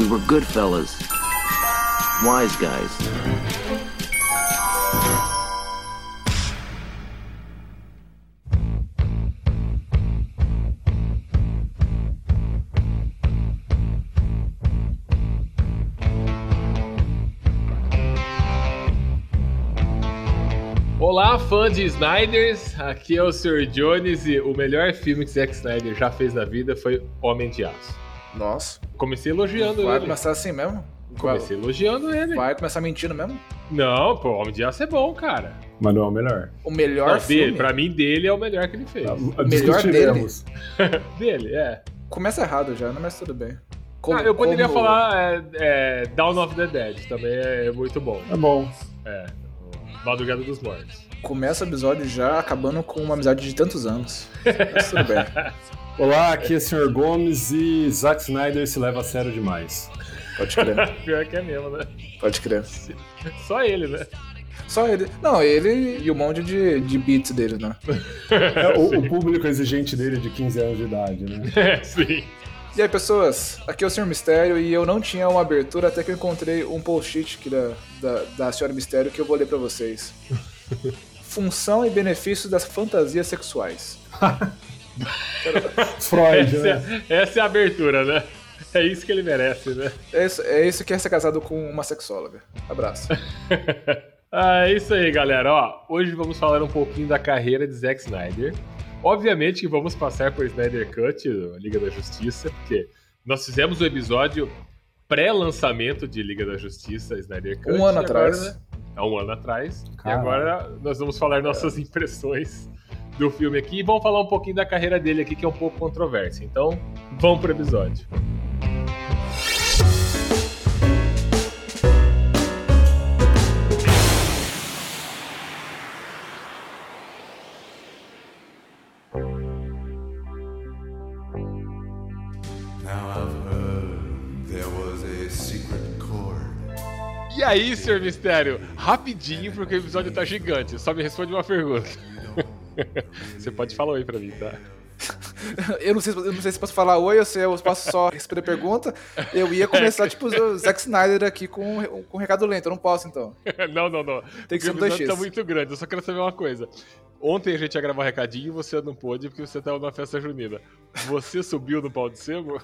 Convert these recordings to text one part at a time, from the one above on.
We were good fellas. Wise guys. Olá, fã de Snyders. Aqui é o Sr. Jones e o melhor filme que Zack Snyder já fez na vida foi Homem de Aço. Nossa. Comecei elogiando Vai ele. começar assim mesmo? Comecei elogiando ele. Vai começar mentindo mesmo? Não, pô, Homem de Aço é bom, cara. Mas não é o melhor. O melhor Não, filme? dele, pra mim, dele é o melhor que ele fez. melhor Discutiremos. dele, é. Começa errado já, né? mas tudo bem. Como- ah, eu poderia como- falar é, é, Dawn of the Dead, também é muito bom. É bom. É, o Madrugada dos Mortos. Começa o episódio já acabando com uma amizade de tantos anos. Mas tudo bem. Olá, aqui é o Sr. Gomes e Zack Snyder se leva a sério demais. Pode crer. Pior que é mesmo, né? Pode crer. Só ele, né? Só ele. Não, ele e um monte de, de beats dele, né? É, o, o público exigente dele de 15 anos de idade, né? É, sim. E aí, pessoas, aqui é o Sr. Mistério e eu não tinha uma abertura até que eu encontrei um post-it aqui da, da, da Senhora Mistério que eu vou ler pra vocês. Função e benefício das fantasias sexuais. Freud, Essa, né? é, essa é a abertura, né? É isso que ele merece, né? É isso, é isso que é ser casado com uma sexóloga. Abraço. Ah, é isso aí, galera. Ó, hoje vamos falar um pouquinho da carreira de Zack Snyder. Obviamente que vamos passar por Snyder Cut, Liga da Justiça, porque nós fizemos o episódio pré-lançamento de Liga da Justiça, Snyder Cut. Um ano e agora, atrás. né, Há um ano atrás. E Caralho. agora nós vamos falar nossas impressões do filme aqui e vamos falar um pouquinho da carreira dele aqui, que é um pouco controversa. Então, vamos pro episódio. E aí, Sr. Mistério? Rapidinho, porque o episódio tá gigante. Só me responde uma pergunta. Você pode falar oi pra mim, tá? Eu não, sei, eu não sei se posso falar oi ou se eu posso só responder a pergunta. Eu ia começar, tipo, o Zack Snyder aqui com, com um recado lento. Eu não posso, então. não, não, não. Tem que ser um Porque o episódio 2x. tá muito grande. Eu só quero saber uma coisa. Ontem a gente ia gravar um recadinho e você não pôde porque você tava na festa junina. Você subiu no pau de sebo?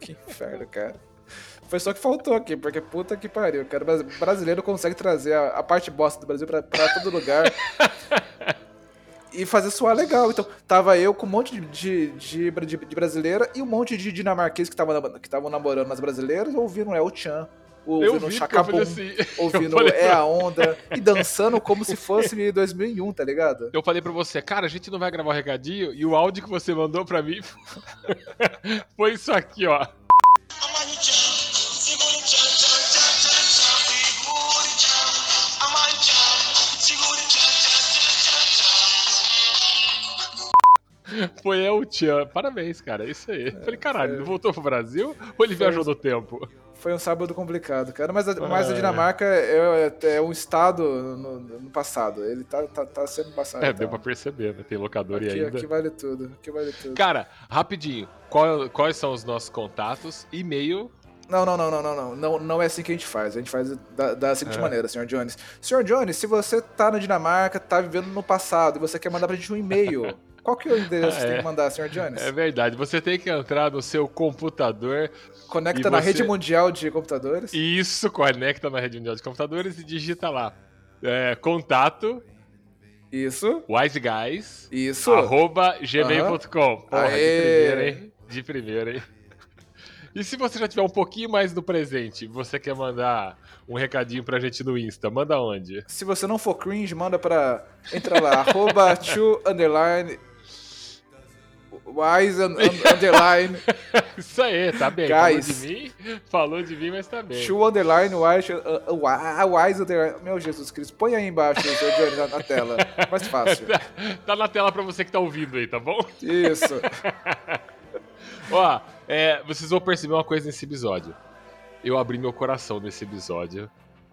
Que inferno, cara. Foi só que faltou aqui, porque puta que pariu, cara. Bras- Brasileiro consegue trazer a, a parte bosta do Brasil pra, pra todo lugar. e fazer soar legal. Então, tava eu com um monte de, de, de, de- brasileira e um monte de dinamarquês que estavam que namorando as brasileiras, ouvindo El Chan, ouvindo vi, falei Chacabum, assim. ouvindo É pra- a Onda e dançando como se fosse 2001, tá ligado? Eu falei pra você, cara, a gente não vai gravar o recadinho e o áudio que você mandou pra mim foi isso aqui, ó. Foi El Chan. Parabéns, cara. É isso aí. Eu falei, caralho, ele voltou pro Brasil ou ele viajou no tempo? Foi um sábado complicado, cara. Mas a, mas a É. Dinamarca é, é um estado no, no passado. Ele tá, tá, tá sendo passado. É, então. deu pra perceber, né? Tem locador e aqui, ainda. aqui vale tudo. Aqui vale tudo. Cara, rapidinho, qual- quais são os nossos contatos? E-mail. Não, não, não, não, não, não, não. Não é assim que a gente faz. A gente faz da, da seguinte É. maneira, Sr. Jones. Sr. Jones, se você tá na Dinamarca, tá vivendo no passado e você quer mandar pra gente um e-mail, qual que é o endereço que você É. tem que mandar, Sr. Jones? É verdade, você tem que entrar no seu computador. Conecta na você- rede mundial de computadores. Isso, conecta na rede mundial de computadores e digita lá. é, contato Isso, wiseguys isso. arroba gmail.com. Porra, de Aê. primeira, hein? De primeira, hein? E se você já tiver um pouquinho mais do presente, você quer mandar um recadinho pra gente no Insta, manda onde? Se você não for cringe, manda pra. Entra lá, arroba to underline. Wise un- un- underline. Isso aí, tá bem. Guys. Falou de mim, falou de mim, mas tá bem. To underline wise, uh, uh, wise underline. Meu Jesus Cristo, põe aí embaixo. Jones, na, na tela. Mais fácil. Tá, tá na tela pra você que tá ouvindo aí, tá bom? Isso. Ó, é, vocês vão perceber uma coisa nesse episódio. Eu abri meu coração nesse episódio.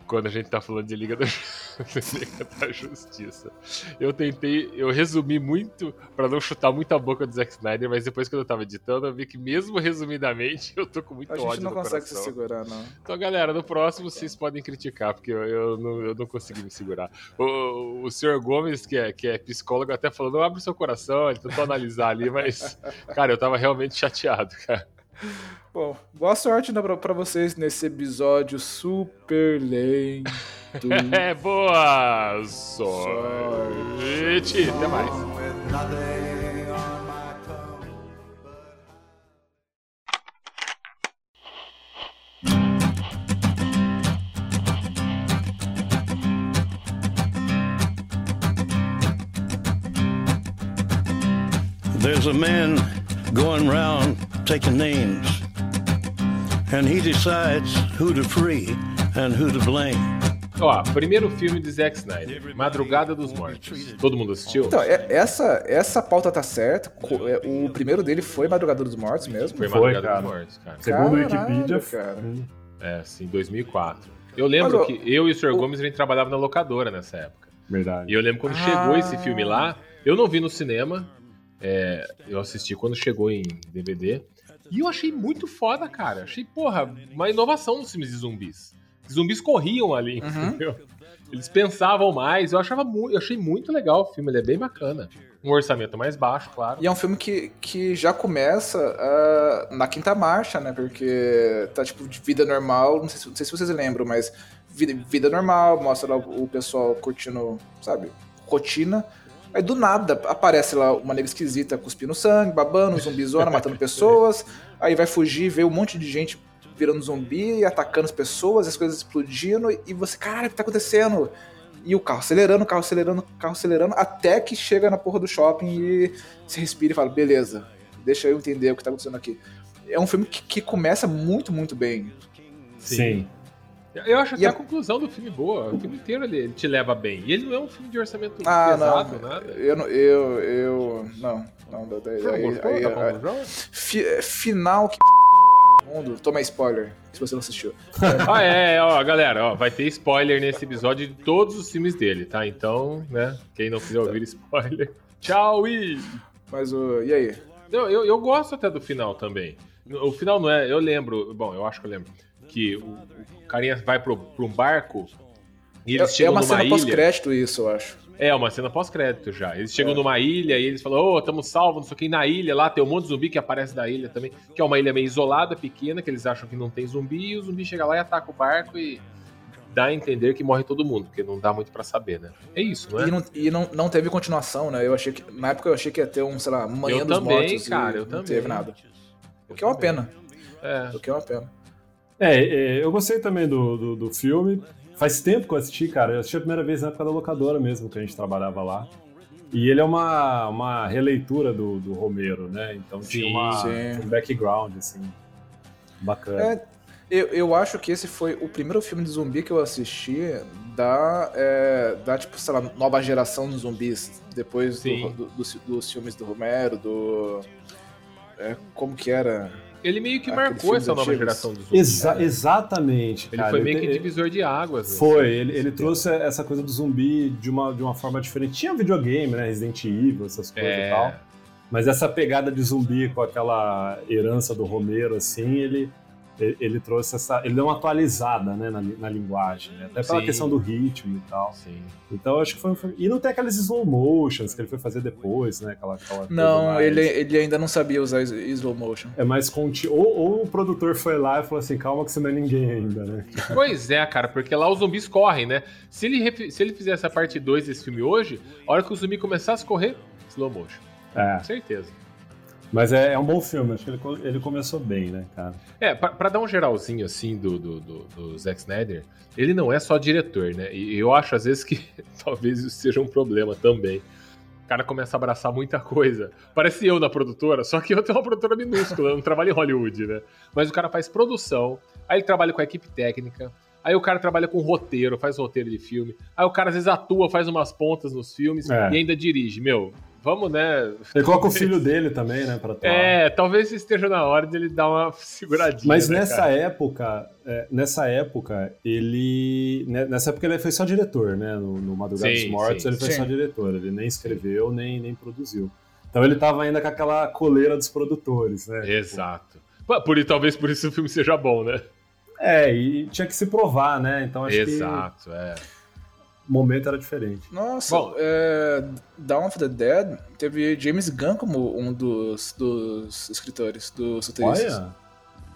Quando a gente tá falando de Liga da Justiça. Liga da Justiça. Eu tentei, eu resumi muito pra não chutar muito a boca do Zack Snyder, mas depois que eu tava editando, eu vi que mesmo resumidamente, eu tô com muito A ódio gente não no consegue se coração. segurar, não. Então, galera, no próximo vocês podem criticar, porque eu, eu não, eu não consegui me segurar. O, o senhor Gomes, que é, que é psicólogo, até falou: não abre o seu coração, ele tentou analisar ali, mas, cara, eu tava realmente chateado, cara. Bom, boa sorte né, pra, pra vocês nesse episódio super lento. É, boa sorte! Até mais. There's a man going round taking names, and he decides who to free and who to blame. Ó, primeiro filme de Zack Snyder, Madrugada dos Mortos. Todo mundo assistiu? Então, é- essa, essa pauta tá certa. É, O primeiro dele foi Madrugada dos Mortos mesmo. Foi Foi, Madrugada cara. dos Mortos, cara. Segundo o Wikipedia, cara. É, sim, 2004. Eu lembro Mas, que eu e o Sr. o- Gomes a gente trabalhava na locadora nessa época. verdade. E eu lembro quando Ah. chegou esse filme lá, eu não vi no cinema, é, eu assisti quando chegou em DVD, e eu achei muito foda, cara. Achei, porra, uma inovação nos filmes de zumbis. Zumbis corriam ali, Uhum. entendeu? Eles pensavam mais, eu achava eu achei muito legal o filme, ele é bem bacana. Um orçamento mais baixo, claro. E é um filme que, que já começa ah, na quinta marcha, né? Porque tá tipo de vida normal. Não sei, se- não sei se vocês lembram, mas vida, vida normal, mostra lá o pessoal curtindo, sabe? Rotina. Aí do nada aparece lá uma nega esquisita cuspindo sangue, babando, zumbizona, matando pessoas. Aí vai fugir, vê um monte de gente virando zumbi, atacando as pessoas, as coisas explodindo. E você, caralho, o que tá acontecendo? E o carro acelerando, o carro acelerando, o carro acelerando, até que chega na porra do shopping e se respira e fala, beleza, deixa eu entender o que tá acontecendo aqui. É um filme que, que começa muito, muito bem. Sim. Eu acho até a a- conclusão do filme boa. O filme inteiro ele, ele te leva bem. E ele não é um filme de orçamento Ah, pesado, não. nada. Eu, não- eu, eu, não, não, daí, Você não aí- gostou fi- final que mundo, toma spoiler, se você não assistiu. Ah, é, ó, galera, ó, vai ter spoiler nesse episódio de todos os filmes dele, tá? Então, né, quem não quiser ouvir spoiler, tchau e... Mas o, e aí? Eu, eu, eu gosto até do final também. O final não é, eu lembro, bom, eu acho que eu lembro, que o, o carinha vai pro, pra um barco e eles É, é chegam uma numa cena ilha... pós-crédito isso, eu acho. É, uma cena pós-crédito já. Eles chegam É. numa ilha e eles falam, ô, tamo salvo, não sei o que. E na ilha lá tem um monte de zumbi que aparece da ilha também, que é uma ilha meio isolada, pequena, que eles acham que não tem zumbi, e o zumbi chega lá e ataca o barco e dá a entender que morre todo mundo, porque não dá muito pra saber, né? É isso, não é? E, não, e não, não teve continuação, né? Eu achei que. Na época eu achei que ia ter um, sei lá, Manhã Eu dos também, Mortos. cara, eu não também. teve nada. O que é uma pena. É. O que é uma pena. É, é, eu gostei também do, do, do filme. Faz tempo que eu assisti, cara. Eu assisti a primeira vez na época da locadora mesmo, que a gente trabalhava lá. E ele é uma, uma releitura do, do Romero, né? Então Sim, tinha uma, sim. um background, assim, bacana. É, eu, eu acho que esse foi o primeiro filme de zumbi que eu assisti da, é, da tipo, sei lá, nova geração de zumbis. Depois do, do- dos- dos filmes do Romero, do. é, como que era? Ele meio que marcou essa nova antigos. geração dos zumbis. Exa- né? exatamente, Ele cara. foi meio que divisor de águas. né? Foi, ele, ele trouxe essa coisa do zumbi de uma, de uma forma diferente. Tinha videogame, né? Resident Evil, essas coisas É. e tal. Mas essa pegada de zumbi com aquela herança do Romero, assim, ele, ele, trouxe essa. Ele deu uma atualizada né, na, na linguagem, né? Até pela Sim. questão do ritmo e tal. Sim. Então eu acho que foi um filme. E não tem aqueles slow motions que ele foi fazer depois, né? Aquela, aquela Não, ele, ele ainda não sabia usar slow motion. É mais conti... ou, ou o produtor foi lá e falou assim: calma que você não é ninguém ainda, né? Pois é, cara, porque lá os zumbis correm, né? Se ele, se ele fizer essa parte 2 desse filme hoje, a hora que o zumbi começasse a correr, slow motion. É. Com certeza. Mas é, é um bom filme, acho que ele, ele começou bem, né, cara? É, pra, pra dar um geralzinho assim do, do, do, do Zack Snyder, ele não é só diretor, né? E eu acho às vezes que talvez isso seja um problema também. O cara começa a abraçar muita coisa. Parece eu na produtora, só que eu tenho uma produtora minúscula, eu não trabalho em Hollywood, né? Mas o cara faz produção, aí ele trabalha com a equipe técnica, aí o cara trabalha com roteiro, faz roteiro de filme, aí o cara às vezes atua, faz umas pontas nos filmes É. e ainda dirige. Meu, vamos, né? Ele coloca o filho dele também, né, pra atuar. É, talvez esteja na hora dele dar uma seguradinha. Mas né, nessa cara? época, é, nessa época, ele. né, Nessa época ele foi só diretor, né? No, no Madrugada Sim, dos Mortos, sim. ele foi Sim. só diretor. Ele nem escreveu, nem, nem produziu. Então ele tava ainda com aquela coleira dos produtores, né? Exato. Pô, Por, talvez por isso o filme seja bom, né? É, e tinha que se provar, né? Então acho Exato, é. que o momento era diferente. Nossa, Bom. é, Dawn of the Dead teve James Gunn como um dos, dos escritores, dos roteiristas. Olha,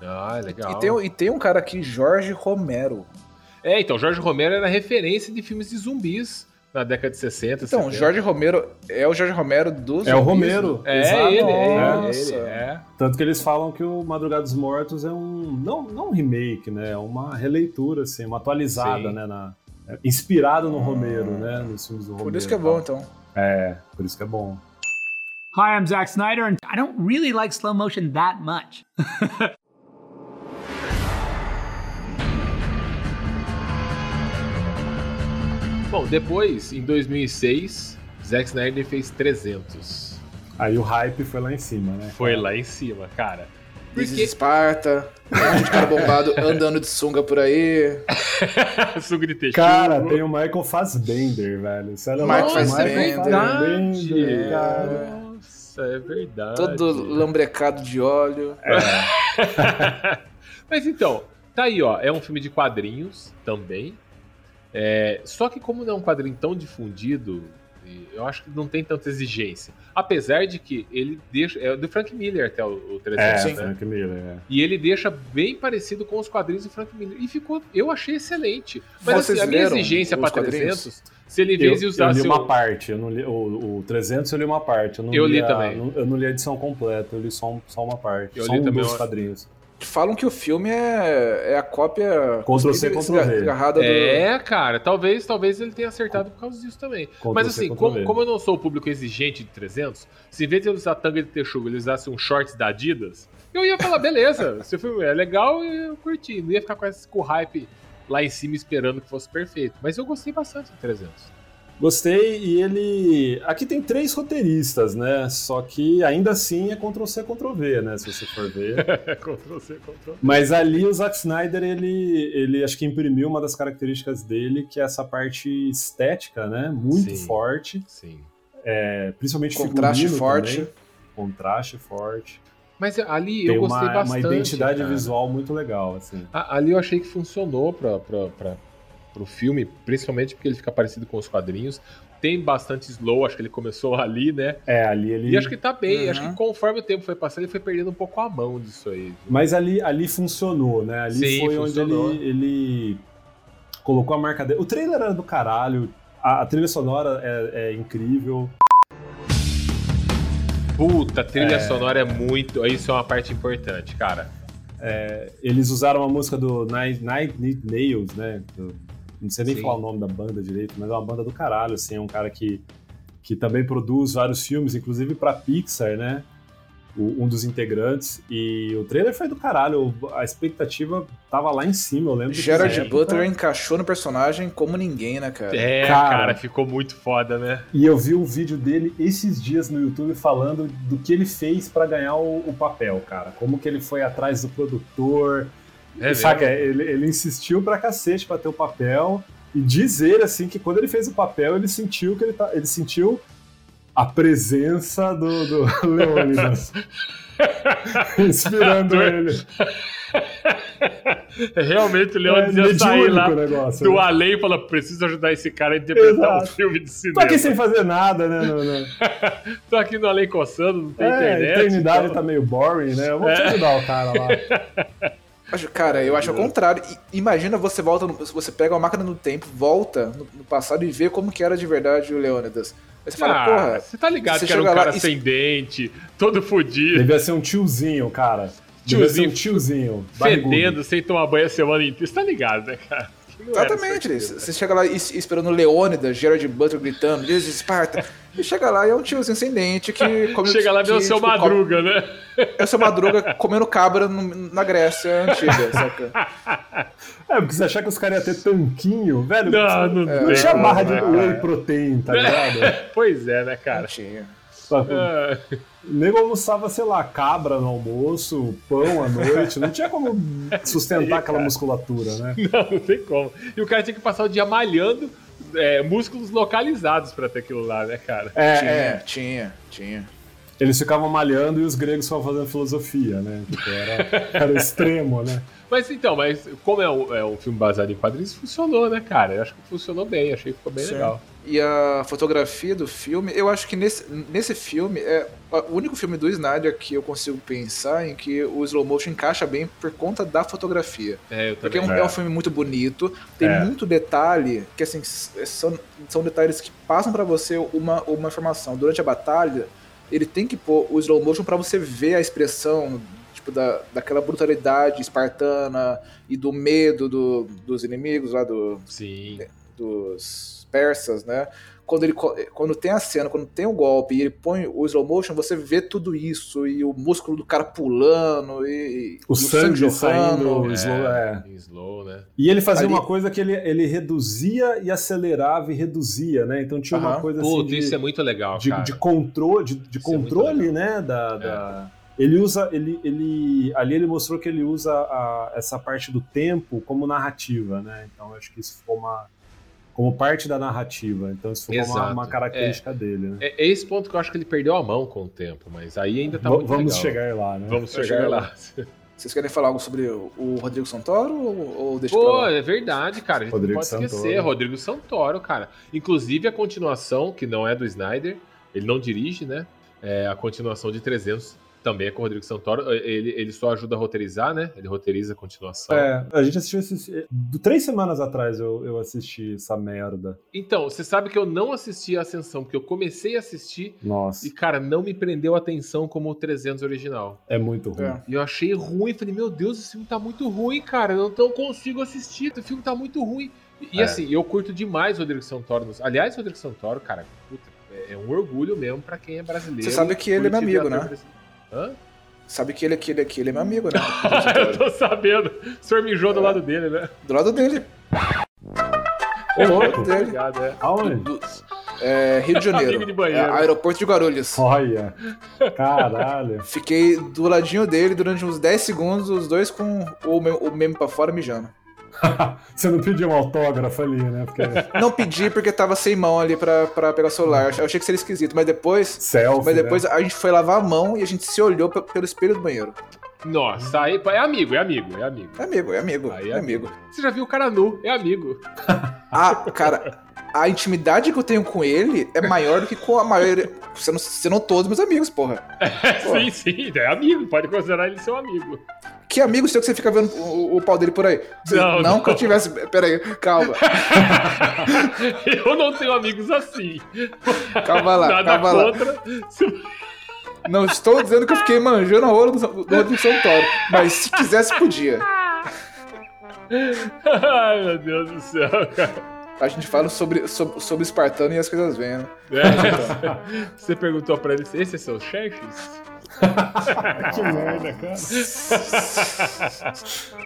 Ah, legal. E tem, e tem um cara aqui, Jorge Romero. É, então, Jorge Romero era referência de filmes de zumbis na década de 60. Então, 70. Jorge Romero é o Jorge Romero dos é o zumbis, Romero. É exato. ele, é ele, é. Tanto que eles falam que o Madrugada dos Mortos é um. Não, não um remake, né? É uma releitura, assim, uma atualizada, Sim. né? Na, inspirado no Romero, né? Nos filmes do Romero. Por isso que é bom, então. É, por isso que é bom. Hi, I'm Zack Snyder, and I don't really like slow motion that much. Bom, depois, em 2006, Zack Snyder fez 300. Aí o hype foi lá em cima, né? Foi lá em cima, cara. This is Porque... Esparta, um monte de cara bombado andando de sunga por aí. Sugo de. Cara, tem o Michael Fassbender, velho. Lá, Michael o Fassbender. Fassbender, cara. Nossa, é verdade. Todo lambrecado de óleo. Mas então, tá aí, ó. É um filme de quadrinhos também. É, só que como não é um quadrinho tão difundido, e eu acho que não tem tanta exigência. Apesar de que ele deixa. É do Frank Miller até o, o 300, É, né? Frank Miller, é. E ele deixa bem parecido com os quadrinhos do Frank Miller. E ficou. Eu achei excelente. Mas Vocês assim, a minha exigência quadrinhos? 300, se ele Eu, vez e eu usasse. li o- uma parte, eu não li, o, o 300 eu li uma parte. Eu, não Eu li a- também. não- eu não li a edição completa, eu li só, um- só uma parte. Eu só li um também dos quadrinhos. Falam que o filme é, é a cópia Ctrl C, Ctrl V. agarrada do... É, cara, talvez, talvez ele tenha acertado por causa disso também. Ctrl Mas assim, como, como eu não sou o público exigente de 300, se em vez de ele usar tanga de texugo, ele usasse um shorts da Adidas, eu ia falar, beleza, se o filme é legal, eu curti. Não ia ficar com esse com hype lá em cima esperando que fosse perfeito. Mas eu gostei bastante de 300. Gostei e ele. Aqui tem três roteiristas, né? Só que ainda assim é Ctrl C, Ctrl V, né? Se você for ver. Ctrl C, Ctrl V. Mas ali o Zack Snyder, ele, ele acho que imprimiu uma das características dele, que é essa parte estética, né? Muito Sim. forte. Sim. É, principalmente Contraste forte. também. Contraste forte. Mas ali Tem eu gostei uma, uma bastante. identidade cara. visual muito legal, assim. A- Ali eu achei que funcionou pra, pra, pra, pro filme, principalmente porque ele fica parecido com os quadrinhos. Tem bastante slow, acho que ele começou ali, né? É, ali ele. E acho que tá bem, Uhum. acho que conforme o tempo foi passando, ele foi perdendo um pouco a mão disso aí. viu? Mas ali, ali funcionou, né? Ali Sim, foi funcionou. onde ele, ele colocou a marca dele. O trailer era do caralho, a, a trilha sonora é, é incrível. Puta, a trilha sonora é muito. Isso é uma parte importante, cara. Eles usaram uma música do Nine, Nine Inch Nails, né? Eu não sei nem Sim. falar o nome da banda direito, mas é uma banda do caralho, assim. É um cara que, que também produz vários filmes, inclusive pra Pixar, né? O- um dos integrantes. E o trailer foi do caralho. A expectativa tava lá em cima, eu lembro. Gerard época- Butler encaixou no personagem como ninguém, né, cara? É, Cara. cara, ficou muito foda, né? E eu vi um vídeo dele esses dias no YouTube falando do que ele fez pra ganhar o, o papel, cara. Como que ele foi atrás do produtor. É Saca? Ele, ele insistiu pra cacete pra ter o papel. E diz ele, assim, que quando ele fez o papel, ele sentiu que ele tá. Ele sentiu a presença do, do Leônidas. Inspirando ele. Realmente o Leônidas É ia sair lá negócio, do né? além e falar: preciso ajudar esse cara a interpretar um Exato. filme de Tô cinema. aqui sem fazer nada, né? No, no... Tô aqui no além coçando, não tem É, internet. eternidade então- tá meio boring, né? Eu vou te É. ajudar o cara lá. Acho- Cara, eu acho ao contrário. I- Imagina você volta, no- você pega uma máquina no tempo, volta no, no passado e vê como que era de verdade o Leônidas. Aí você fala, Ah, porra, você tá ligado você que era um lá cara e- sem dente, todo fudido, Devia ser um tiozinho, cara. Devia ser Tiozinho um tiozinho. barrigudo. fedendo, sem tomar banho a semana inteira. Você tá ligado, né, cara? Não Exatamente, você né? você chega lá esperando Leônidas, Gerard Butler gritando, Diz Esparta, e chega lá e é um tiozinho sem dente que come Chega lá e vê o seu tipo, come- madruga, né? É o seu Madruga comendo cabra no- na Grécia antiga, saca? É, porque você achar que os caras iam ter tanquinho, velho. Não, não não tem tinha barra de né, whey cara? protein, tá ligado? Pois é, né, Não cara? Tinha. Ah, O nego almoçava, sei lá, cabra no almoço, pão à noite. Não tinha como sustentar aquela musculatura, né? não, não tem como. E o cara tinha que passar o dia malhando é, músculos localizados pra ter aquilo lá, né, cara? É, tinha, é. tinha, tinha. Eles ficavam malhando e os gregos estavam fazendo filosofia, né? Porque era, era extremo, né? Mas então, mas como é um, é um filme baseado em quadrinhos, funcionou, né, cara? Eu acho que funcionou bem, achei que ficou bem Sim. legal. E a fotografia do filme, eu acho que nesse, nesse filme é o único filme do Snyder que eu consigo pensar em que o slow motion encaixa bem por conta da fotografia. É, eu Porque é um, é um filme muito bonito, tem É. muito detalhe, que assim, s- são, são detalhes que passam pra você uma, uma informação. Durante a batalha, ele tem que pôr o slow motion pra você ver a expressão, tipo, da, daquela brutalidade espartana e do medo do- dos inimigos lá do, Sim. dos persas, né? Quando, ele, quando tem a cena, quando tem o golpe e ele põe o slow motion, você vê tudo isso, e o músculo do cara pulando, e, e O sangue saindo, É, slow, é. em slow, né? E ele fazia Ali- uma coisa que ele, ele reduzia e acelerava e reduzia, né? Então tinha uma coisa assim Puta, de, isso é muito legal, de, cara. de controle, de, de é controle, legal. né? Da, da- Ele usa, ele, ele, ali ele mostrou que ele usa a- essa parte do tempo como narrativa, né? Então eu acho que isso ficou uma como parte da narrativa. Então isso ficou uma, uma característica dele, né? É, é esse ponto que eu acho que ele perdeu a mão com o tempo, mas aí ainda tá V- muito vamos legal. chegar lá, né? Vamos chegar chegar lá. Vocês querem falar algo sobre o Rodrigo Santoro ou, ou deixa pra Pô, lá? é verdade, cara. A gente Rodrigo não pode esquecer. Santoro. Rodrigo Santoro, cara. Inclusive a continuação, que não é do Snyder, ele não dirige, né? É, a continuação de 300 também é com o Rodrigo Santoro. Ele, ele só ajuda a roteirizar, né? Ele roteiriza a continuação. É, a gente assistiu esse, do- três semanas atrás eu, eu assisti essa merda. Então, você sabe que eu não assisti a Ascensão, porque eu comecei a assistir Nossa, e, cara, não me prendeu a atenção como o 300 original. é muito ruim. É. E eu achei ruim, falei, meu Deus, esse filme tá muito ruim, cara, eu não consigo assistir, o filme tá muito ruim. E É. assim, eu curto demais o Rodrigo Santoro. nos- Aliás, o Rodrigo Santoro, cara, puta, é- é um orgulho mesmo pra quem é brasileiro. Você sabe que ele é meu amigo, né? brasileiro. Hã? Sabe que ele, que, ele, que ele é meu amigo, né? eu tô sabendo. O senhor mijou do lado dele, né? Do lado dele. Ô, louco. dele. Obrigado, é. Aonde? Do- é, Rio de Janeiro. De. É, aeroporto de Guarulhos. Olha, caralho. Fiquei do ladinho dele durante uns 10 segundos, os dois com o, o meme pra fora mijando. Você não pediu um autógrafo ali, né? Porque Não pedi porque tava sem mão ali pra, pra pegar o celular. Eu achei que seria esquisito, mas depois. selfie, Mas depois né? a gente foi lavar a mão e a gente se olhou pe- pelo espelho do banheiro. Nossa, aí é amigo, é amigo, é amigo. É amigo, é amigo, Aí é amigo. Você já viu o cara nu, é amigo. Ah, cara, a intimidade que eu tenho com ele é maior do que com a maioria. Você não, você não todos meus amigos, porra. Pô. sim, sim, é amigo, pode considerar ele seu amigo. Que amigo seu que você fica vendo o, o pau dele por aí? Você- Não, não. que eu tivesse. Pera aí, calma. Eu não tenho amigos assim. Calma lá, Nada calma lá. contra. Se- Não estou dizendo que eu fiquei manjando a rola do, do Santoro. Mas se quisesse, podia. Ai, meu Deus do céu, cara. A gente fala sobre, sobre, sobre Espartano e as coisas vêm, né? É. Você perguntou pra ele, esse é seu Xerxes? Que merda, cara.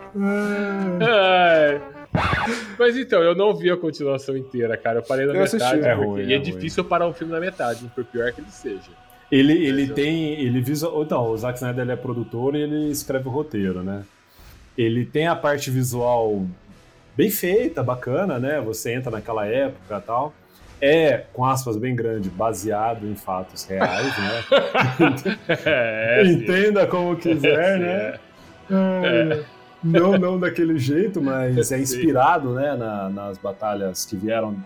Ai. Mas então, eu não vi a continuação inteira, cara. Eu parei na Eu assisti. metade. É porque- ruim, e é, é ruim. difícil eu parar um filme na metade, por pior que ele seja. Ele, ele tem. Ele visual. Então, o Zack Snyder ele é produtor e ele escreve o roteiro, né? Ele tem a parte visual bem feita, bacana, né? Você entra naquela época e tal. É, com aspas bem grande, baseado em fatos reais, né? É. Entenda como quiser, Sim, né? É, Não, não daquele jeito, mas é inspirado, né, na- nas batalhas que vieram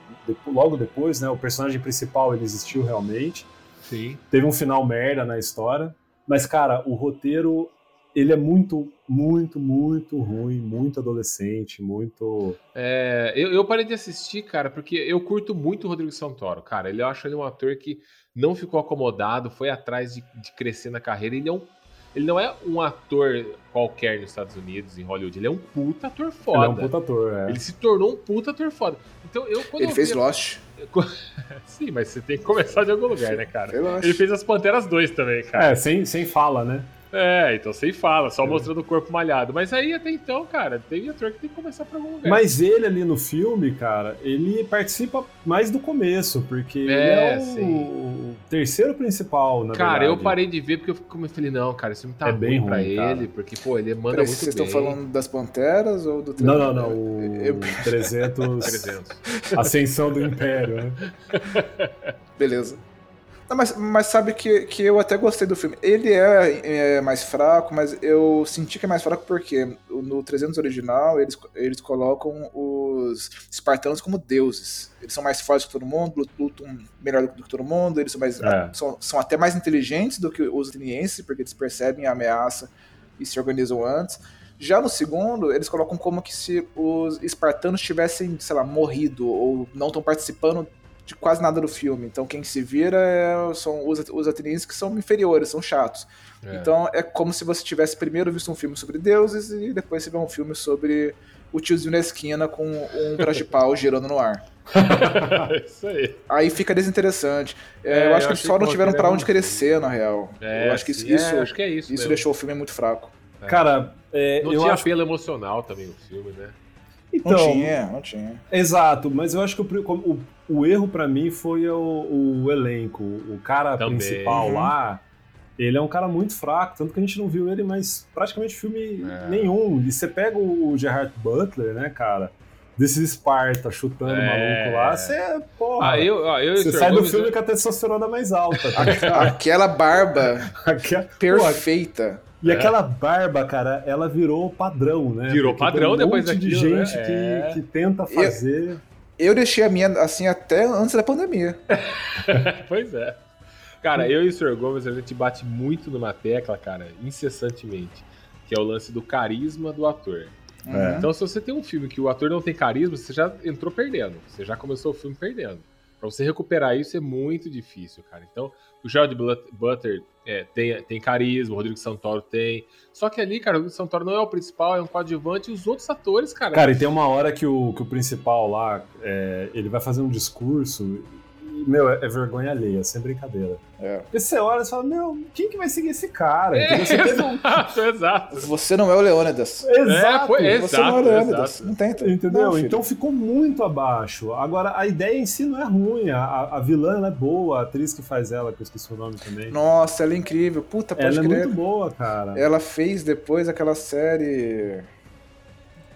logo depois, né? O personagem principal ele existiu realmente. Sim. Teve um final merda na história, mas cara, o roteiro ele é muito, muito, muito ruim, muito adolescente, muito. É, eu, eu parei de assistir, cara, porque eu curto muito o Rodrigo Santoro, cara. Ele, eu acho ele um ator que não ficou acomodado, foi atrás de, de crescer na carreira. Ele, é um, ele não é um ator qualquer nos Estados Unidos, em Hollywood. Ele é um puta ator foda. Ele é um puta ator, é. Ele se tornou um puta ator foda. Então eu quando Ele eu fez vi- Lost. Sim, mas você tem que começar de algum lugar, né, cara? Ele fez as Panteras 2 também, cara. É, sem, sem fala, né? É, então sem fala, só mostrando o corpo malhado. Mas aí até então, cara, tem ator que tem que começar por algum lugar. Mas ele ali no filme, cara, ele participa mais do começo, porque ele É, é o, sim. o terceiro principal, na Cara, verdade. eu parei de ver porque eu fico- falei, não, cara, esse filme tá É ruim bem pra ruim, ele, cara. porque, pô, ele manda Peraí, muito vocês bem. estão falando das Panteras ou do Não, não, não. O Eu- 300... 300. Ascensão do Império, né? Beleza. Não, mas, mas sabe que, que eu até gostei do filme. Ele é, é mais fraco, mas eu senti que é mais fraco porque no 300 original eles, eles colocam os espartanos como deuses. Eles são mais fortes que todo mundo, lutam melhor do que todo mundo, eles são, mais, É. são, são até mais inteligentes do que os atenienses, porque eles percebem a ameaça e se organizam antes. Já no segundo, eles colocam como que se os espartanos tivessem, sei lá, morrido ou não estão participando de quase nada do filme. Então quem se vira é- são os, os atenienses que são inferiores, são chatos. É. Então é como se você tivesse primeiro visto um filme sobre deuses e depois você vê um filme sobre o tiozinho na esquina com um traje de pau girando no ar. Isso aí. Aí fica desinteressante. É, É, eu eu acho que eles só não tiveram é onde crescer, na real. É, eu acho que isso, é, isso, acho que é isso isso deixou o filme muito fraco. Cara, é, Não eu tinha acho... apelo emocional também o filme, né? Não Então, tinha, não tinha. Exato, mas eu acho que o, o, o erro pra mim foi o, o elenco. O cara Também. principal Uhum. lá, ele é um cara muito fraco, tanto que a gente não viu ele mais praticamente filme É. nenhum. E você pega o Gerard Butler, né, cara? Desses Esparta chutando o É. maluco lá, você, porra. Ah, eu, ó, eu você sai do filme com a testosterona mais alta. tá? Aquela barba Aquela- Pô, perfeita. E aquela barba, cara, ela virou padrão, né? Virou Porque padrão um depois monte de daquilo, né? gente que, É. que tenta fazer. Eu deixei a minha assim até antes da pandemia. pois é. Cara, eu e o Sr. Gomes, a gente bate muito numa tecla, cara, incessantemente, que é o lance do carisma do ator. É. Então, se você tem um filme que o ator não tem carisma, você já entrou perdendo. Você já começou o filme perdendo. Pra você recuperar isso é muito difícil, cara. Então, o Gerard Blut- Butler é, tem, tem carisma, o Rodrigo Santoro tem. Só que ali, cara, o Rodrigo Santoro não é o principal, é um coadjuvante, e os outros atores, cara. Cara, e tem uma hora que o, que o principal lá, é, ele vai fazer um discurso e, meu, é, é vergonha alheia, sem brincadeira. É. Porque você olha e fala, meu, quem que vai seguir esse cara? é? Você teve um... exato, exato. Você não é o Leônidas. Exato! é, Você não é o Exato, Leônidas. exato. Não tenta. Entendeu? Não, então ficou muito abaixo. Agora, a ideia em si não é ruim. A, a- vilã ela é boa, a atriz que faz ela, que eu esqueci o nome também. Nossa, ela é incrível. Puta, pode ela é crer. muito boa, cara. Ela fez depois aquela série.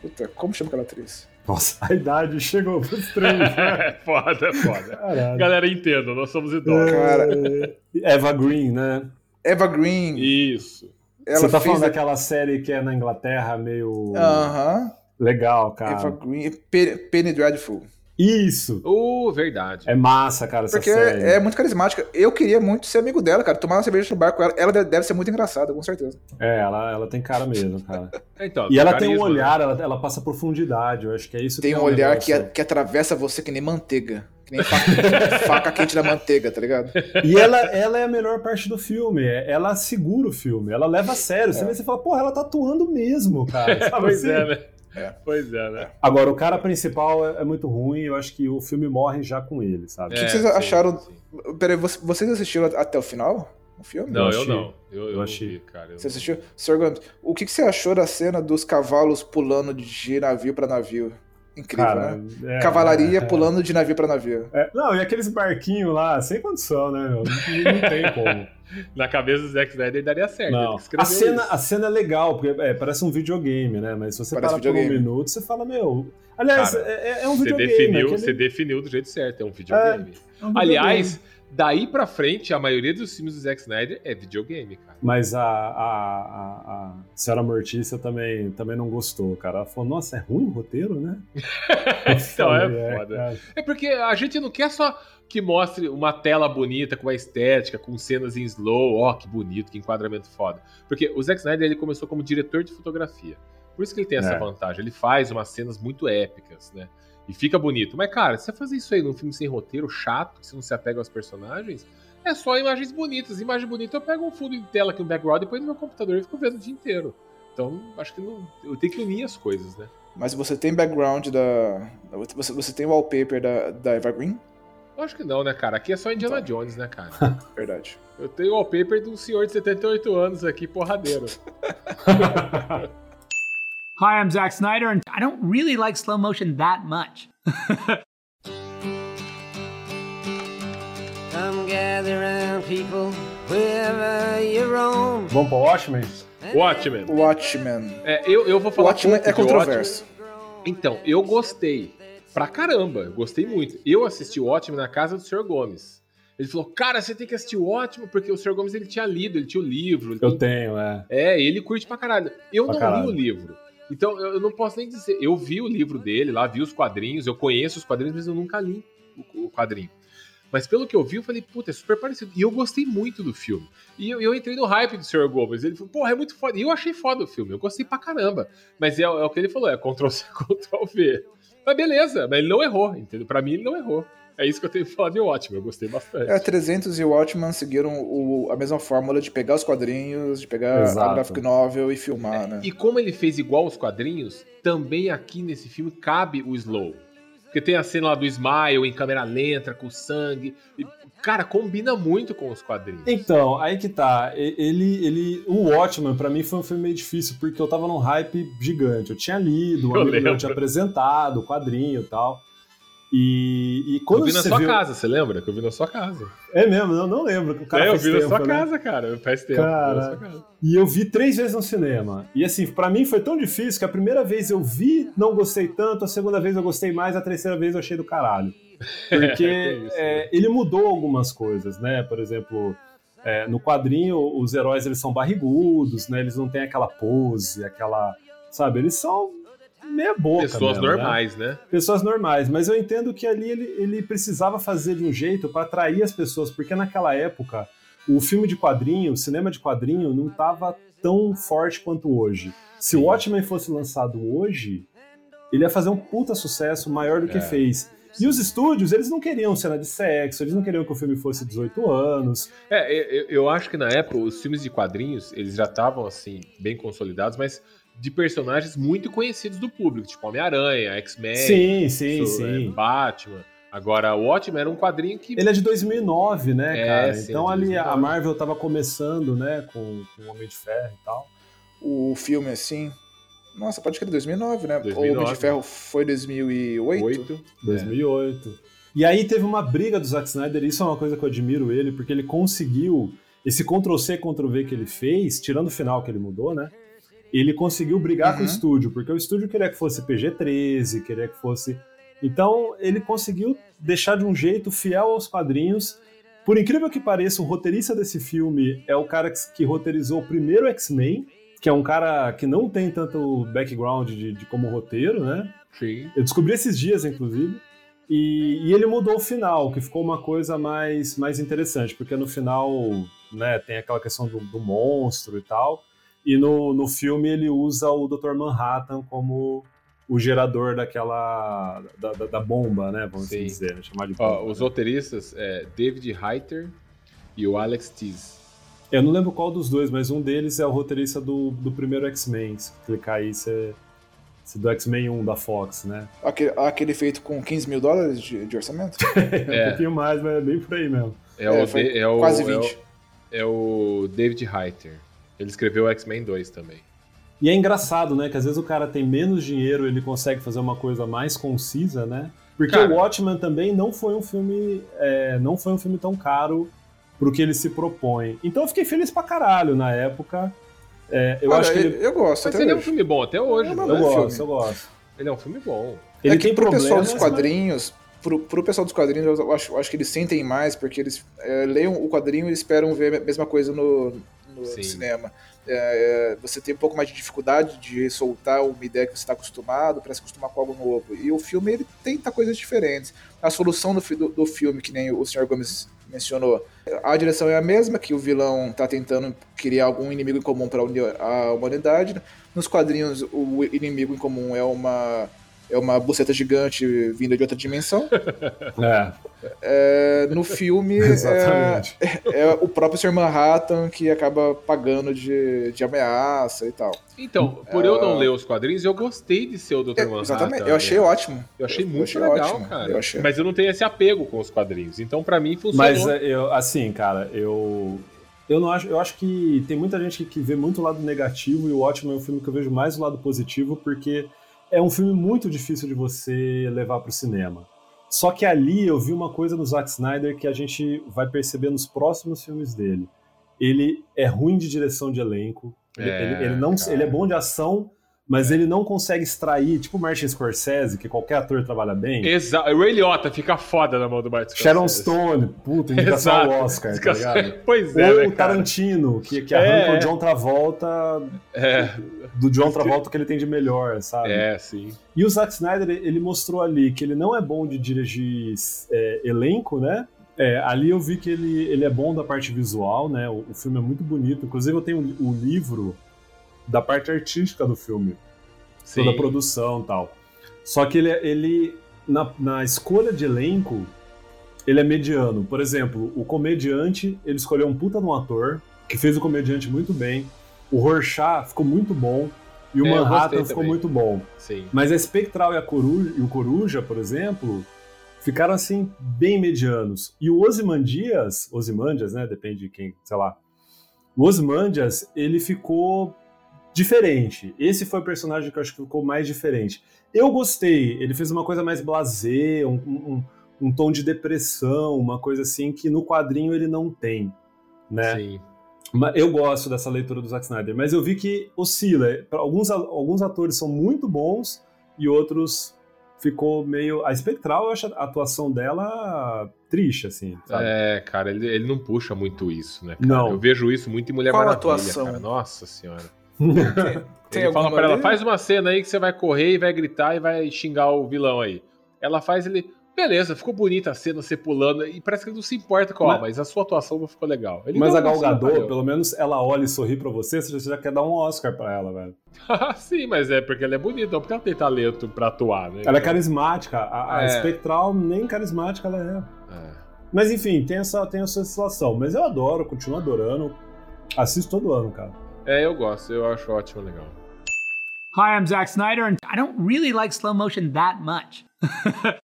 Puta, como chama aquela atriz? Nossa, a idade chegou pros três. né? É foda, é foda. Caralho. Galera, entenda, nós somos idosos. Cara. É, Eva Green, né? Eva Green. Isso. Ela Você tá falando a- daquela série que é na Inglaterra, meio Aham. legal, cara. Eva Green. Pe- Penny Dreadful. Isso! Uh, verdade. É massa, cara, essa Porque série. é muito carismática. Eu queria muito ser amigo dela, cara. Tomar uma cerveja no bar com ela. Ela deve ser muito engraçada, com certeza. É, ela, ela tem cara mesmo, cara. Então, E ela tem um carisma, né? olhar, ela, ela passa profundidade. Eu acho que é isso Tem que um é o olhar que, negócio. que atravessa você que nem manteiga. Que nem faca, faca quente da manteiga, tá ligado? E ela, ela é a melhor parte do filme. é- Ela segura o filme, ela leva a sério. Você vê você fala, porra, ela tá atuando mesmo, cara. Sabe Pois assim? é, né? É. Pois é, né? Agora, o cara principal é, é muito ruim. Eu acho que o filme morre já com ele, sabe? que É, vocês sim, acharam- sim. Peraí, vo- vocês assistiram até o final? O filme? Não, eu, achei. não. Eu, eu, Eu achei. vi, cara. Eu Você não- assistiu? Sr. Gomes, o que, que você achou da cena dos cavalos pulando de navio pra navio? Incrível, Cara, né? é, Cavalaria é, pulando de navio pra navio. é. Não, e aqueles barquinhos lá, sem condição, né, meu? Não, não tem como. Na cabeça do Zack Snyder daria certo. Não. A cena, isso. a cena é legal, porque é, parece um videogame, né? Mas se você Parece parar por um minuto, você fala, meu. Aliás, Cara, é, é um Você videogame. definiu, aquele- você definiu do jeito certo, é um videogame. é um Aliás, videogame. Daí pra frente, a maioria dos filmes do Zack Snyder é videogame, cara. Mas a, a, a, a senhora Mortícia também, também não gostou, cara. Ela falou, nossa, é ruim o roteiro, né? Então é falei, foda. cara. É porque a gente não quer só que mostre uma tela bonita, com uma estética, com cenas em slow, ó, que bonito, que enquadramento foda. Porque o Zack Snyder ele começou como diretor de fotografia. Por isso que ele tem essa É. vantagem. Ele faz umas cenas muito épicas, né? E fica bonito. Mas, cara, se você fazer isso aí num filme sem roteiro, chato, que você não se apega aos personagens, é só imagens bonitas. Imagem bonita, eu pego um fundo de tela aqui, um background, depois no meu computador e fico vendo o dia inteiro. Então, acho que não, eu tenho que unir as coisas, né? Mas você tem background da. Você, você tem wallpaper da, da Eva Green? Acho que não, né, cara? Aqui é só Indiana Jones, né, cara? Verdade. Eu tenho o wallpaper de um senhor de 78 anos aqui, porradeiro. Hi, I'm Zack Snyder, and I don't really like slow motion that much. Come gather round, people, wherever you roam. Vamos pro Watchmen? Watchmen. Watchmen. É, eu, eu vou O falar Watchmen pouco é controverso. Watchmen. Então, eu gostei. Pra caramba, eu gostei muito. Eu assisti o Watchmen na casa do Sr. Gomes. Ele falou, cara, você tem que assistir o Watchmen, porque o Sr. Gomes ele tinha lido, ele tinha o livro. ele Eu tem- tenho, é. É, ele curte pra caralho. Eu Pra não caralho. li o livro. Então, eu não posso nem dizer. Eu vi o livro dele lá, vi os quadrinhos, eu conheço os quadrinhos, mas eu nunca li o quadrinho. Mas pelo que eu vi, eu falei, puta, é super parecido. E eu gostei muito do filme. E eu, eu entrei no hype do Sr. Gomes. Ele falou, porra, é muito foda. E eu achei foda o filme, eu gostei pra caramba. Mas é, é o que ele falou, é Ctrl-C, Ctrl-V. Mas beleza, mas ele não errou, entendeu? Pra mim, ele não errou. É isso que eu tenho que falar de ótimo, eu gostei bastante. É, 300 e o Watchmen seguiram o- a mesma fórmula de pegar os quadrinhos, de pegar a Exato. graphic novel e filmar, né? E como ele fez igual os quadrinhos, também aqui nesse filme cabe o slow. Porque tem a cena lá do Smile em câmera lenta, com sangue. E, cara, combina muito com os quadrinhos. Então, aí que tá. Ele, ele, o Watchmen, pra mim, foi um filme meio difícil, porque eu tava num hype gigante. Eu tinha lido, um Eu amigo meu tinha apresentado o quadrinho e tal. E, e quando eu vi na sua viu... casa, você lembra? Que eu vi na sua casa. É mesmo, eu não lembro. O cara é, eu vi na tempo, sua né? casa, cara. Faz tempo. eu na Cara. sua casa. E eu vi três vezes no cinema. E assim, pra mim foi tão difícil que a primeira vez eu vi, não gostei tanto, a segunda vez eu gostei mais, a terceira vez eu achei do caralho. Porque É é, ele mudou algumas coisas, né? Por exemplo, é, no quadrinho, os heróis eles são barrigudos, né? Eles não têm aquela pose, aquela. Sabe? Eles são meia boca. Pessoas mesmo, né? normais, né? pessoas normais, mas eu entendo que ali ele, ele precisava fazer de um jeito para atrair as pessoas, porque naquela época o filme de quadrinho, o cinema de quadrinho não estava tão forte quanto hoje. Se o Sim. Watchmen fosse lançado hoje, ele ia fazer um puta sucesso maior do que É. fez. E os estúdios, eles não queriam cena de sexo, eles não queriam que o filme fosse 18 anos. É, eu, eu acho que na época os filmes de quadrinhos, eles já estavam assim, bem consolidados, mas de personagens muito conhecidos do público, tipo Homem-Aranha, X-Men, sim, sim, so- é, sim. Batman. Agora, o Watchmen era um quadrinho que. Ele é de 2009, né, É, cara? sim, então ali a 2009. Marvel tava começando, né, com, com o Homem de Ferro e tal. O filme, assim. Nossa, pode crer, 2009, né? O 2009. Homem de Ferro foi 2008. Oito. 2008. E aí teve uma briga do Zack Snyder, e isso é uma coisa que eu admiro ele, porque ele conseguiu, esse Ctrl-C, Ctrl-V que ele fez, tirando o final que ele mudou, né? Ele conseguiu brigar com o Uhum. estúdio, porque o estúdio queria que fosse PG-13, queria que fosse... Então, ele conseguiu deixar de um jeito fiel aos quadrinhos. Por incrível que pareça, o roteirista desse filme é o cara que, que roteirizou o primeiro X-Men, que é um cara que não tem tanto background de, de como roteiro, né? Sim. Eu descobri esses dias, inclusive. E, e ele mudou o final, que ficou uma coisa mais, mais interessante, porque no final né, tem aquela questão do, do monstro e tal. E no, no filme ele usa o Dr. Manhattan como o gerador daquela. da, da, da bomba, né? Vamos Sim. dizer, né, chamar de bomba. Ó, os né? roteiristas é David Reiter e o Alex Tease. Eu não lembro qual dos dois, mas um deles é o roteirista do, do primeiro X-Men. Se clicar aí, você. se do X-Men 1 da Fox, né? Aquele, aquele feito com 15 mil dólares de, de orçamento? É um pouquinho mais, mas é bem por aí mesmo. É, É, o, foi de- é o, quase é o- 20. É o, David Reiter. Ele escreveu o X-Men 2 também. E é engraçado, né? Que às vezes o cara tem menos dinheiro, ele consegue fazer uma coisa mais concisa, né? Porque Cara. o Watchmen também não foi um filme. é, não foi um filme tão caro pro que ele se propõe. Então eu fiquei feliz pra caralho na época. É, eu Olha, acho que eu, ele. eu gosto Mas até ele é um hoje. filme bom até hoje. É uma né? Eu bom gosto, filme. eu gosto. Ele é um filme bom. Ele é que tem pro pessoal dos mas- quadrinhos, pro, pro pessoal dos quadrinhos, eu acho, eu acho que eles sentem mais, porque eles é, leiam o quadrinho e esperam ver a mesma coisa no, no cinema. É, é, você tem um pouco mais de dificuldade de soltar uma ideia que você está acostumado para se acostumar com algo novo. E o filme ele tenta coisas diferentes. A solução do, do, do filme, que nem o Sr. Gomes mencionou, a direção é a mesma, que o vilão está tentando criar algum inimigo em comum para a humanidade. Nos quadrinhos, o inimigo em comum é uma é uma buceta gigante vinda de outra dimensão. É. É, no filme é, Exatamente. é o próprio Sr. Manhattan que acaba pagando de, de ameaça e tal. Então, por eu não ler os quadrinhos, eu gostei de ser o Dr. É, Manhattan. exatamente, eu achei ótimo. Eu achei Eu muito achei legal, ótimo, cara. eu achei. Mas eu não tenho esse apego com os quadrinhos. Então, pra mim, funcionou. Mas é, eu, assim, cara, eu. Eu não acho. Eu acho que tem muita gente que vê muito o lado negativo e o ótimo é um filme que eu vejo mais o lado positivo, porque é um filme muito difícil de você levar pro cinema. Só que ali eu vi uma coisa no Zack Snyder que a gente vai perceber nos próximos filmes dele. Ele é ruim de direção de elenco. Ele, É, ele- ele não, cara. ele é bom de ação, mas ele não consegue extrair, tipo o Martin Scorsese, que qualquer ator trabalha bem. Exato. O Ray Liotta fica foda na mão do Martin Sharon Scorsese. Stone, puta, indicação ao. Oscar, tá ligado? Pois é, Ou né, o? Tarantino, que, que arranca É. o John Travolta É, do John Travolta que ele tem de melhor, sabe? é, sim. E o Zack Snyder, ele mostrou ali que ele não é bom de dirigir é, elenco, né? É, ali eu vi que ele, ele é bom da parte visual, né? O, o filme é muito bonito. Inclusive, eu tenho o livro da parte artística do filme, sim. toda a produção e tal. Só que ele, ele na, na escolha de elenco, ele é mediano. Por exemplo, o comediante, ele escolheu um puta de um ator, que fez o comediante muito bem. O Rorschach ficou muito bom. E o É, Manhattan ficou muito bom. Sim. Mas a Espectral e, a Coruja, e o Coruja, por exemplo, ficaram assim, bem medianos. E o Ozymandias, Ozymandias, né? Depende de quem, sei lá. O Ozymandias, ele ficou diferente. Esse foi o personagem que eu acho que ficou mais diferente. Eu gostei, ele fez uma coisa mais blasé, um, um, um tom de depressão, uma coisa assim que no quadrinho ele não tem, né? Sim. Mas Eu gosto dessa leitura do Zack Snyder, mas eu vi que oscila. Alguns, alguns atores são muito bons e outros ficou meio. A Espectral, eu acho a atuação dela triste, assim, sabe? É, cara, ele, ele não puxa muito isso, né? Cara? Não. Eu vejo isso muito em Mulher Qual Maravilha, atuação? cara. Nossa senhora. Tem ele fala pra ela, faz uma cena aí que você vai correr e vai gritar e vai xingar o vilão aí. Ela faz ele. Beleza, ficou bonita a cena, você pulando, e parece que ele não se importa com ela, Mas- mas a sua atuação não ficou legal. Ele Mas a Gal Gadot, valeu. pelo menos ela olha e sorri pra você, você já quer dar um Oscar pra ela, velho. Sim, mas é porque ela é bonita, não porque ela tem talento pra atuar, né? Ela é carismática, a, a É. Espectral nem carismática ela é. É. Mas enfim, tem essa, tem essa situação. Mas eu adoro, continuo adorando. Assisto todo ano, cara. É, eu gosto, eu acho ótimo, legal. Hi, I'm Zack Snyder, and I don't really like slow motion that much.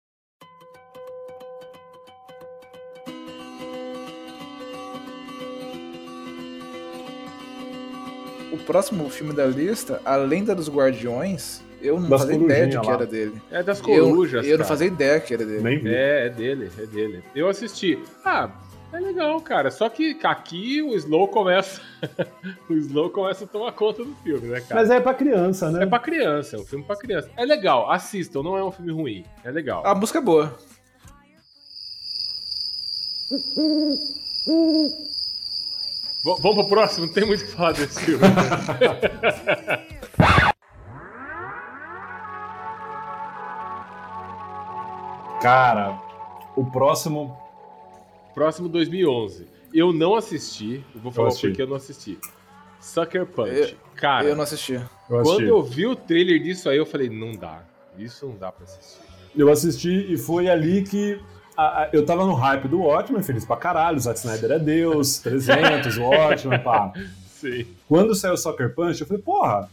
O próximo filme da lista, A Lenda dos Guardiões, eu não Das fazia ideia de corujinhas que lá. era dele. É das Eu, corujas, eu não cara. fazia ideia que era dele. Nem vi. É, é dele, é dele. Eu assisti. Ah, é legal, cara. Só que aqui o Slow começa. o Slow começa a tomar conta do filme, né, cara? Mas é pra criança, né? É pra criança, é um filme pra criança. É legal, assistam, não é um filme ruim. É legal. A música é boa. V- vamos pro próximo, não tem muito o que falar desse filme. Cara, o próximo. Próximo 2011. Eu não assisti, eu vou falar assisti. porque eu não assisti. Sucker Punch. Eu- cara, eu não assisti. Eu quando assisti. eu vi o trailer disso aí, eu falei, não dá. Isso não dá pra assistir. Eu assisti e foi ali que a- a- eu tava no hype do Watchmen, feliz pra caralho, o Zack Snyder é Deus, 300, o Watchmen, pá. Sim. Quando saiu o Soccer Punch, eu falei, porra,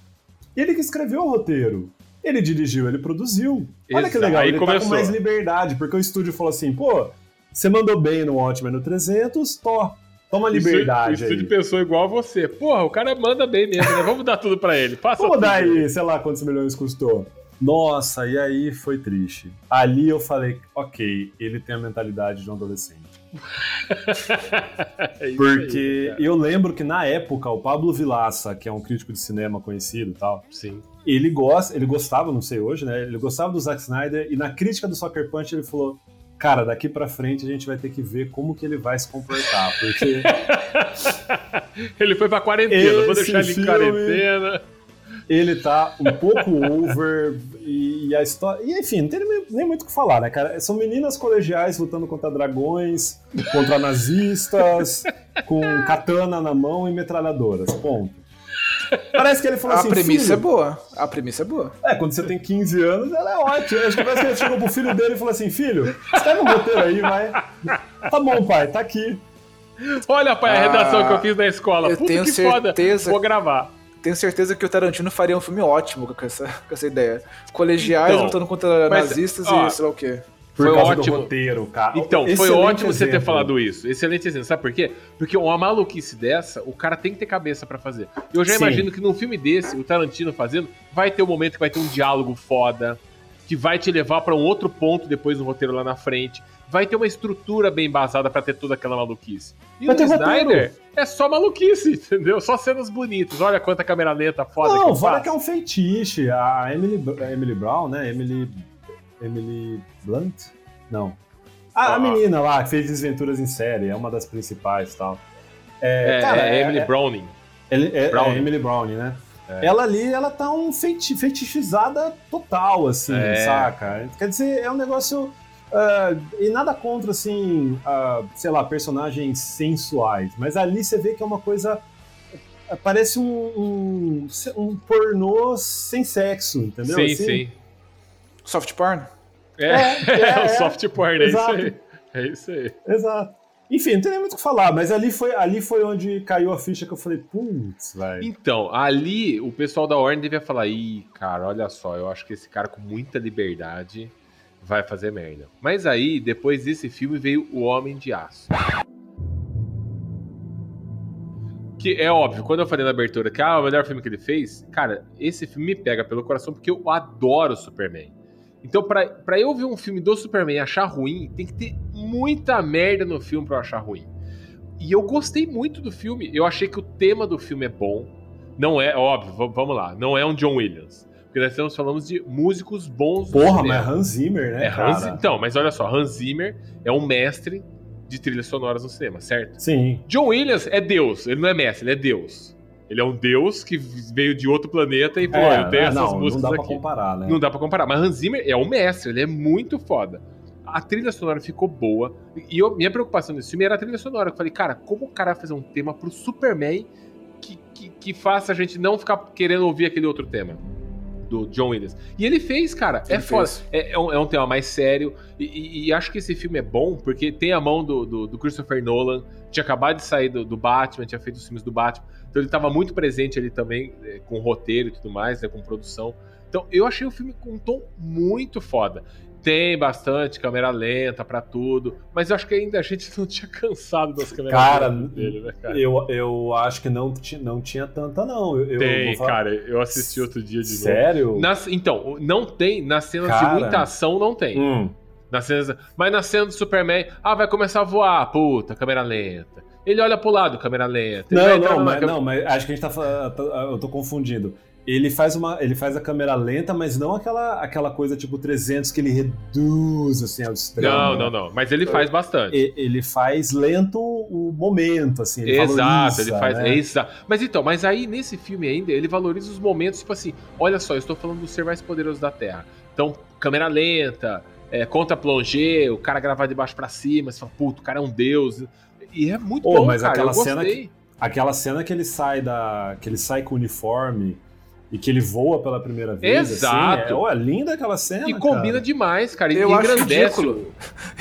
ele que escreveu o roteiro. Ele dirigiu, ele produziu. Olha que Exato, legal, aí ele tá começou. com mais liberdade, porque o estúdio falou assim, pô, você mandou bem no Watchmen no 300, to, toma liberdade O estúdio aí. pensou igual a você. Porra, o cara manda bem mesmo, né? Vamos dar tudo pra ele. Passa Vamos tudo. dar aí, sei lá quantos milhões custou. Nossa, e aí foi triste. Ali eu falei, ok, ele tem a mentalidade de um adolescente. É isso Porque aí, eu lembro que na época o Pablo Vilaça, que é um crítico de cinema conhecido e tal, Sim. ele gosta, ele gostava, não sei hoje, né? Ele gostava do Zack Snyder e na crítica do Soccer Punch ele falou: "Cara, daqui pra frente a gente vai ter que ver como que ele vai se comportar, porque Ele foi pra quarentena, vou deixar ele em quarentena. ele tá um pouco over e, e a história, e enfim, não tem nem, nem muito o que falar, né, cara? São meninas colegiais lutando contra dragões, contra nazistas, com katana na mão e metralhadoras. Ponto. Parece que ele falou A assim, premissa é boa. A premissa é boa. É, quando você tem 15 anos, ela é ótima. Acho que parece que ele chegou pro filho dele e falou assim: Filho, escreve um roteiro aí, vai. Tá bom, pai, tá aqui. Olha, pai, a Ah, redação que eu fiz na escola. eu Puta tenho que foda. certeza- Vou gravar. Tenho certeza que o Tarantino faria um filme ótimo com essa, com essa ideia. Colegiais Então, lutando contra mas, nazistas ó, e sei lá o quê. Por Foi ótimo. roteiro, cara. Então, foi Excelente ótimo você ter exemplo. falado isso. Excelente exemplo. Sabe por quê? Porque uma maluquice dessa, o cara tem que ter cabeça pra fazer. Eu já Sim. imagino que num filme desse, o Tarantino fazendo, vai ter um momento que vai ter um diálogo foda, que vai te levar pra um outro ponto depois no roteiro lá na frente. Vai ter uma estrutura bem embasada pra ter toda aquela maluquice. E Vai o Snyder roteiro. é só maluquice, entendeu? Só cenas bonitas. Olha quanta câmera lenta foda que Não, fora faço. que é um feitiço. A Emily, a Emily Brown, né? Emily. Emily Blunt? Não. A, a Ah. menina lá que fez Desventuras em Série, é uma das principais e tal. É, É, cara, é Emily é- Browning. É, Browning. é Emily Browning, né? Ela ali, ela tá um feiti fetichizada total, assim, É. saca? Quer dizer, é um negócio. ah, e nada contra, assim, ah, sei lá, personagens sensuais, mas ali você vê que é uma coisa. ah, Parece um, um, um pornô sem sexo, entendeu? Sim, Assim, sim. Soft porn? É, é, é, o é. soft porn, é isso aí. É isso aí. Exato. Enfim, não tem nem muito o que falar, mas ali foi, ali foi onde caiu a ficha que eu falei, putz, velho. Então, ali o pessoal da Warner devia falar: ih, cara, olha só, eu acho que esse cara com muita liberdade vai fazer merda. Mas aí, depois desse filme, veio O Homem de Aço. Que é óbvio, quando eu falei na abertura que ah, o melhor filme que ele fez, cara, esse filme me pega pelo coração porque eu adoro o Superman. Então, pra, pra eu ver um filme do Superman e achar ruim, tem que ter muita merda no filme pra eu achar ruim. E eu gostei muito do filme. Eu achei que o tema do filme é bom. Não é, óbvio, vamos lá, não é um John Williams. Porque nós estamos falando de músicos bons Porra, mas Hans Zimmer, né, É? Hans, então, mas olha só, Hans Zimmer é um mestre de trilhas sonoras no cinema, certo? Sim. John Williams é Deus, ele não é mestre, ele é Deus. Ele é um Deus que veio de outro planeta e falou: É, eu tenho é, essas não, não músicas dá pra aqui. comparar, né? Não dá pra comparar. Mas Hans Zimmer é um mestre, ele é muito foda. A trilha sonora ficou boa. E eu- minha preocupação nesse filme era a trilha sonora. Eu falei, cara, como o cara vai fazer um tema pro Superman que, que, que faça a gente não ficar querendo ouvir aquele outro tema? Do John Williams. E ele fez, cara. é Ele foda. fez. É, é um, é um tema mais sério. E, e- e acho que esse filme é bom porque tem a mão do, do, do Christopher Nolan. Tinha acabado de sair do, do Batman, tinha feito os filmes do Batman. Então ele estava muito presente ali também, é, com roteiro e tudo mais, né, com produção. Então eu achei o filme com um tom muito foda. Tem bastante câmera lenta pra tudo, mas eu acho que ainda a gente não tinha cansado das câmeras Cara, dele, né, cara? Eu, eu acho que não, não tinha tanta, não. Eu, Tem, falar- cara. Eu assisti outro dia de novo. Sério? Nas- então, não tem. Nas cenas Cara. de muita ação, não tem. Hum. Nas cenas, mas na cena do Superman, ah, vai começar a voar, puta, câmera lenta. Ele olha pro lado, câmera lenta. Ele Não, não, mas, câmera- não, mas acho que a gente tá falando. Eu tô confundindo. Ele faz, uma, ele faz a câmera lenta, mas não aquela, aquela coisa tipo 300 que ele reduz assim ao extremo. Não, não, não. Mas ele faz bastante. E- Ele faz lento o momento, assim. Ele Exato, valoriza, ele faz. né? Exato. Mas então, mas aí nesse filme ainda, ele valoriza os momentos, tipo assim, olha só, eu estou falando do ser mais poderoso da Terra. Então, câmera lenta, é, contra plongé, o cara gravar de baixo pra cima, você fala, puto, o cara é um deus. E é muito Pô, bom, mas cara. aquela eu cena gostei. que- Aquela cena que ele sai da. que ele sai com o uniforme e que ele voa pela primeira vez. Exato. Assim, é, ó, é linda aquela cena. E combina cara. demais, cara. E Eu acho ridículo.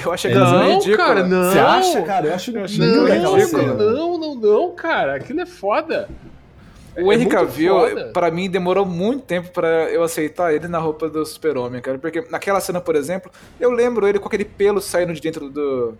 Eu acho É, cena Não, ridícula. cara, não. Você acha, cara? Eu acho Eu ridículo. cena. Não, não, não, cara. Aquilo é foda. O É Henry Cavill, pra mim, demorou muito tempo pra eu aceitar ele na roupa do super-homem, cara. Porque naquela cena, por exemplo, eu lembro ele com aquele pelo saindo de dentro do...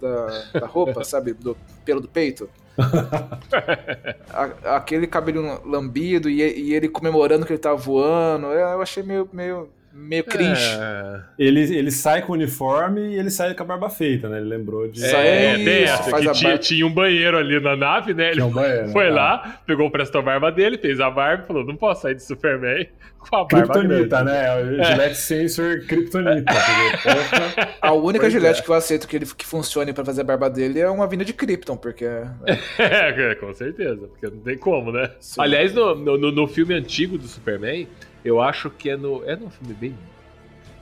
Da, da roupa, sabe? Do pelo do peito. A- aquele cabelo lambido e, e ele comemorando que ele tava voando. Eu eu achei meio, meio, meio cringe. É, Ele, ele sai com o uniforme e ele sai com a barba feita, né? Ele lembrou de. É, aí, tem isso, essa, faz que a tinha, barba. tinha um banheiro ali na nave, né? Ele Tinha um banheiro, foi tá. lá, pegou o presto barba dele, fez a barba e falou: não posso sair de Superman com a barba Kryptonita, né? O Gillette Sensor Kryptonita. A única Pois gilete é. que eu aceito que, ele, que funcione pra fazer a barba dele é uma vinda de Krypton, porque... É, com certeza, porque não tem como, né? Sim. Aliás, no, no, no filme antigo do Superman, eu acho que é no. É num filme bem.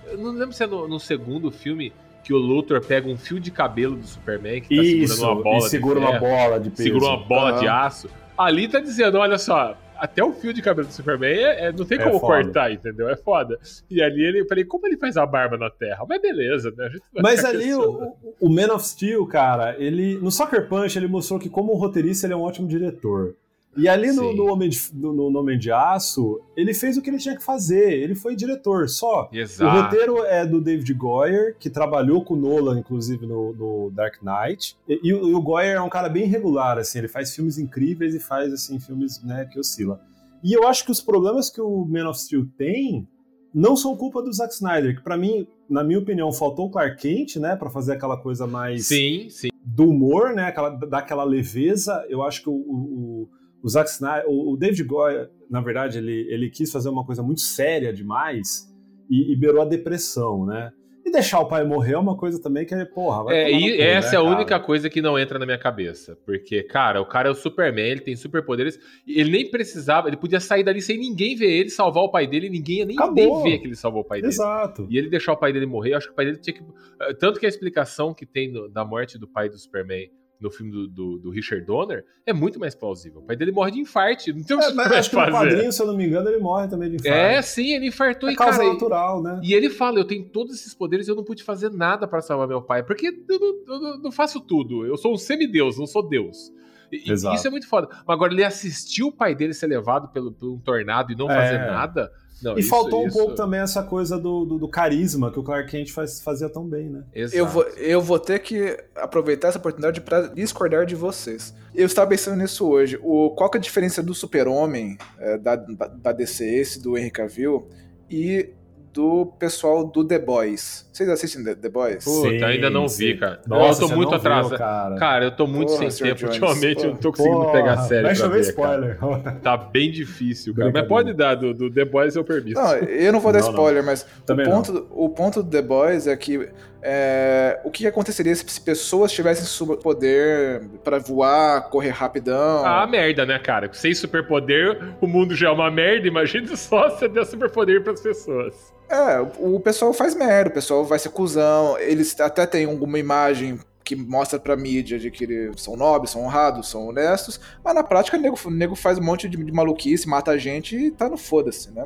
Eu não lembro se é no, no segundo filme que o Luthor pega um fio de cabelo do Superman que tá Isso, segurando uma bola e de segura uma ferro, bola de peso. segura uma bola de Aham. aço. Ali tá dizendo, olha só, até o fio de cabelo do Superman é, é- não tem É como foda. cortar, entendeu? É foda. E ali ele, eu falei, como ele faz a barba na Terra? Mas beleza, né? Mas ali o, o Man of Steel, cara, ele no Sucker Punch ele mostrou que como roteirista ele é um ótimo diretor. E ali no, no, Homem de, no, no Homem de Aço, ele fez o que ele tinha que fazer. Ele foi diretor só. O Exato. roteiro é do David Goyer, que trabalhou com o Nolan, inclusive, no, no Dark Knight. E, e o, o Goyer é um cara bem regular, assim, ele faz filmes incríveis e faz, assim, filmes, né, que oscila. E eu acho que os problemas que o Man of Steel tem não são culpa do Zack Snyder, que pra mim, na minha opinião, faltou o Clark Kent, né, pra fazer aquela coisa mais Sim, sim. do humor, né, aquela, daquela leveza. Eu acho que o, o, o Zack Snyder, o, o David Goyer, na verdade, ele, ele quis fazer uma coisa muito séria demais e, e beirou a depressão, né? E deixar o pai morrer é uma coisa também que é, porra, vai É, e cu, essa né, é a cara? única coisa que não entra na minha cabeça. Porque, cara, o cara é o Superman, ele tem superpoderes. Ele nem precisava, ele podia sair dali sem ninguém ver ele, salvar o pai dele, ninguém ia nem, nem ver que ele salvou o pai dele. Exato. E ele deixar o pai dele morrer, eu acho que o pai dele tinha que. eh, Tanto que a explicação que tem no- da morte do pai do Superman no filme do, do, do Richard Donner é muito mais plausível. O pai dele morre de infarte, não tem o que É, o mas Superman acho que no fazer. quadrinho, se eu não me engano, ele morre também de infarto. É, sim, ele infartou é e causa cara, natural, né? e ele fala: Eu tenho todos esses poderes e eu não pude fazer nada pra salvar meu pai. Porque eu não, eu não- não faço tudo. Eu sou um semideus, não sou Deus. E Exato. isso é muito foda. Mas agora ele assistiu o pai dele ser levado pelo, por um tornado e não É. fazer nada. Não, E isso- faltou um isso- pouco também essa coisa do, do, do carisma que o Clark Kent faz- fazia tão bem, né? Exato. Eu vou, eu vou ter que aproveitar essa oportunidade para discordar de vocês. Eu estava pensando nisso hoje. O, qual que é a diferença do Super-Homem é, da, da DC, esse do Henry Cavill, e do pessoal do The Boys? Vocês assistem The, The Boys? Puta, Sim, ainda não sim. vi, cara. Nossa, eu tô muito não viu, atrasado. cara. Cara, eu tô muito Porra, sem tempo. Jones, Ultimamente eu não tô conseguindo Porra, pegar a série. Vai pra chover ver, cara. spoiler. Tá bem difícil, cara. Mas pode dar, do, do The Boys eu permito. Não, eu não vou dar Não, não. spoiler, mas o não. ponto, o ponto do The Boys é que é, o que aconteceria se, pessoas tivessem superpoder pra voar, correr rapidão? Ah, merda, né, cara? Sem superpoder, o mundo já é uma merda. Imagina só se der superpoder pras pessoas. É, o pessoal faz merda, o pessoal vai ser cuzão, eles até têm alguma imagem que mostra pra mídia de que eles são nobres, são honrados, são honestos, mas na prática o nego, o nego faz um monte de, de maluquice, mata a gente e tá no foda-se, né?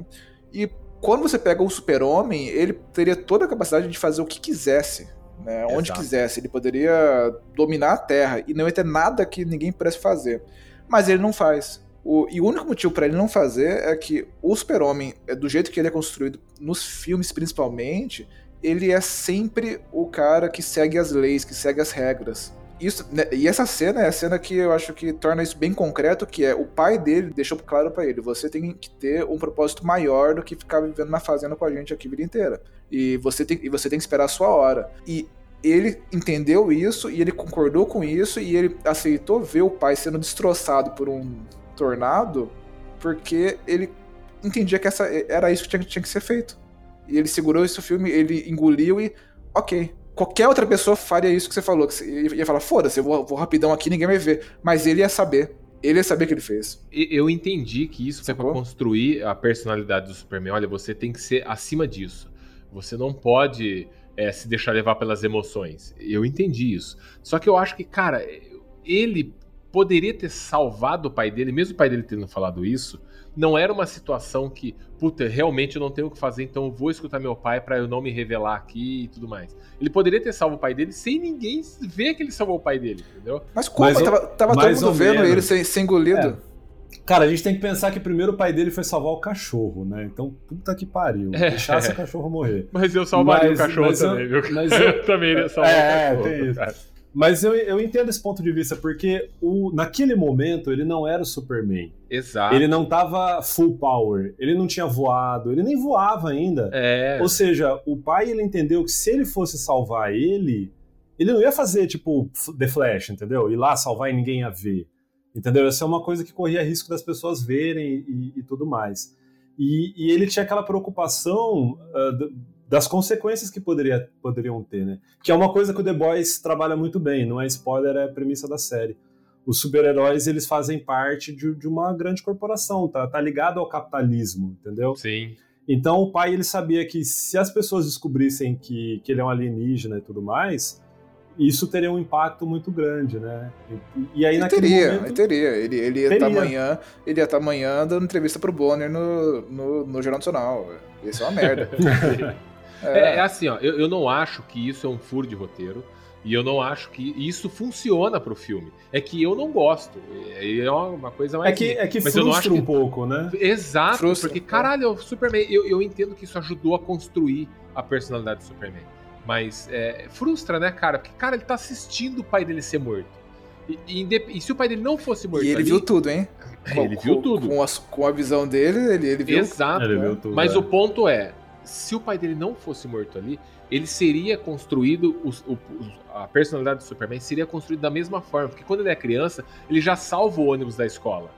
E quando você pega o super-homem, ele teria toda a capacidade de fazer o que quisesse, né? Onde Exato. quisesse, ele poderia dominar a Terra e não ia ter nada que ninguém pudesse fazer. Mas ele não faz. O, e o único motivo pra ele não fazer é que o Super-Homem, é, do jeito que ele é construído, nos filmes principalmente, ele é sempre o cara que segue as leis, que segue as regras. Isso, né, e essa cena é a cena que eu acho que torna isso bem concreto, que é o pai dele deixou claro pra ele, você tem que ter um propósito maior do que ficar vivendo na fazenda com a gente aqui a vida inteira. E você tem, e você tem que esperar a sua hora. E ele entendeu isso e ele concordou com isso e ele aceitou ver o pai sendo destroçado por um tornado porque ele entendia que essa, era isso que tinha, tinha que ser feito. E ele segurou esse filme, ele engoliu e, ok. Qualquer outra pessoa faria isso que você falou. Que você ia falar, foda-se, eu vou, vou rapidão aqui, ninguém vai ver. Mas ele ia saber. Ele ia saber o que ele fez. Eu entendi que isso foi pra Sacou? construir a personalidade do Superman. Olha, você tem que ser acima disso. Você não pode é, se deixar levar pelas emoções. Eu entendi isso. Só que eu acho que, cara, ele poderia ter salvado o pai dele, mesmo o pai dele tendo falado isso. Não era uma situação que, puta, realmente eu não tenho o que fazer, então eu vou escutar meu pai pra eu não me revelar aqui e tudo mais. Ele poderia ter salvo o pai dele sem ninguém ver que ele salvou o pai dele, entendeu? Mas como? Mas tava tava todo mundo vendo menos. ele ser, ser engolido. É. Cara, a gente tem que pensar que primeiro o pai dele foi salvar o cachorro, né? Então, puta que pariu. É. Deixasse o cachorro morrer. Mas eu salvaria Mas- o cachorro mas eu- também, viu? mas eu, eu- também iria salvar É, o cachorro. tem isso. cara. Mas eu, eu entendo esse ponto de vista, porque o, naquele momento ele não era o Superman. Exato. Ele não tava full power, ele não tinha voado, ele nem voava ainda. É. Ou seja, o pai ele entendeu que se ele fosse salvar ele, ele não ia fazer tipo The Flash, entendeu? Ir lá salvar e ninguém ia ver. Entendeu? Essa é uma coisa que corria risco das pessoas verem e, e tudo mais. E, e ele tinha aquela preocupação d- das consequências que poderia, poderiam ter, né? Que é uma coisa que o The Boys trabalha muito bem, não é spoiler, é a premissa da série. Os super-heróis, eles fazem parte de, de uma grande corporação, tá, tá ligado ao capitalismo, entendeu? Sim. Então o pai ele sabia que se as pessoas descobrissem que, que ele é um alienígena e tudo mais, isso teria um impacto muito grande, né? E, e aí Ele naquele teria, momento... ele teria. Ele, ele ia estar Teria. amanhã, ele ia estar amanhã dando entrevista pro Bonner no, no, no Jornal Nacional. Isso é uma merda. É, é assim, ó, eu, eu não acho que isso é um furo de roteiro. E eu não acho que isso funciona pro filme. É que eu não gosto. É, é uma, coisa mais. É que, é que Mas eu não frustra acho que- um pouco, né? Exato, Frustra, porque é. caralho, o Superman. Eu, eu entendo que isso ajudou a construir a personalidade do Superman. Mas é, frustra, né, cara? Porque, cara, ele tá assistindo o pai dele ser morto. E, e e se o pai dele não fosse morto E ele ali, viu tudo, hein? Ele viu tudo. Com a, com a visão dele, ele, ele viu. Exato. Ele viu tudo, Mas é. o ponto é, se o pai dele não fosse morto ali, ele seria construído, os- o- a personalidade do Superman seria construída da mesma forma, porque quando ele é criança, ele já salva o ônibus da escola.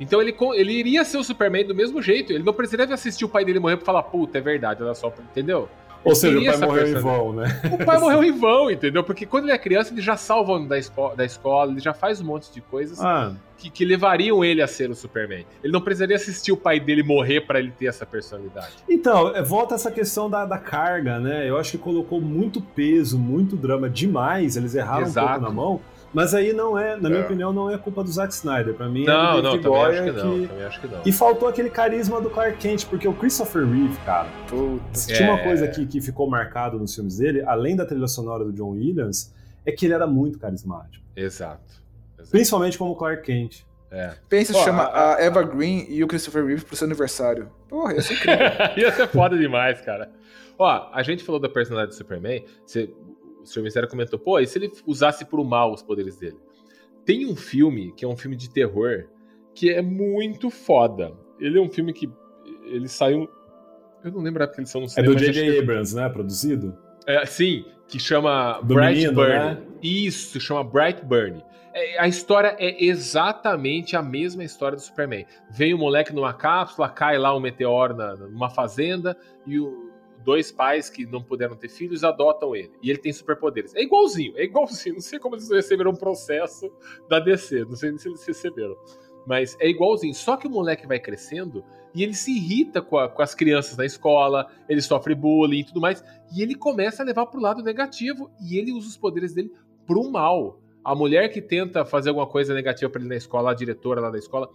Então ele, ele iria ser o Superman do mesmo jeito, ele não precisaria assistir o pai dele morrer pra falar, puta, é verdade, olha só, entendeu? Ou seja, o pai morreu em vão, né? O pai morreu em vão, entendeu? Porque quando ele é criança, ele já salva o ônibus da, da escola, ele já faz um monte de coisas Ah, que, que levariam ele a ser o Superman. Ele não precisaria assistir o pai dele morrer pra ele ter essa personalidade. Então, é, volta essa questão da, da carga, né? Eu acho que colocou muito peso, muito drama demais. Eles erraram um Exato. pouco na mão. Mas aí não é, na minha É. opinião, não é culpa do Zack Snyder. Pra mim, é Não, do não, David também acho que não. Também acho que não. E faltou aquele carisma do Clark Kent, porque o Christopher Reeve, cara, Puta. se tinha uma É. coisa que, que ficou marcado nos filmes dele, além da trilha sonora do John Williams, é que ele era muito carismático. Exato. Exato. Principalmente como Clark Kent. É. Pensa, Ó, chama a- a, Eva Green e o Christopher Reeve pro seu aniversário. Porra, ia ser incrível. Ia ser foda demais, cara. Ó, a gente falou da personalidade do Superman. Você, o Sr. Mistério comentou, pô, e se ele usasse pro mal os poderes dele? Tem um filme, que é um filme de terror, que é muito foda. Ele é um filme que. Ele saiu. Eu não lembro porque eles são no É cinema. do mas J.J. Abrams, né? Produzido. É, sim, que chama Do Bright menino, Burn. né? Isso, chama Bright Burn. É, a história é exatamente a mesma história do Superman. Vem o moleque numa cápsula, cai lá um meteoro na- numa fazenda e o- dois pais que não puderam ter filhos adotam ele. E ele tem superpoderes. É igualzinho, é igualzinho. Não sei como eles receberam um processo da DC, não sei se eles receberam. Mas é igualzinho. Só que o moleque vai crescendo e ele se irrita com, a- com as crianças na escola, ele sofre bullying e tudo mais. E ele começa a levar pro lado negativo e ele usa os poderes dele pro mal. A mulher que tenta fazer alguma coisa negativa pra ele na escola, a diretora lá da escola,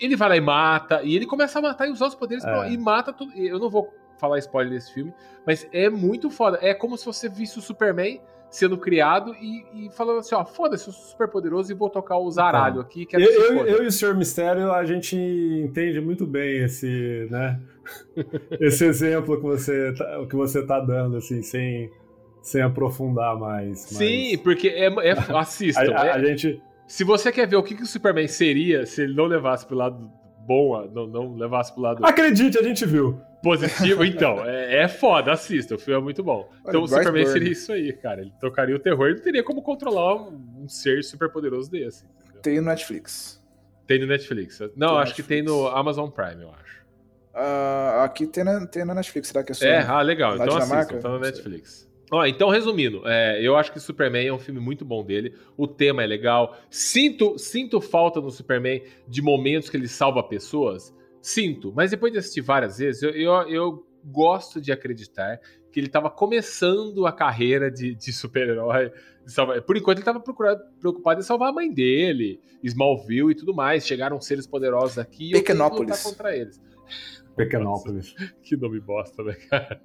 ele vai lá e mata, e ele começa a matar e usar os poderes pra- É. e mata tudo. Eu não vou falar spoiler desse filme, mas é muito foda. É como se você visse o Superman sendo criado e, e falando assim, ó, foda-se, eu sou super poderoso e vou tocar o zaralho aqui, quero Eu, que eu, eu e o Sr. Mistério, a gente entende muito bem esse, né? esse exemplo que você, tá, que você tá dando, assim, sem, sem aprofundar mais. mas Sim, porque é, é a, assistam. a- é- a gente. Se você quer ver o que, que o Superman seria se ele não levasse pro lado bom, não, não levasse pro lado Acredite, a gente viu. positivo, então, é, é foda, assista, o filme é muito bom. Então o Superman Burn. seria isso aí, cara. Ele tocaria o terror e não teria como controlar um, um ser super poderoso desse. entendeu? Tem no Netflix. Tem no Netflix. Não, Tem acho que tem no Netflix. Amazon Prime, eu acho. Ah, aqui tem na, tem na Netflix, será que é só? É, ah, legal. Então Dinamarca? assistam, tá no. Netflix. Ó, então, resumindo, é, eu acho que Superman é um filme muito bom dele. O tema é legal. Sinto, sinto falta no Superman de momentos que ele salva pessoas. Sinto. Mas depois de assistir várias vezes, eu, eu, eu gosto de acreditar que ele estava começando a carreira de, de super-herói. Por enquanto, ele estava preocupado em salvar a mãe dele, Smallville e tudo mais. Chegaram seres poderosos aqui e eu contra eles. Pequenópolis. Que nome bosta, né, cara?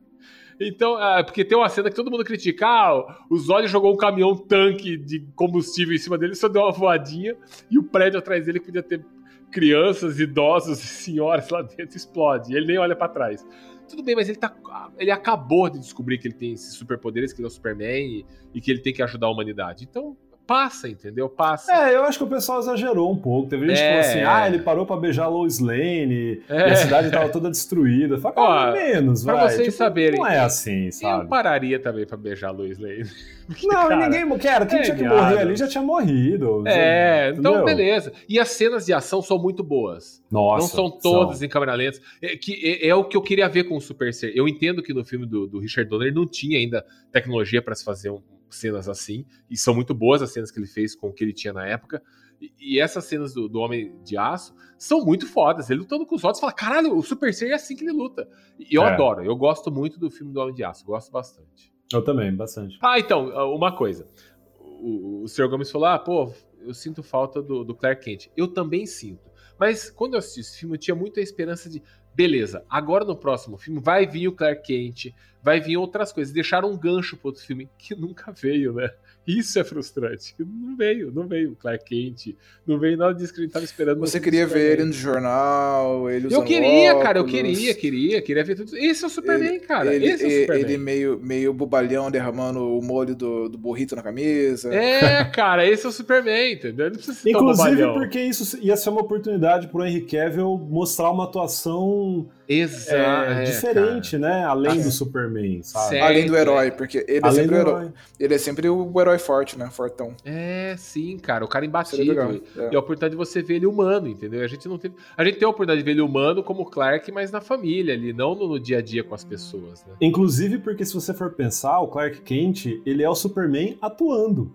Então, ah, porque tem uma cena que todo mundo critica. Ah, o Zod jogou um caminhão tanque de combustível em cima dele, só deu uma voadinha e o prédio atrás dele que podia ter crianças, idosos e senhoras lá dentro explode. Ele nem olha pra trás. Tudo bem, mas ele, tá, ele acabou de descobrir que ele tem esses superpoderes, que ele é o Superman e, e que ele tem que ajudar a humanidade. Então, passa, entendeu? Passa. É, eu acho que o pessoal exagerou um pouco. Teve gente que É. falou assim: ah, ele parou pra beijar a Lois Lane É. e a cidade tava toda destruída. Fala, Ó, menos, pra vai. vocês Tipo, saberem, Não é assim, Eu sabe? pararia também pra beijar a Lois Lane. Porque, Não, cara, ninguém. Cara, quem é tinha que morrer ali já tinha morrido. É, então entendeu? beleza. E as cenas de ação são muito boas. Nossa. não são todas em câmera lenta. É, que, é, é o que eu queria ver com o Super Ser. Eu entendo que no filme do, do Richard Donner não tinha ainda tecnologia para se fazer um- cenas assim. E são muito boas as cenas que ele fez com o que ele tinha na época. E, e essas cenas do, do Homem de Aço são muito fodas. Ele lutando com os outros, fala: caralho, o Super Ser é assim que ele luta. E eu É. adoro. Eu gosto muito do filme do Homem de Aço. Gosto bastante. Eu também, bastante. Ah, então, uma coisa. O, o Sr. Gomes falou: ah, pô, eu sinto falta do, do Clark Kent. Eu também sinto. Mas quando eu assisti esse filme, eu tinha muita esperança de. Beleza, agora no próximo filme vai vir o Clark Kent, vai vir outras coisas. Deixaram um gancho pro outro filme que nunca veio, né? Isso é frustrante. Não veio, não veio o Clark Kent, não veio nada disso que a gente tava esperando. Você queria ver ele no jornal, ele Eu queria, cara, eu óculos, queria, queria, queria ver tudo. Esse é o Superman, cara. Ele, Esse é o ele- Superman. ele meio, meio bobalhão derramando o molho do, do burrito na camisa. É, cara, esse é o Superman, entendeu? Ele não precisa Inclusive porque isso ia ser uma oportunidade pro Henry Cavill mostrar uma atuação Exato. é, é, diferente, né? Além Ah, do é. Superman, sabe? Certo. Além do herói, porque ele é, sempre do o herói. herói. ele é sempre o herói forte, né? Fortão. É, sim, cara, o cara Seria imbatível. legal. E É. a oportunidade de você ver ele humano, entendeu? A gente não teve. A gente tem a oportunidade de ver ele humano como Clark, mas na família ali, não no, no dia a dia com as pessoas, né? Inclusive porque se você for pensar, o Clark Kent, ele é o Superman atuando.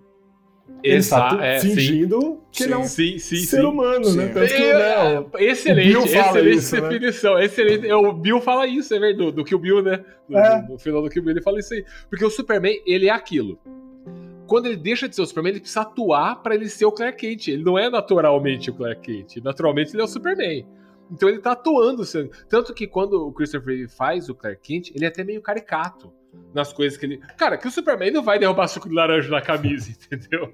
Ele está Exa- tu- é, sim. fingindo que ele é um Sim, sim, ser sim. humano, né? Sim. Tanto que, né, o- Excelente, o Bill fala excelente isso, né? definição. Excelente. É, O Bill fala isso, é verdade, do, do que o Bill, né? No, É. no final do que o Bill ele fala isso aí. Porque o Superman, ele é aquilo. Quando ele deixa de ser o Superman, ele precisa atuar pra ele ser o Clark Kent. Ele não é naturalmente o Clark Kent. Naturalmente ele é o Superman. Então ele tá atuando. sendo- Tanto que quando o Christopher Reeve faz o Clark Kent, ele é até meio caricato nas coisas que ele. Cara, que o Superman não vai derrubar suco de laranja na camisa, entendeu?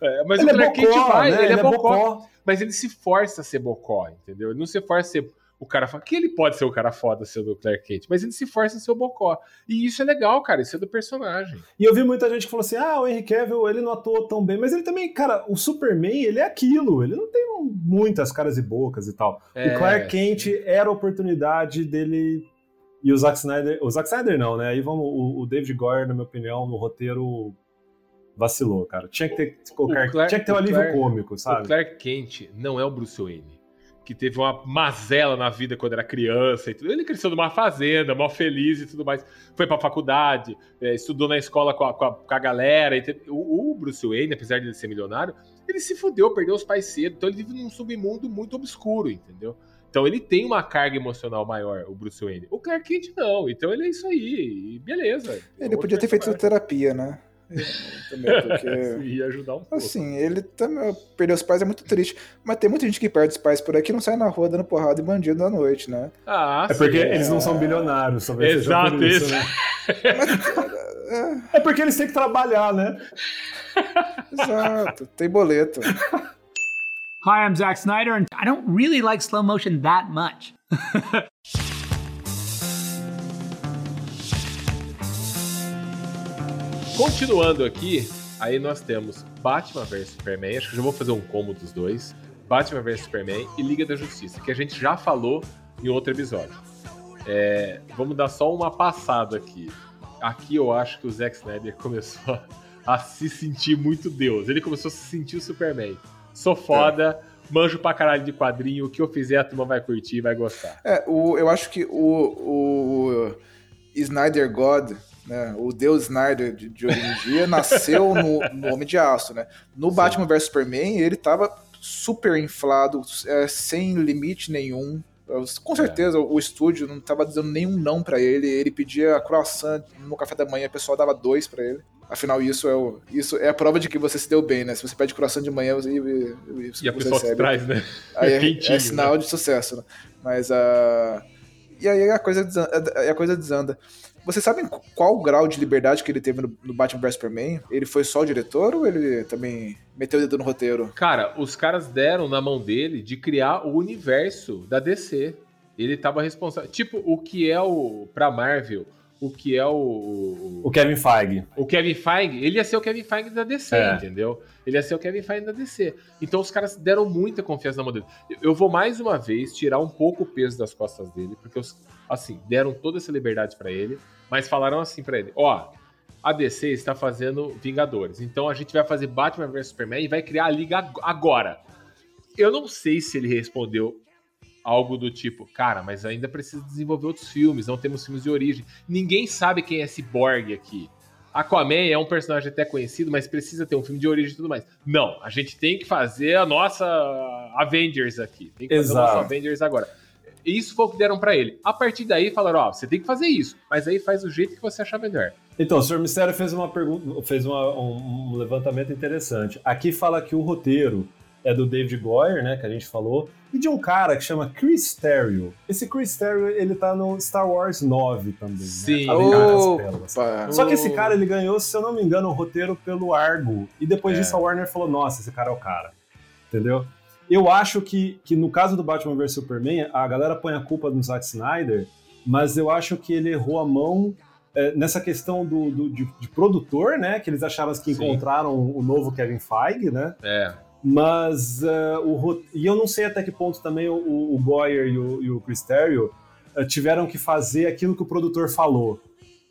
É, mas ele o é Clark bocó, Kent vai, né? ele, é bocó, bocó. mas ele se força a ser bocó, entendeu? Ele não se força a ser o cara foda. Que ele pode ser o cara foda sendo o Clark Kent, mas ele se força a ser o bocó. E isso é legal, cara, isso é do personagem. E eu vi muita gente que falou assim: ah, o Henry Cavill, ele não atuou tão bem, mas ele também, cara, o Superman, ele é aquilo, ele não tem muitas caras e bocas e tal. É, o Clark Kent era a oportunidade dele. E o Zack Snyder. O Zack Snyder não, né? Aí vamos. O, o David Goyer, na minha opinião, no roteiro vacilou, cara. Tinha que ter, colocar- Clark- tinha que ter um alívio Clark- cômico, sabe? O Clark Kent não é o Bruce Wayne. Que teve uma mazela na vida quando era criança e tudo. Ele cresceu numa fazenda, mal feliz e tudo mais. Foi pra faculdade, é, estudou na escola com a, com a- com a galera. e O, o Bruce Wayne, apesar de ele ser milionário, ele se fudeu, perdeu os pais cedo. Então ele vive num submundo muito obscuro, entendeu? Então ele tem uma carga emocional maior, o Bruce Wayne. O Clark Kent não. Então ele é isso aí. E beleza. É Ele podia ter feito terapia, né? Também, porque. Ia ajudar um pouco. Assim, ele também perder os pais é muito triste. Mas tem muita gente que perde os pais por aí que não sai na rua dando porrada e bandido à noite, né? Ah, É porque sim. eles não são bilionários, talvez seja Exato, por isso, isso. né? É, É porque eles têm que trabalhar, né? exato. Tem boleto. Hi, I'm Zack Snyder, and I don't really like slow motion that much. Continuando aqui, aí nós temos Batman vs Superman. Acho que já vou fazer um combo dos dois. Batman vs Superman e Liga da Justiça, que a gente já falou em outro episódio. É, vamos dar só uma passada aqui. Aqui eu acho que o Zack Snyder começou a, se sentir muito Deus. Ele começou a se sentir o Superman. Sou foda, manjo pra caralho de quadrinho. O que eu fizer, a turma vai curtir, vai gostar. É, o, eu acho que o, o Snyder God, né, o Deus Snyder de, de hoje em dia, nasceu no, no Homem de Aço, né? No Batman vs Superman, ele tava super inflado, é, sem limite nenhum. Com certeza o estúdio não tava dando nenhum não pra ele. Ele pedia croissant no café da manhã, o pessoal dava dois pra ele. Afinal, isso é, o, isso é a prova de que você se deu bem, né? Se você pede croissant de manhã e, e, e E a você pessoa recebe. traz, né? Aí é, Quentinho, é sinal de sucesso, né? Mas a. E aí a coisa, desanda, a coisa desanda. Vocês sabem qual o grau de liberdade que ele teve no, no Batman vs Superman? Ele foi só o diretor ou ele também meteu o dedo no roteiro? Cara, os caras deram na mão dele de criar o universo da DC. Ele tava responsável. Tipo, o que é o. Pra Marvel, o que é o. O, O Kevin Feige. o Kevin Feige, ele ia ser o Kevin Feige da DC, É. entendeu? Ele ia ser o Kevin Feige da DC. Então os caras deram muita confiança na mão dele. Eu vou mais uma vez tirar um pouco o peso das costas dele, porque os, assim, deram toda essa liberdade pra ele, mas falaram assim pra ele: ó, a DC está fazendo Vingadores, então a gente vai fazer Batman vs Superman e vai criar a liga ag- agora. Eu não sei se ele respondeu algo do tipo, cara, mas ainda precisa desenvolver outros filmes, não temos filmes de origem. Ninguém sabe quem é Cyborg aqui. Aquaman é um personagem até conhecido, mas precisa ter um filme de origem e tudo mais. Não, a gente tem que fazer a nossa Avengers aqui. Tem que fazer o Exato. nosso Avengers agora. Isso foi o que deram pra ele. A partir daí falaram, ó, você tem que fazer isso, mas aí faz do jeito que você achar melhor. Então, o Sr. Mistério fez uma pergunta, fez uma- um, levantamento interessante. Aqui fala que o roteiro é do David Goyer, né, que a gente falou, e de um cara que chama Chris Terrio. Esse Chris Terrio, ele tá no Star Wars 9 também, Sim. né? Ligado nas Opa! Só que esse cara, ele ganhou, se eu não me engano, o roteiro pelo Argo. E depois É. disso a Warner falou, nossa, esse cara é o cara. Entendeu? Eu acho que, que no caso do Batman vs Superman, a galera põe a culpa no Zack Snyder, mas eu acho que ele errou a mão é, nessa questão do, do- de, de produtor, né? Que eles acharam que Sim. encontraram o novo Kevin Feige, né? É. Mas é, o e eu não sei até que ponto também o, o Goyer e o, e o Chris Terrio é, tiveram que fazer aquilo que o produtor falou.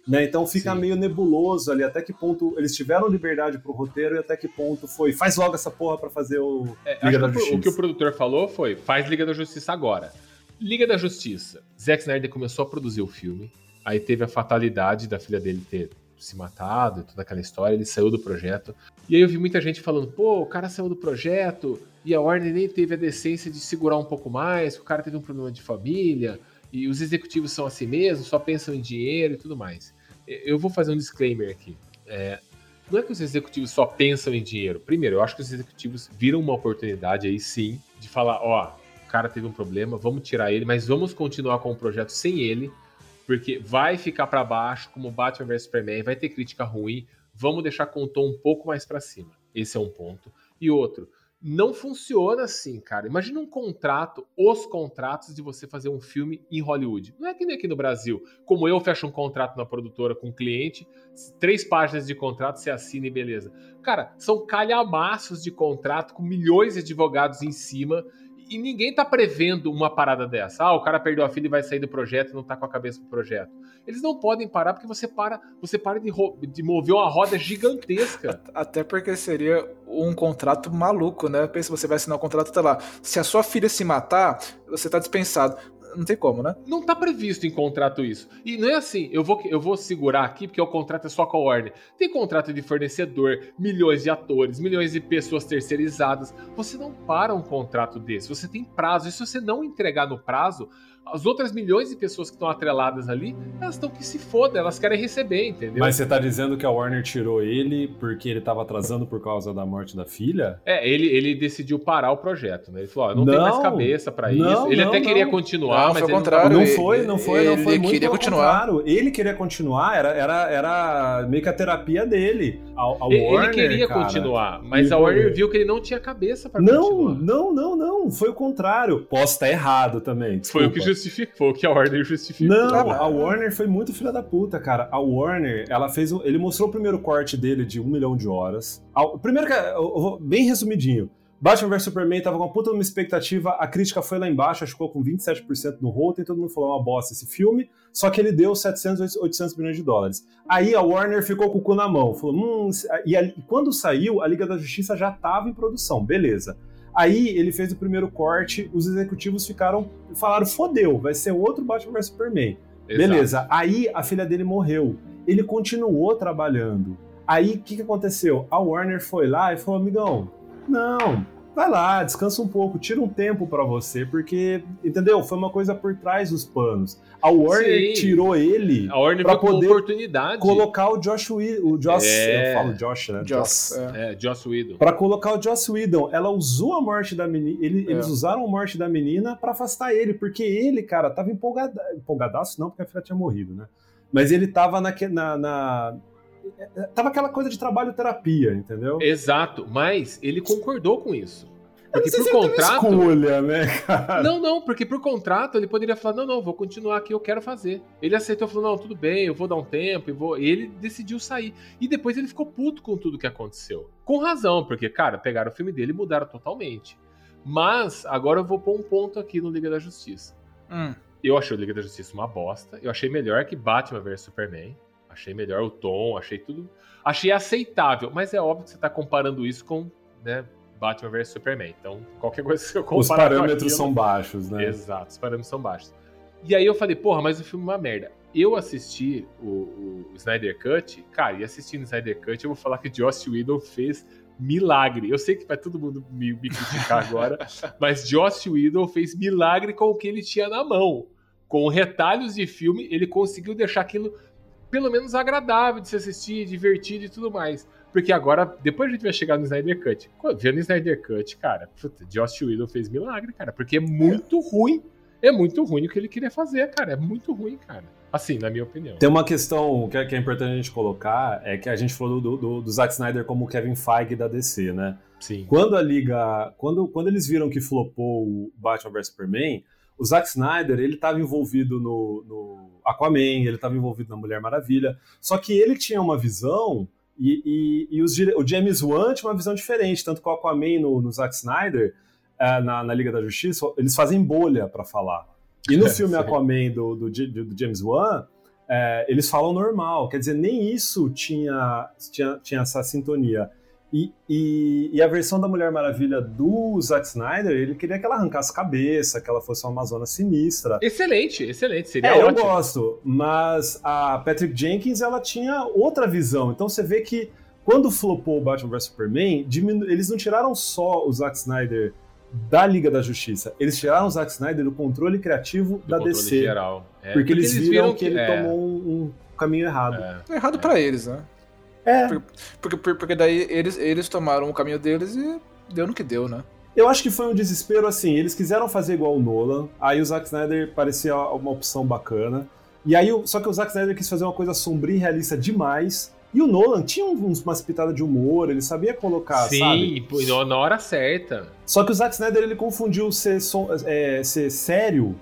Né? Então fica Sim. meio nebuloso ali até que ponto eles tiveram liberdade pro roteiro e até que ponto foi faz logo essa porra pra fazer o É, Liga acho da que o, Justiça. o que o produtor falou foi: faz Liga da Justiça agora. Liga da Justiça. Zack Snyder começou a produzir o filme. Aí teve a fatalidade da filha dele ter se matado, toda aquela história. Ele saiu do projeto. E aí eu vi muita gente falando: pô, o cara saiu do projeto e a Warner nem teve a decência de segurar um pouco mais, o cara teve um problema de família e os executivos são assim mesmo, só pensam em dinheiro e tudo mais. Eu vou fazer um disclaimer aqui. É, não é que os executivos só pensam em dinheiro. Primeiro, eu acho que os executivos viram uma oportunidade aí sim de falar, ó, o cara teve um problema, vamos tirar ele, mas vamos continuar com o projeto sem ele, porque vai ficar pra baixo, como Batman vs Superman, vai ter crítica ruim, vamos deixar com o tom um pouco mais pra cima. Esse é um ponto. E outro, não funciona assim, cara. Imagina um contrato, os contratos de você fazer um filme em Hollywood. Não é que nem aqui no Brasil. Como eu fecho um contrato na produtora com um cliente, três páginas de contrato, você assina e beleza. Cara, são calhamaços de contrato com milhões de advogados em cima e ninguém tá prevendo uma parada dessa. Ah, o cara perdeu a filha e vai sair do projeto e não tá com a cabeça pro projeto. Eles não podem parar porque você para, você para de, de mover uma roda gigantesca. Até porque seria um contrato maluco, né? Pensa, você vai assinar um contrato, tá lá. Se a sua filha se matar, você tá dispensado. Não tem como, né? Não tá previsto em contrato isso. E não é assim, eu vou, eu vou segurar aqui porque o contrato é só com a Warner. Tem contrato de fornecedor, milhões de atores, milhões de pessoas terceirizadas. Você não para um contrato desse, você tem prazo. E se você não entregar no prazo, as outras milhões de pessoas que estão atreladas ali, elas estão que se foda, elas querem receber, entendeu? Mas você tá dizendo que a Warner tirou ele porque ele tava atrasando por causa da morte da filha? É, ele, ele decidiu parar o projeto, né? Ele falou, ó, não, Não. mais cabeça pra isso. Não, ele não, até queria não. continuar, Não, mas foi o ele não contrário. Não ele- foi, não foi, não foi ele muito queria continuar. contrário. Ele queria continuar, era, era, era meio que a terapia dele. A, a Ele, Warner, ele queria cara, continuar, mas ele a Warner foi- viu que ele não tinha cabeça pra Não, continuar. não, não, não. Foi o contrário. Posso estar errado também. Foi o que desculpa. Justificou, que a Warner justificou. Não, mas- a Warner foi muito filha da puta, cara. A Warner, ela fez. um- ele mostrou o primeiro corte dele de um milhão de horas. O primeiro Bem resumidinho. Batman vs Superman tava com uma puta uma expectativa, a crítica foi lá embaixo, acho que ficou com 27% no Rotten, todo mundo falou "É uma bosta esse filme, só que ele deu 700, 800 milhões de dólares. Aí a Warner ficou com o cu na mão, falou, hum, e, a- e quando saiu, a Liga da Justiça já tava em produção, beleza. Aí ele fez o primeiro corte, os executivos ficaram, falaram, fodeu, vai ser outro Batman vs Superman. Exato. Beleza. Aí a filha dele morreu. Ele continuou trabalhando. Aí o que, que aconteceu? A Warner foi lá e falou: amigão, não, vai lá, descansa um pouco, tira um tempo pra você, porque, entendeu? Foi uma coisa por trás dos panos. A Warner Sim. tirou ele A Warner pra viu como poder oportunidade. colocar o Josh Whedon. O Joss, É. eu falo Josh, né? Joss, é. É, Joss Whedon. Pra colocar o Joss Whedon. Ela usou a morte da menina. ele- É. Eles usaram a morte da menina pra afastar ele, porque ele, cara, tava empolgada, empolgadaço, não, porque a filha tinha morrido, né? Mas ele tava naque, na, na. Tava aquela coisa de trabalho-terapia, entendeu? Exato, mas ele concordou com isso. Porque por se contrato. escolha, né, cara? Não, não, porque por contrato ele poderia falar: não, não, vou continuar aqui, eu quero fazer. Ele aceitou, falou: não, tudo bem, eu vou dar um tempo, e vou. E ele decidiu sair. E depois ele ficou puto com tudo que aconteceu. Com razão, porque, cara, pegaram o filme dele e mudaram totalmente. Mas, agora eu vou pôr um ponto aqui no Liga da Justiça. Hum. Eu achei o Liga da Justiça uma bosta. Eu achei melhor que Batman vs Superman. Achei melhor o tom, achei tudo. Achei aceitável. Mas é óbvio que você tá comparando isso com né, Batman vs Superman. Então, qualquer coisa que você comparar Os parâmetros aquilo- são baixos, né? Exato, os parâmetros são baixos. E aí eu falei, porra, mas o filme é uma merda. Eu assisti o, o Snyder Cut, cara, e assistindo o Snyder Cut, eu vou falar que Joss Whedon fez milagre. Eu sei que vai todo mundo me, me criticar agora, mas Joss Whedon fez milagre com o que ele tinha na mão. Com retalhos de filme, ele conseguiu deixar aquilo pelo menos agradável de se assistir, divertido e tudo mais. Porque agora, depois a gente vai chegar no Snyder Cut. Vendo o Snyder Cut, cara, puta, Joss Whedon fez milagre, cara. Porque é muito ruim. É muito ruim o que ele queria fazer, cara. É muito ruim, cara. Assim, na minha opinião. Tem uma questão que é, que é importante a gente colocar, é que a gente falou do, do, do Zack Snyder como o Kevin Feige da DC, né? Sim. Quando a liga, quando, quando eles viram que flopou o Batman vs Superman, o Zack Snyder ele estava envolvido no, no Aquaman, ele estava envolvido na Mulher Maravilha, só que ele tinha uma visão e, e, e os o James Wan tinha uma visão diferente, tanto que o Aquaman no, no Zack Snyder eh, na, na Liga da Justiça eles fazem bolha para falar. E no filme Sim. Aquaman do, do, do James Wan é, eles falam normal, quer dizer, nem isso tinha, tinha, tinha essa sintonia. E, e, e a versão da Mulher Maravilha do Zack Snyder, ele queria que ela arrancasse cabeça, que ela fosse uma Amazona sinistra. Excelente, excelente. Seria É, eu ótimo. gosto, mas a Patrick Jenkins, ela tinha outra visão. Então você vê que quando flopou o Batman vs Superman, diminu- eles não tiraram só o Zack Snyder da Liga da Justiça, eles tiraram o Zack Snyder do controle criativo Do da controle DC. geral. É, Porque, eles viram que, ele é, tomou um, um caminho errado. é. É errado pra eles, né? É, Porque, porque, porque daí eles, eles tomaram o caminho deles e deu no que deu, né? eu acho que foi um desespero assim. Eles quiseram fazer igual o Nolan, aí o Zack Snyder parecia uma opção bacana. E aí, só que o Zack Snyder quis fazer uma coisa sombria e realista demais. E o Nolan tinha uns, umas pitadas de humor, ele sabia colocar, Sim, sabe? pô, na- na hora certa. Só que o Zack Snyder ele confundiu ser, som- é, ser sério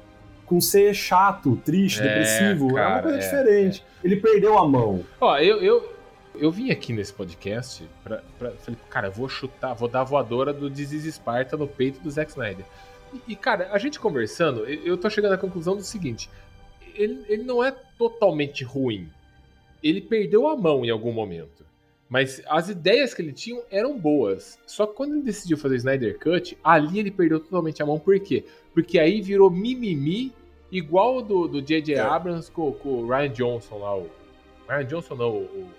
com ser chato, triste, É, depressivo. é uma cara, coisa é, diferente. Ele perdeu a mão. Ó, eu, eu, eu vim aqui nesse podcast pra, pra. Falei, cara, vou chutar, vou dar a voadora do Disease Sparta no peito do Zack Snyder. E, e, cara, a gente conversando, eu, tô chegando à conclusão do seguinte: ele, ele não é totalmente ruim. Ele perdeu a mão em algum momento. Mas as ideias que ele tinha eram boas. Só que quando ele decidiu fazer o Snyder Cut, ali ele perdeu totalmente a mão. Por quê? Porque aí virou mimimi, igual o do do J.J. É. Abrams com, com o Ryan Johnson lá. O, Ryan Johnson não, o-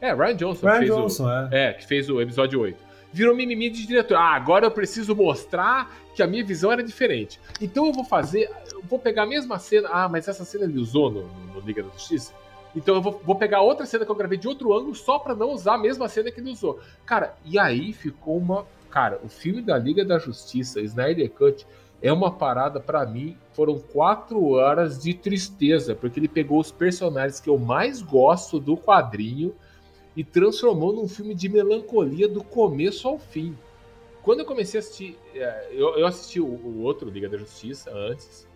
É, Ryan Johnson Ryan fez o, Johnson, é. é, que fez o episódio 8. Virou mimimi de diretor. Ah, agora eu preciso mostrar que a minha visão era diferente. Então eu vou fazer. Eu vou pegar a mesma cena. Ah, mas essa cena ele usou no, no- Liga da Justiça? Então eu vou, vou pegar outra cena que eu gravei de outro ângulo só pra não usar a mesma cena que ele usou. Cara, e aí ficou uma. Cara, o filme da Liga da Justiça, Snyder Cut, é uma parada pra mim. Foram quatro horas de tristeza, porque ele pegou os personagens que eu mais gosto do quadrinho e transformou num filme de melancolia do começo ao fim. Quando eu comecei a assistir, é, eu, assisti o, o outro Liga da Justiça antes,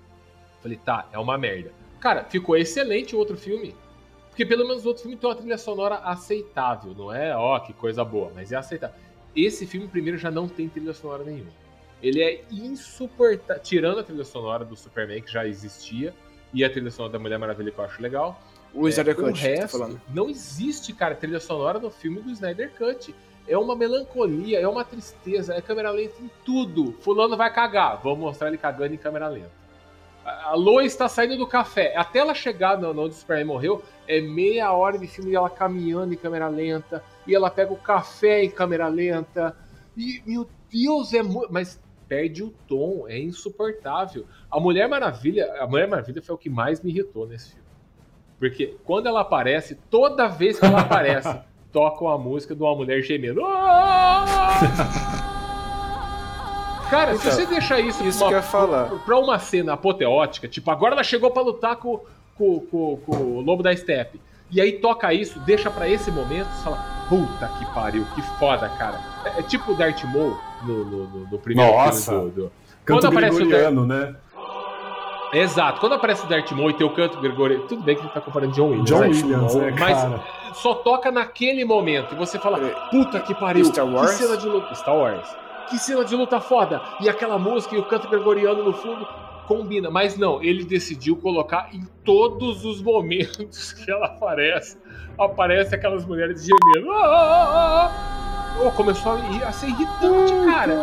falei, tá, é uma merda. Cara, ficou excelente o outro filme. Porque pelo menos o outro filme tem uma trilha sonora aceitável, não é, ó, que coisa boa, mas é aceitável. Esse filme, primeiro, já não tem trilha sonora nenhuma. Ele é insuportável, tirando a trilha sonora do Superman, que já existia, e a trilha sonora da Mulher Maravilha, que eu acho legal. O Snyder É, o Cut, tá resto, falando. não existe, cara, trilha sonora no filme do Snyder Cut. É uma melancolia, é uma tristeza, é câmera lenta em tudo. Fulano vai cagar, vamos mostrar ele cagando em câmera lenta. A Lois está saindo do café. Até ela chegar no onde o Superman morreu, é meia hora de filme dela caminhando em câmera lenta. E ela pega o café em câmera lenta. E, meu Deus, é muito. Mas perde o tom, é insuportável. A Mulher Maravilha, a Mulher Maravilha foi o que mais me irritou nesse filme. Porque quando ela aparece, toda vez que ela aparece, tocam a música de uma mulher gemendo. Cara, se Então, você deixar isso, isso pra uma, ia falar. pra uma cena apoteótica, tipo, agora ela chegou pra lutar com, com, com, com o Lobo da Steppe. E aí toca isso, deixa pra esse momento, você fala, puta que pariu, que foda, cara. É, é tipo o Darth Maul no, no, no- no primeiro Nossa. filme do... do... Canto Quando aparece o Darth- né? Exato, quando aparece o Darth Maul e tem o canto gregoriano, tudo bem que ele tá comparando John Williams, John né? Williams, é, mas cara. só toca naquele momento e você fala, puta que pariu, Star Wars? que cena de luta, Star Wars, que cena de luta foda, e aquela música e o canto gregoriano no fundo combina, mas não, ele decidiu colocar em todos os momentos que ela aparece, aparece aquelas mulheres gemendo, ah, ah, ah. Oh, começou a, ir- a ser irritante, cara.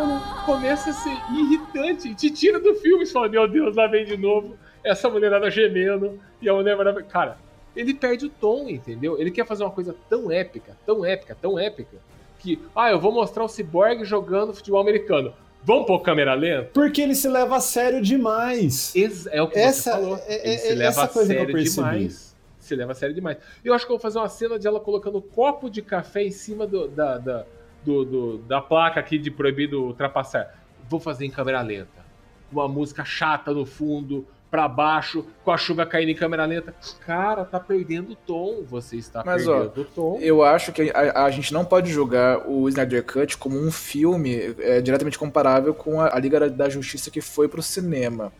Começa a ser irritante. Te tira do filme e fala: Meu Deus, lá vem de novo. Essa mulherada gemendo. E a mulher. Cara, ele perde o tom, entendeu? Ele quer fazer uma coisa tão épica, tão épica, tão épica. Que, ah, eu vou mostrar o Cyborg jogando futebol americano. Vamos pôr câmera lenta? Porque ele se leva a sério demais. Ex- é o que Essa- você falou. é- é- se é leva essa a coisa que eu sério percebi. demais. se leva a sério demais. Eu acho que eu vou fazer uma cena de ela colocando um copo de café em cima do- da, da, do- do- da placa aqui de proibido ultrapassar. Vou fazer em câmera lenta. Uma música chata no fundo, pra baixo, com a chuva caindo em câmera lenta. Cara, tá perdendo o tom. Você está Mas, ó, perdendo o tom. Eu acho que a, a gente não pode julgar o Snyder Cut como um filme é, diretamente comparável com a, a Liga da- Justiça que foi pro cinema.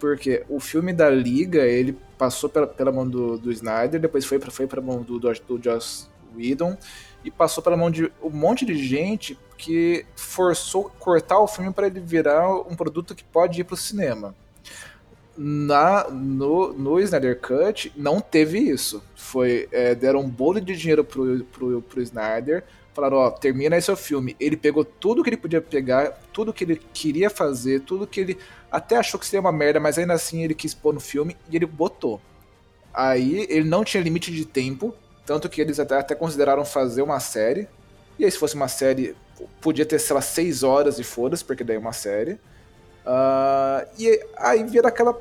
Porque o filme da Liga, ele passou pela, pela mão do, do Snyder, depois foi pra, foi pra mão do, do, do Joss Whedon, e passou pela mão de um monte de gente que forçou cortar o filme para ele virar um produto que pode ir pro cinema. Na, no, no Snyder Cut não teve isso. Foi, é, deram um bolo de dinheiro pro, pro, pro Snyder, falaram, ó, termina aí seu filme. Ele pegou tudo que ele podia pegar, tudo que ele queria fazer, tudo que ele até achou que seria uma merda, mas ainda assim ele quis pôr no filme e ele botou. Aí ele não tinha limite de tempo, tanto que eles até, até consideraram fazer uma série. E aí se fosse uma série, podia ter, sei lá, seis horas e foda-se, porque daí é uma série. Ah, e aí vira aquela.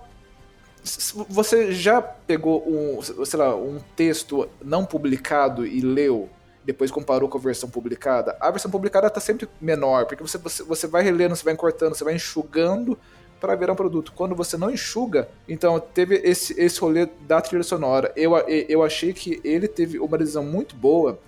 Você já pegou um, sei lá, um texto não publicado e leu, depois comparou com a versão publicada? A versão publicada tá sempre menor, porque você, você, você vai relendo, você vai cortando, você vai enxugando para virar um produto. Quando você não enxuga, então teve esse, esse rolê da trilha sonora. Eu, eu achei que ele teve uma decisão muito boa,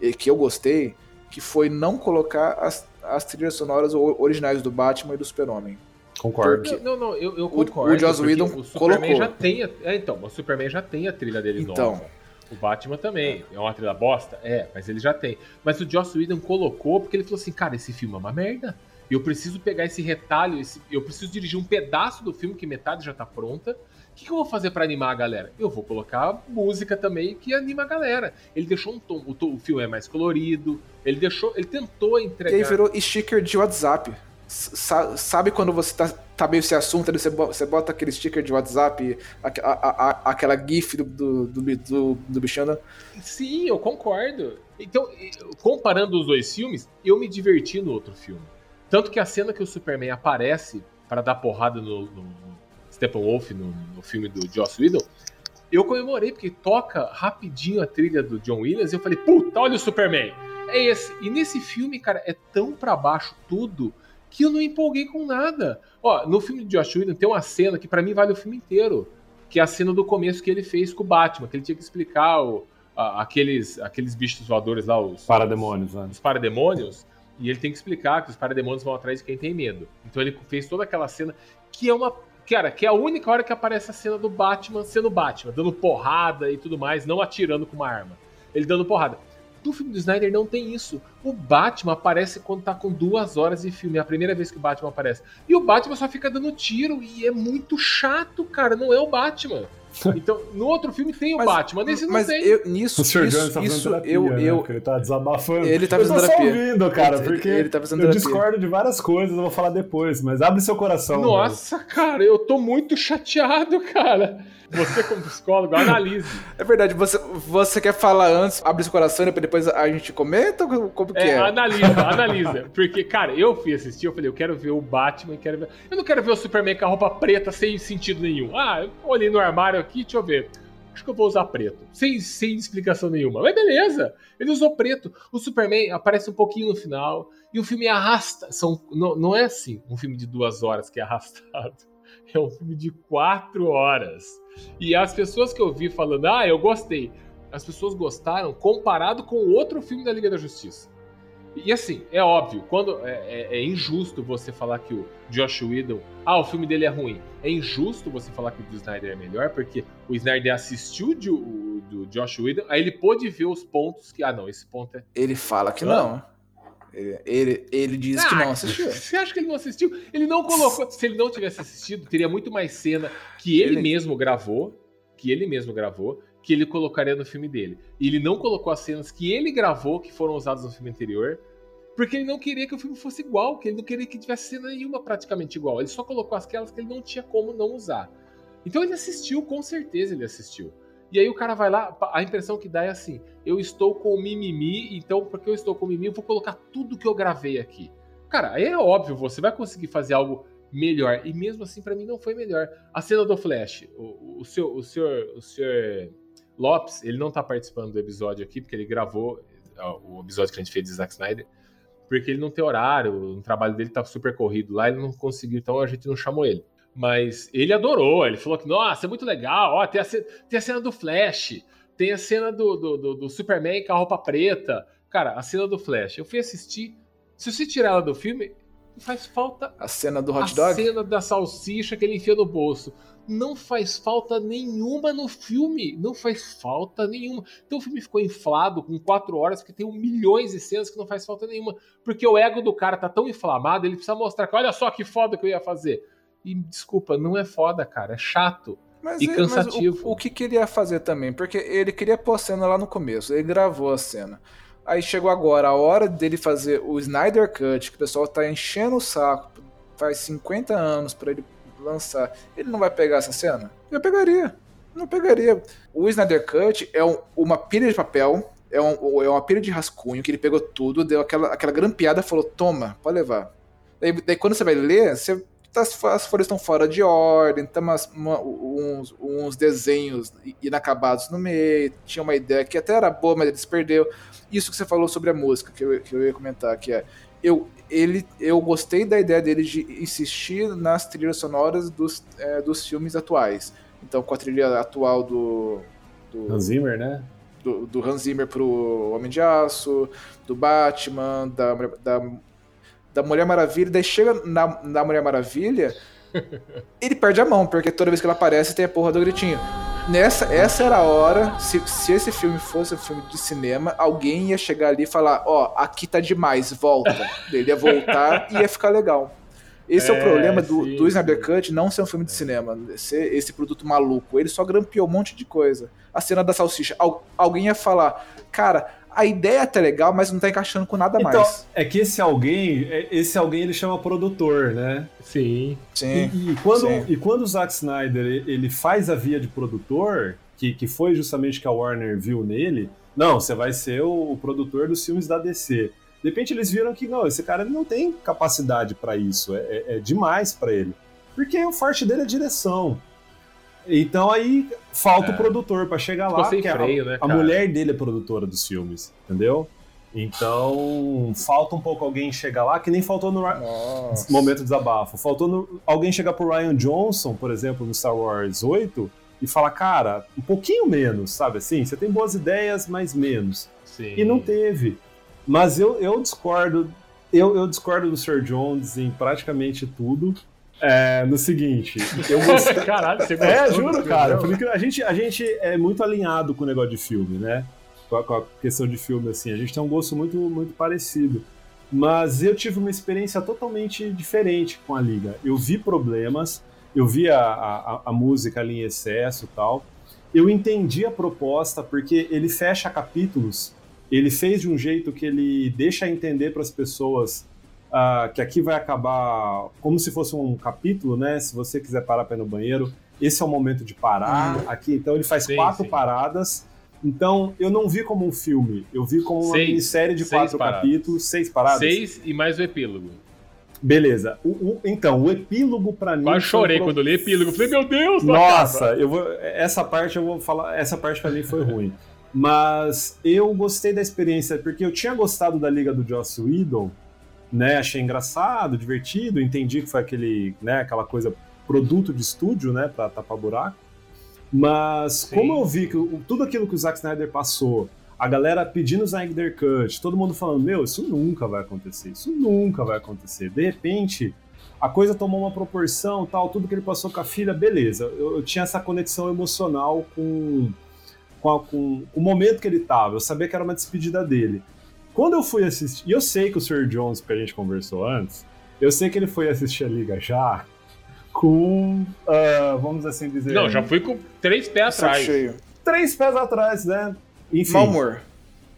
e que eu gostei, que foi não colocar as, as trilhas sonoras o- originais do Batman e do Super-Homem. Concordo. Porque- Não, não, eu, eu O- concordo. o Joss porque Whedon o Superman colocou. já tem. a- É, então, o Superman já tem a trilha dele Então. nova. O Batman também. É uma trilha bosta? É, mas ele já tem. Mas o Joss Whedon colocou porque ele falou assim: cara, esse filme é uma merda. Eu preciso pegar esse retalho, esse- eu preciso dirigir um pedaço do filme que metade já tá pronta. O que, que eu vou fazer pra animar a galera? Eu vou colocar música também que anima a galera. Ele deixou um tom, o, tom- o filme é mais colorido. Ele deixou, ele tentou E entregar. aí virou sticker de WhatsApp. Sa- sabe quando você tá, tá meio esse assunto, você você bota aquele sticker de WhatsApp, a- a- a- aquela gif do, do, do, do, do bichano? Sim, eu concordo. Então, e- comparando os dois filmes, eu me diverti no outro filme. Tanto que a cena que o Superman aparece para dar porrada no, no Steppenwolf, no, no filme do Joss Whedon, eu comemorei, porque toca rapidinho a trilha do John Williams e eu falei, puta, olha o Superman. É esse. E nesse filme, cara, é tão pra baixo tudo que eu não empolguei com nada. Ó, no filme de Josh Whedon tem uma cena que pra mim vale o filme inteiro, que é a cena do começo que ele fez com o Batman, que ele tinha que explicar o, a- aqueles, aqueles bichos voadores lá, os Parademônios, né? os parademônios, e ele tem que explicar que os parademônios vão atrás de quem tem medo. Então ele fez toda aquela cena que é uma. Cara, que é a única hora que aparece a cena do Batman sendo Batman, dando porrada e tudo mais, não atirando com uma arma. Ele dando porrada. No filme do Snyder não tem isso. O Batman aparece quando tá com duas horas de filme. É a primeira vez que o Batman aparece. E o Batman só fica dando tiro e é muito chato, cara. Não é o Batman. Então, no outro filme tem o Mas- Batman, nesse não Mas tem. eu, nisso, O Sr. Jones isso, tá fazendo isso terapia, eu, né? eu, ele tá desabafando. Ele tá eu tô fazendo só terapia. ouvindo, cara, Ele- porque ele tá fazendo eu terapia. discordo de várias coisas, eu vou falar depois, mas abre seu coração. Nossa, cara, eu tô muito chateado, cara. Você, como psicólogo, analise. É verdade, você, você quer falar antes, abre seu coração e depois a gente comenta ou como que É, é? analisa, analisa. Porque, cara, eu fui assistir, eu falei, eu quero ver o Batman, eu quero ver. Eu não quero ver o Superman com a roupa preta sem sentido nenhum. Ah, eu olhei no armário aqui, deixa eu ver. Acho que eu vou usar preto. Sem, sem explicação nenhuma. Mas beleza. Ele usou preto. O Superman aparece um pouquinho no final. E o filme arrasta. São, não, não é assim, um filme de duas horas que é arrastado. É um filme de quatro horas. E as pessoas que eu vi falando, ah, eu gostei. As pessoas gostaram comparado com outro filme da Liga da Justiça. E assim, é óbvio, quando é, é- é injusto você falar que o Josh Whedon, ah, o filme dele é ruim. É injusto você falar que o do Snyder é melhor, porque o Snyder assistiu de- o do Josh Whedon, aí ele pôde ver os pontos que, ah, não, esse ponto é. Ele fala que não. Ele, ele, ele diz que Ah, não assistiu. Você acha que ele não assistiu? Ele não colocou. Se ele não tivesse assistido, teria muito mais cena que ele, Ele- mesmo gravou, que ele mesmo gravou, que ele colocaria no filme dele. E ele não colocou as cenas que ele gravou, que foram usadas no filme anterior, porque ele não queria que o filme fosse igual, que ele não queria que tivesse cena nenhuma praticamente igual. Ele só colocou aquelas que ele não tinha como não usar. Então ele assistiu, com certeza ele assistiu. E aí o cara vai lá, a impressão que dá é assim: eu estou com o mimimi, então porque eu estou com o mimimi, eu vou colocar tudo que eu gravei aqui. Cara, aí é óbvio, você vai conseguir fazer algo melhor. E mesmo assim, pra mim, não foi melhor. A cena do Flash, o, o o senhor, o senhor Lopes, ele não tá participando do episódio aqui, porque ele gravou o episódio que a gente fez de Zack Snyder, porque ele não tem horário, o trabalho dele tá super corrido lá, ele não conseguiu, então a gente não chamou ele. Mas ele adorou, ele falou que, nossa, é muito legal, ó, tem a, tem a cena do Flash, tem a cena do, do, do- do Superman com a roupa preta. Cara, a cena do Flash, eu fui assistir, se você tirar ela do filme, faz falta A cena do a hot dog? cena da salsicha que ele enfia no bolso. Não faz falta nenhuma no filme. Não faz falta nenhuma. Então o filme ficou inflado com quatro horas, porque tem um milhões de cenas que não faz falta nenhuma. Porque o ego do cara tá tão inflamado, ele precisa mostrar que olha só que foda que eu ia fazer. E desculpa, não é foda, cara. É chato. Mas, E ele- cansativo. mas o, o que queria fazer também? Porque ele queria pôr a cena lá no começo, ele gravou a cena. Aí chegou agora a hora dele fazer o Snyder Cut, que o pessoal tá enchendo o saco, faz 50 anos pra ele lançar. Ele não vai pegar essa cena? Eu pegaria. Não pegaria. O Snyder Cut é um- uma pilha de papel, é, um- é uma pilha de rascunho que ele pegou tudo, deu aquela, aquela grampeada e falou: toma, pode levar. Daí, daí quando você vai ler, você tá- as folhas estão fora de ordem, tem umas- uma- uns, uns desenhos inacabados no meio, tinha uma ideia que até era boa, mas ele se perdeu. Isso que você falou sobre a música, que eu, que eu ia comentar, que é. Eu, ele, eu gostei da ideia dele de insistir nas trilhas sonoras dos, é, dos filmes atuais. Então, com a trilha atual do. do Hans Zimmer, né? do, do Hans Zimmer pro Homem de Aço, do Batman, da, da, da Mulher Maravilha, daí chega na, na Mulher Maravilha, ele perde a mão, porque toda vez que ela aparece tem a porra do gritinho. Nessa, essa era a hora, se, se esse filme fosse um filme de cinema, alguém ia chegar ali e falar, ó, aqui tá demais, volta. Ele ia voltar e ia ficar legal. Esse é, É, o problema do, sim, do Snyder. Cut não ser um filme de cinema, ser esse produto maluco. Ele só grampeou um monte de coisa. A cena da salsicha, al- alguém ia falar, cara, a ideia tá legal, mas não tá encaixando com nada Então, mais. é que esse alguém, é- esse alguém ele chama produtor, né? Sim. Sim. E, e quando, sim. e quando o Zack Snyder ele faz a via de produtor, que, que foi justamente que a Warner viu nele, não, você vai ser o, o produtor dos filmes da DC. De repente eles viram que não, esse cara não tem capacidade pra isso, é, é- é demais pra ele. Porque o forte dele é direção. Então aí falta É. o produtor pra chegar Ficou lá, sem que a- freio, né, a mulher dele é produtora dos filmes, entendeu? Então falta um pouco alguém chegar lá, que nem faltou no, Nossa. momento de desabafo. Faltou no- alguém chegar pro Ryan Johnson, por exemplo, no Star Wars 8, e falar, cara, um pouquinho menos, sabe assim? Você tem boas ideias, mas menos. Sim. E não teve. Mas eu, eu discordo. Eu, eu discordo do Sir Jones em praticamente tudo. É, no seguinte, eu gostei. Caralho, você gostou É, juro, cara. Porque a gente, a gente é muito alinhado com o negócio de filme, né? Com a, com a questão de filme, assim. A gente tem um gosto muito, muito parecido. Mas eu tive uma experiência totalmente diferente com a Liga. Eu vi problemas, eu vi a, a, a música ali em excesso e tal. Eu entendi a proposta, porque ele fecha capítulos, ele fez de um jeito que ele deixa entender para as pessoas ah, que aqui vai acabar como se fosse um capítulo, né? Se você quiser parar para ir no banheiro, esse é o momento de parar. Aqui, então ele faz Sim, quatro sim. paradas. Então eu não vi como um filme, eu vi como uma minissérie de quatro paradas. capítulos, seis paradas. Seis e mais o epílogo. Beleza. O- o- então o epílogo para mim. Quase um chorei pro- quando eu li epílogo. Falei, meu Deus, nossa, eu vou, essa parte eu vou falar. Essa parte pra mim foi ruim. Mas eu gostei da experiência, porque eu tinha gostado da Liga do Joss Whedon, né? Achei engraçado, divertido, entendi que foi aquele, né, aquela coisa produto de estúdio, né, pra tapar buraco. Mas Sim. como eu vi que tudo aquilo que o Zack Snyder passou, a galera pedindo o Snyder Cut, todo mundo falando, meu, isso nunca vai acontecer, isso nunca vai acontecer. De repente, a coisa tomou uma proporção, tal, tudo que ele passou com a filha, beleza. Eu, eu tinha essa conexão emocional com, com, a- com o momento que ele tava. Eu sabia que era uma despedida dele. Quando eu fui assistir, e eu sei que o Sr. Jones, que a gente conversou antes, eu sei que ele foi assistir a Liga já com, ah, vamos assim dizer, Não, já fui com três pés atrás. cheio. três pés atrás, né? Enfim. Mau humor.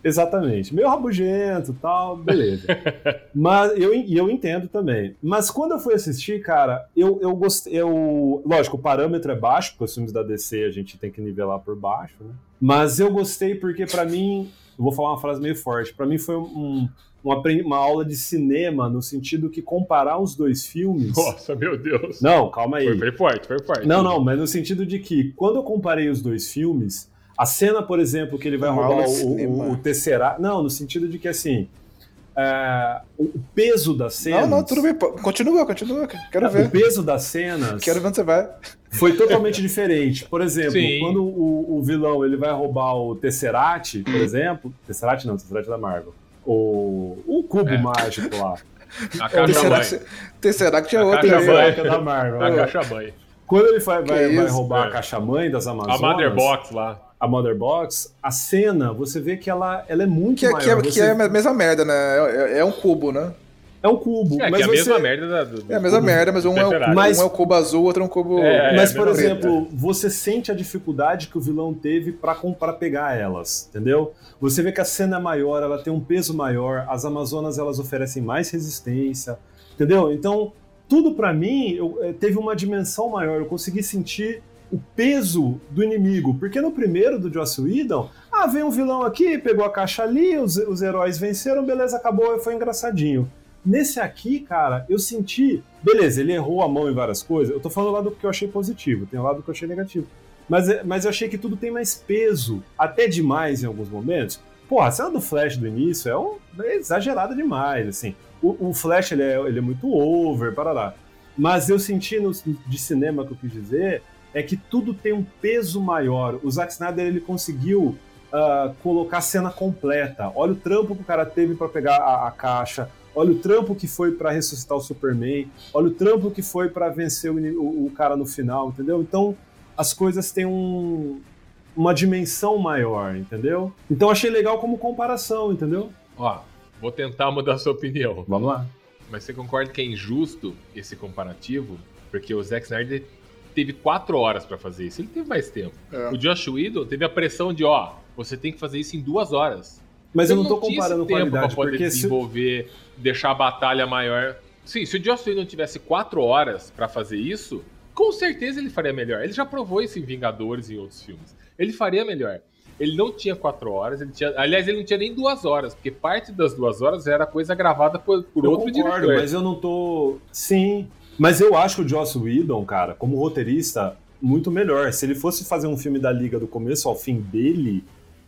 Exatamente. Meio rabugento e tal, beleza. Mas eu, e eu entendo também. Mas quando eu fui assistir, cara, eu, eu gostei. Eu, lógico, o parâmetro é baixo, porque os filmes da DC a gente tem que nivelar por baixo, né? Mas eu gostei porque, pra mim, eu vou falar uma frase meio forte, pra mim foi um, uma, uma aula de cinema, no sentido que comparar os dois filmes. Nossa, meu Deus. Não, calma aí. Foi, foi forte, foi forte. Não, não, mas no sentido de que quando eu comparei os dois filmes, A cena, por exemplo, que ele vai Uma roubar o, o, o Tesseract. Não, no sentido de que assim. É, o o peso das cenas. Não, não, tudo bem. Continua, continua. Quero O ver. peso das cenas Quero ver onde você vai. foi totalmente diferente. Por exemplo, Sim. quando o, o vilão ele vai roubar o Tesseract, por exemplo. Tesseract não, Tesseract é da Marvel. O, o cubo É. mágico lá. A caixa Tesseract, mãe. Tesseract é A outro caixa. Tesseract é da Marvel. A caixa mãe. Quando ele vai, vai, vai roubar é. a caixa mãe das A Amazonas, Mother Box lá. A Mother Box, a cena, você vê que ela, ela é muito Que, é- maior. que, é, Você- que é a mesma merda, né? É, é um cubo, né? é um cubo. É, mas que é a você... mesma merda da, do, do É a mesma cubo merda, mas um é, o, Tesseract. um Mas- é o cubo azul, outro é um cubo. É, Mas, por exemplo, você sente a dificuldade que o vilão teve pra para pegar elas, entendeu? Você vê que a cena é maior, ela tem um peso maior, as Amazonas elas oferecem mais resistência, entendeu? Então, tudo pra mim eu, eh, teve uma dimensão maior, eu consegui sentir o peso do inimigo, porque no primeiro do Joss Whedon, ah, veio um vilão aqui, pegou a caixa ali, os, os heróis venceram, beleza, acabou, foi engraçadinho. Nesse aqui, cara, eu senti. Beleza, ele errou a mão em várias coisas. Eu tô falando lá do que eu achei positivo, tem o lado que eu achei negativo. Mas, é- mas eu achei que tudo tem mais peso, até demais em alguns momentos. Porra, a cena do Flash do início é, um, é exagerada demais, assim. O, o Flash, ele é, ele é muito over, parará. Mas eu senti no, de cinema que eu quis dizer é que tudo tem um peso maior. O Zack Snyder, ele conseguiu ah, colocar a cena completa. Olha o trampo que o cara teve para pegar a, a caixa. Olha o trampo que foi para ressuscitar o Superman. Olha o trampo que foi para vencer o, o- o cara no final, entendeu? Então as coisas têm um- uma dimensão maior, entendeu? Então achei legal como comparação, entendeu? Ó, vou tentar mudar a sua opinião. Vamos lá. Mas você concorda que é injusto esse comparativo? Porque o Zack Snyder teve quatro horas pra fazer isso. Ele teve mais tempo. É. O Josh Whedon teve a pressão de, ó, você tem que fazer isso em duas horas. Mas eu não tô esse comparando tempo qualidade, pra poder porque se, desenvolver, deixar a batalha maior. Sim, se o Joss Whedon tivesse quatro horas pra fazer isso, com certeza ele faria melhor. Ele já provou isso em Vingadores e em outros filmes. Ele faria melhor. Ele não tinha quatro horas, ele tinha. Aliás, ele não tinha nem duas horas, porque parte das duas horas era coisa gravada por, por eu outro concordo, diretor. mas eu não tô. Sim. Mas eu acho que o Joss Whedon, cara, como roteirista, muito melhor. Se ele fosse fazer um filme da Liga do começo ao fim dele,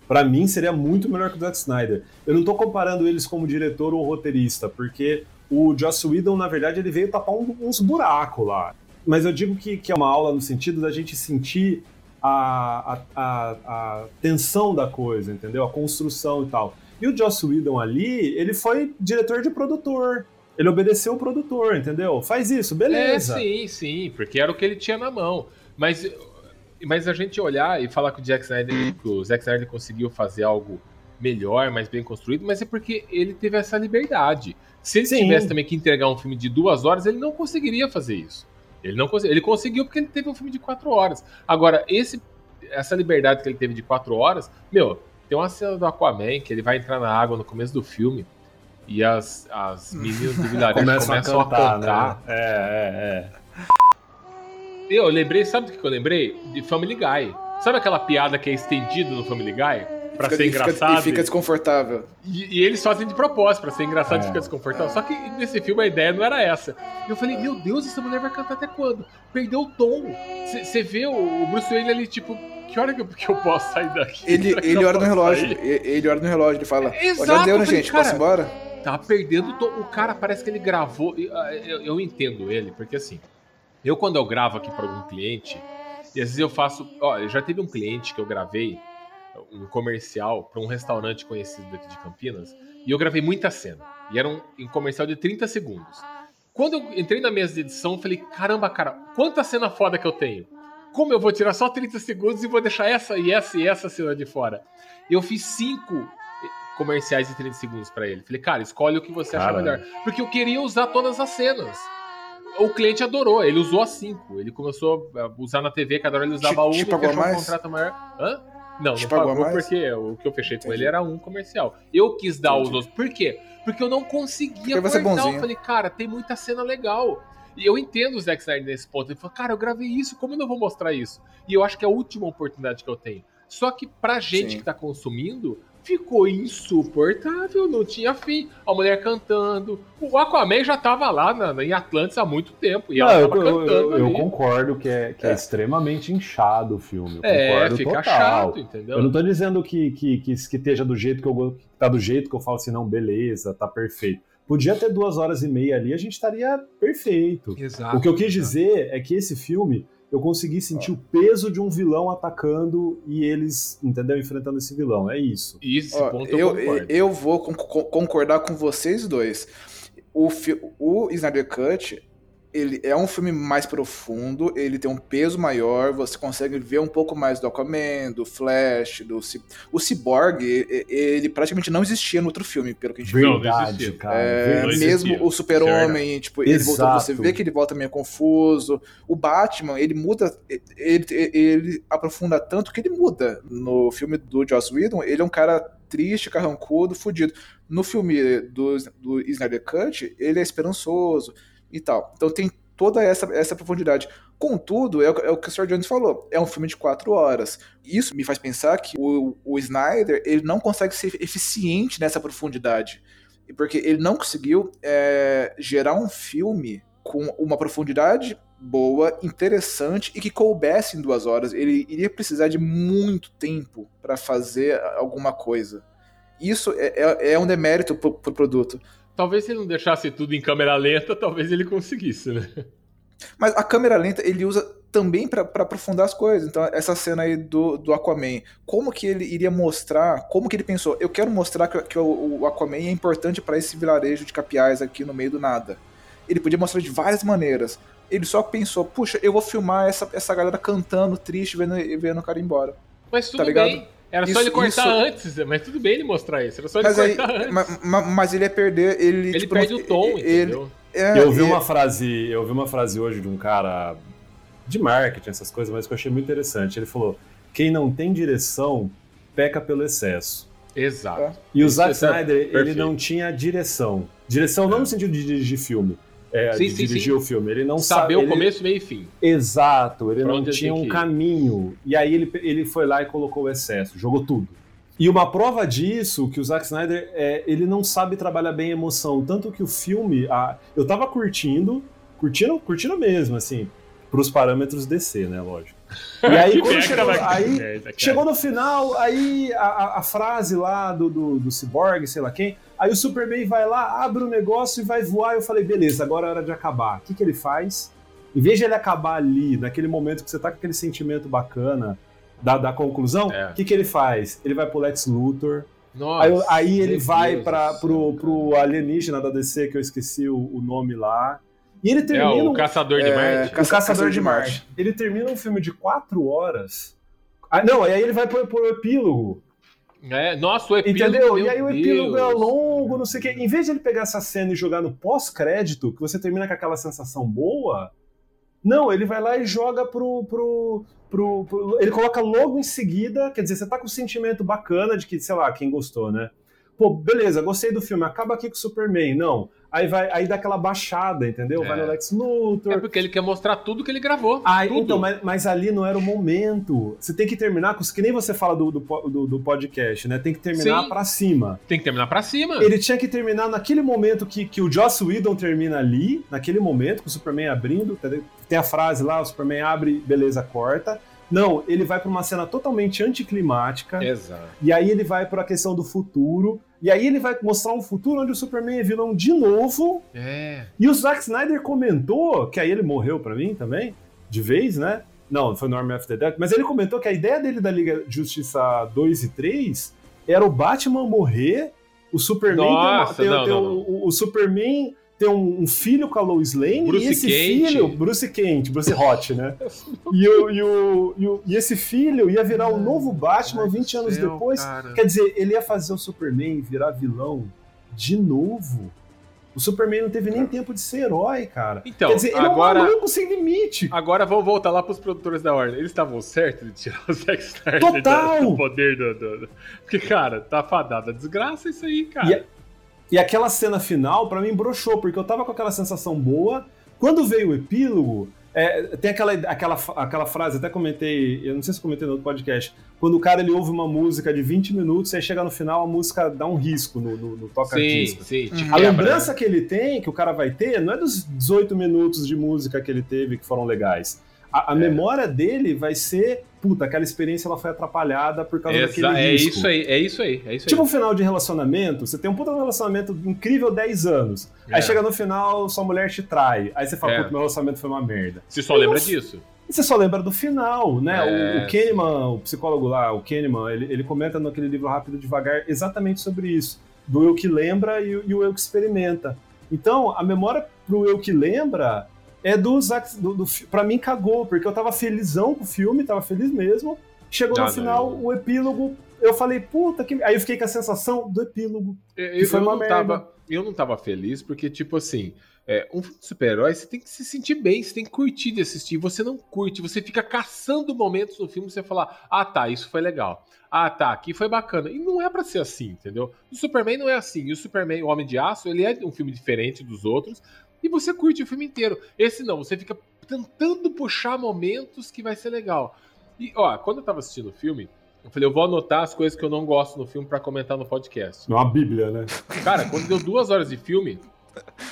pra mim seria muito melhor que o Zack Snyder. Eu não tô comparando eles como diretor ou roteirista, porque o Joss Whedon, na verdade, ele veio tapar um- uns buracos lá. Mas eu digo que, que é uma aula no sentido da gente sentir a, a, a, a tensão da coisa, entendeu? A construção e tal. E o Joss Whedon ali, ele foi diretor de produtor. Ele obedeceu o produtor, entendeu? Faz isso, beleza. É, sim, sim, porque era o que ele tinha na mão. Mas, mas a gente olhar e falar que o Zack Snyder, que o Zack Snyder conseguiu fazer algo melhor, mais bem construído, mas é porque ele teve essa liberdade. Se ele Sim. tivesse também que entregar um filme de duas horas, ele não conseguiria fazer isso. Ele não conseguiu, ele conseguiu porque ele teve um filme de quatro horas. Agora, esse, essa liberdade que ele teve de quatro horas, meu, tem uma cena do Aquaman que ele vai entrar na água no começo do filme e as, as meninas do vilarejo Começam, começam, a cantar, a cantar. né? É, é, é. Eu lembrei, sabe do que eu lembrei? De Family Guy. Sabe aquela piada que é estendida no Family Guy? Pra Fica- ser e fica- engraçado. E fica desconfortável. E, e eles fazem de propósito, pra ser engraçado e É. ficar desconfortável. Só que nesse filme a ideia não era essa. E eu falei, meu Deus, essa mulher vai cantar até quando? Perdeu o tom. Você vê o, o Bruce Wayne ali, tipo, que hora que eu, que eu posso sair daqui? Ele, ele olha no relógio. sair? e- Ele olha no relógio, ele fala: É, "Ó, exato, Já deu, né, gente? Posso ir cara, embora? Tá perdendo o tom. O cara parece que ele gravou. ah, Eu, eu entendo ele, porque assim, eu quando eu gravo aqui para algum cliente, e às vezes eu faço. Ó, já teve um cliente que eu gravei um comercial para um restaurante conhecido daqui de Campinas, e eu gravei muita cena. E era um, um comercial de 30 segundos. Quando eu entrei na mesa de edição, eu falei: caramba, cara, quanta cena foda que eu tenho. Como eu vou tirar só 30 segundos e vou deixar essa e essa e essa cena de fora? Eu fiz cinco comerciais de 30 segundos pra ele. Falei, cara, escolhe o que você achar Caralho. melhor. Porque eu queria usar todas as cenas. O cliente adorou, ele usou as cinco. Ele começou a usar na TV, cada hora ele usava Te- uma te e fechou um mais? contrato maior. Hã? Não, Te não pagou pagou, mais? porque o que eu fechei com Entendi. ele era um comercial. Eu quis dar os Entendi. outros. Por quê? Porque eu não conseguia é cortar. Eu falei, cara, tem muita cena legal. E eu entendo o Zack Snyder nesse ponto. Ele falou, cara, eu gravei isso, como eu não vou mostrar isso? E eu acho que é a última oportunidade que eu tenho. Só que pra gente Sim. que tá consumindo, ficou insuportável, não tinha fim. A mulher cantando. O Aquaman já tava lá na, em Atlantis há muito tempo. E Não, ela eu, eu- cantando. eu- eu ali. concordo que é, que é extremamente inchado o filme. Eu É, concordo fica total. chato, entendeu? Eu não tô dizendo que, que, que, que esteja do jeito que eu tá do jeito que eu falo assim, não, beleza, tá perfeito. Podia ter duas horas e meia ali, a gente estaria perfeito. Exato. O que eu quis dizer é que esse filme eu consegui sentir o peso de um vilão atacando e eles, entendeu? Enfrentando esse vilão. É isso. Isso, Ó, ponto eu, eu concordo. eu vou con- con- concordar com vocês dois. O, fi- o Snyder Cut, ele é um filme mais profundo, ele tem um peso maior, você consegue ver um pouco mais do Aquaman, do Flash, do o Cyborg, ele praticamente não existia no outro filme, pelo que a gente viu. Não Verdade, existia. cara. É, Não verdade. existia. mesmo o Isso é Super-Homem, tipo, ele Exato. você vê que ele volta meio confuso. O Batman, ele muda, ele, ele aprofunda tanto que ele muda. No filme do Joss Whedon, ele é um cara triste, carrancudo, fudido. No filme do, do Snyder Cut, ele é esperançoso e tal. Então tem toda essa, essa profundidade. Contudo, é o, é o que o Sr. Jones falou, é um filme de quatro horas. Isso me faz pensar que o, o Snyder ele não consegue ser eficiente nessa profundidade. Porque ele não conseguiu é, gerar um filme com uma profundidade boa, interessante e que coubesse em duas horas. Ele iria precisar de muito tempo para fazer alguma coisa. Isso é, é- é um demérito pro, pro produto. Talvez se ele não deixasse tudo em câmera lenta, talvez ele conseguisse, né? Mas a câmera lenta ele usa também para aprofundar as coisas. Então, essa cena aí do, do Aquaman, como que ele iria mostrar, como que ele pensou, eu quero mostrar que, que o, o Aquaman é importante para esse vilarejo de capiais aqui no meio do nada. Ele podia mostrar de várias maneiras. Ele só pensou, puxa, eu vou filmar essa, essa galera cantando, triste, vendo, vendo o cara ir embora. Mas tudo Tá bem. Era só Isso- ele cortar isso- antes, mas tudo bem ele mostrar isso. Era só ele Mas, aí, cortar antes. ma- ma- mas ele ia perder. Ele, ele tipo, perde não- o tom, ele, entendeu? é, Eu ouvi é- uma frase, eu ouvi uma frase hoje de um cara de marketing, essas coisas, mas que eu achei muito interessante. Ele falou: quem não tem direção peca pelo excesso. Exato. E o Zack é Snyder, ele perfeito. não tinha direção. Direção não no sentido de dirigir filme. É, Sim, de sim, dirigir sim. o filme. Ele não Saber sabe. o ele- começo, meio e fim. Exato, ele Pra não tinha um caminho. E aí ele, ele foi lá e colocou o excesso, jogou tudo. E uma prova disso, que o Zack Snyder, é, ele não sabe trabalhar bem a emoção. Tanto que o filme, a- eu tava curtindo, curtindo, curtindo mesmo, assim, pros parâmetros DC, né, lógico. E aí, quando chegou, aí, chegou no final, aí a, a- a frase lá do, do, do Cyborg, sei lá quem, aí o Superman vai lá, abre o negócio e vai voar. Eu falei, beleza, agora é hora de acabar. O que, que ele faz? Em vez de ele acabar ali, naquele momento que você tá com aquele sentimento bacana da, da conclusão, É. o que, que ele faz? Ele vai pro Lex Luthor, Nossa, aí, aí ele vai céu, pro, pro alienígena da DC, que eu esqueci o, o nome lá. E ele É termina. o um- Caçador de É, Marte. Caça- o Caçador Caçador de Marte. Marte. Ele termina um filme de quatro horas. Ah, não, e aí ele vai pro, pro epílogo. É, nossa, o epílogo. Entendeu? E aí o epílogo é Deus. longo, não sei o quê. Em vez de ele pegar essa cena e jogar no pós-crédito, que você termina com aquela sensação boa, não, ele vai lá e joga pro. pro, pro, pro- ele coloca logo em seguida, quer dizer, você tá com um sentimento bacana de que, sei lá, quem gostou, né? Pô, beleza, gostei do filme, acaba aqui com o Superman. Não. Aí vai, aí dá aquela baixada, entendeu? É. Vai no Lex Luthor. É porque ele quer mostrar tudo que ele gravou. Ah, tudo. então, mas, mas ali não era o momento. Você tem que terminar com que nem você fala do, do, do- do podcast, né? Tem que terminar pra cima. Tem que terminar pra cima. Ele tinha que terminar naquele momento que, que o Joss Whedon termina ali, naquele momento, com o Superman abrindo. entendeu? Tem a frase lá, o Superman abre, beleza, corta. Não, ele vai pra uma cena totalmente anticlimática. Exato. E aí ele vai pra questão do futuro. E aí ele vai mostrar um futuro onde o Superman é vilão de novo. É. E o Zack Snyder comentou, que aí ele morreu pra mim também, de vez, né? Não, foi no Army of the Dead, mas ele comentou que a ideia dele da Liga de Justiça 2 e 3 era o Batman morrer, o Superman Nossa, ter, uma- não, não, o- o, o Superman ter um, um filho com a Lois Lane Bruce e esse Kent. filho, Bruce Kent, Bruce Hot, né? E, o, e, o, e, o- e esse filho ia virar o novo Batman 20 anos céu, depois. cara. Quer dizer, ele ia fazer o Superman virar vilão de novo. O Superman não teve nem tempo de ser herói, cara. Então, Quer dizer, ele agora- é um maluco sem limite. Agora vamos voltar lá pros produtores da Warner. Eles estavam certos de tirar o Zack Snyder Total! do poder do, do- do- Porque, cara, tá fadada. Desgraça isso aí, cara. E, aquela cena final, pra mim, broxou, porque eu tava com aquela sensação boa. Quando veio o epílogo, É, tem aquela, aquela, aquela frase, até comentei, eu não sei se comentei no outro podcast, quando o cara ele ouve uma música de 20 minutos, aí chega no final, a música dá um risco no, no, no Sim, toca-disco. sim. te A quebra, lembrança né? que ele tem, que o cara vai ter, não é dos 18 minutos de música que ele teve que foram legais. A, a É. memória dele vai ser, puta, aquela experiência ela foi atrapalhada por causa daquele Exa- é risco. isso aí, é isso aí, é isso Tipo um aí. final de relacionamento, você tem um puta relacionamento incrível 10 anos. É. Aí chega no final, sua mulher te trai. Aí você fala, É. puta, meu relacionamento foi uma merda. Você só lembra disso. E você só lembra do final, né? É, o, o Kahneman, o psicólogo lá, o Kahneman, ele, ele comenta naquele livro Rápido e Devagar exatamente sobre isso. Do eu que lembra e, e o eu que experimenta. Então, a memória pro eu que lembra é do Zack. Do, do, pra mim, cagou, porque eu tava felizão com o filme, tava feliz mesmo. Chegou Ah, no não, final, eu- o epílogo. Eu falei, puta que. Aí eu fiquei com a sensação do epílogo. Eu, foi eu uma não merda. tava, eu não tava feliz porque, tipo assim, é, um super-herói, você tem que se sentir bem, você tem que curtir de assistir. Você não curte, você fica caçando momentos no filme você falar, ah tá, isso foi legal. Ah tá, aqui foi bacana. E não é pra ser assim, entendeu? O Superman não é assim. E o Superman, o Homem de Aço, ele é um filme diferente dos outros. E você curte o filme inteiro. Esse não, você fica tentando puxar momentos que vai ser legal. E, ó, quando eu tava assistindo o filme, eu falei, eu vou anotar as coisas que eu não gosto no filme pra comentar no podcast. É uma bíblia, né? Cara, quando deu duas horas de filme,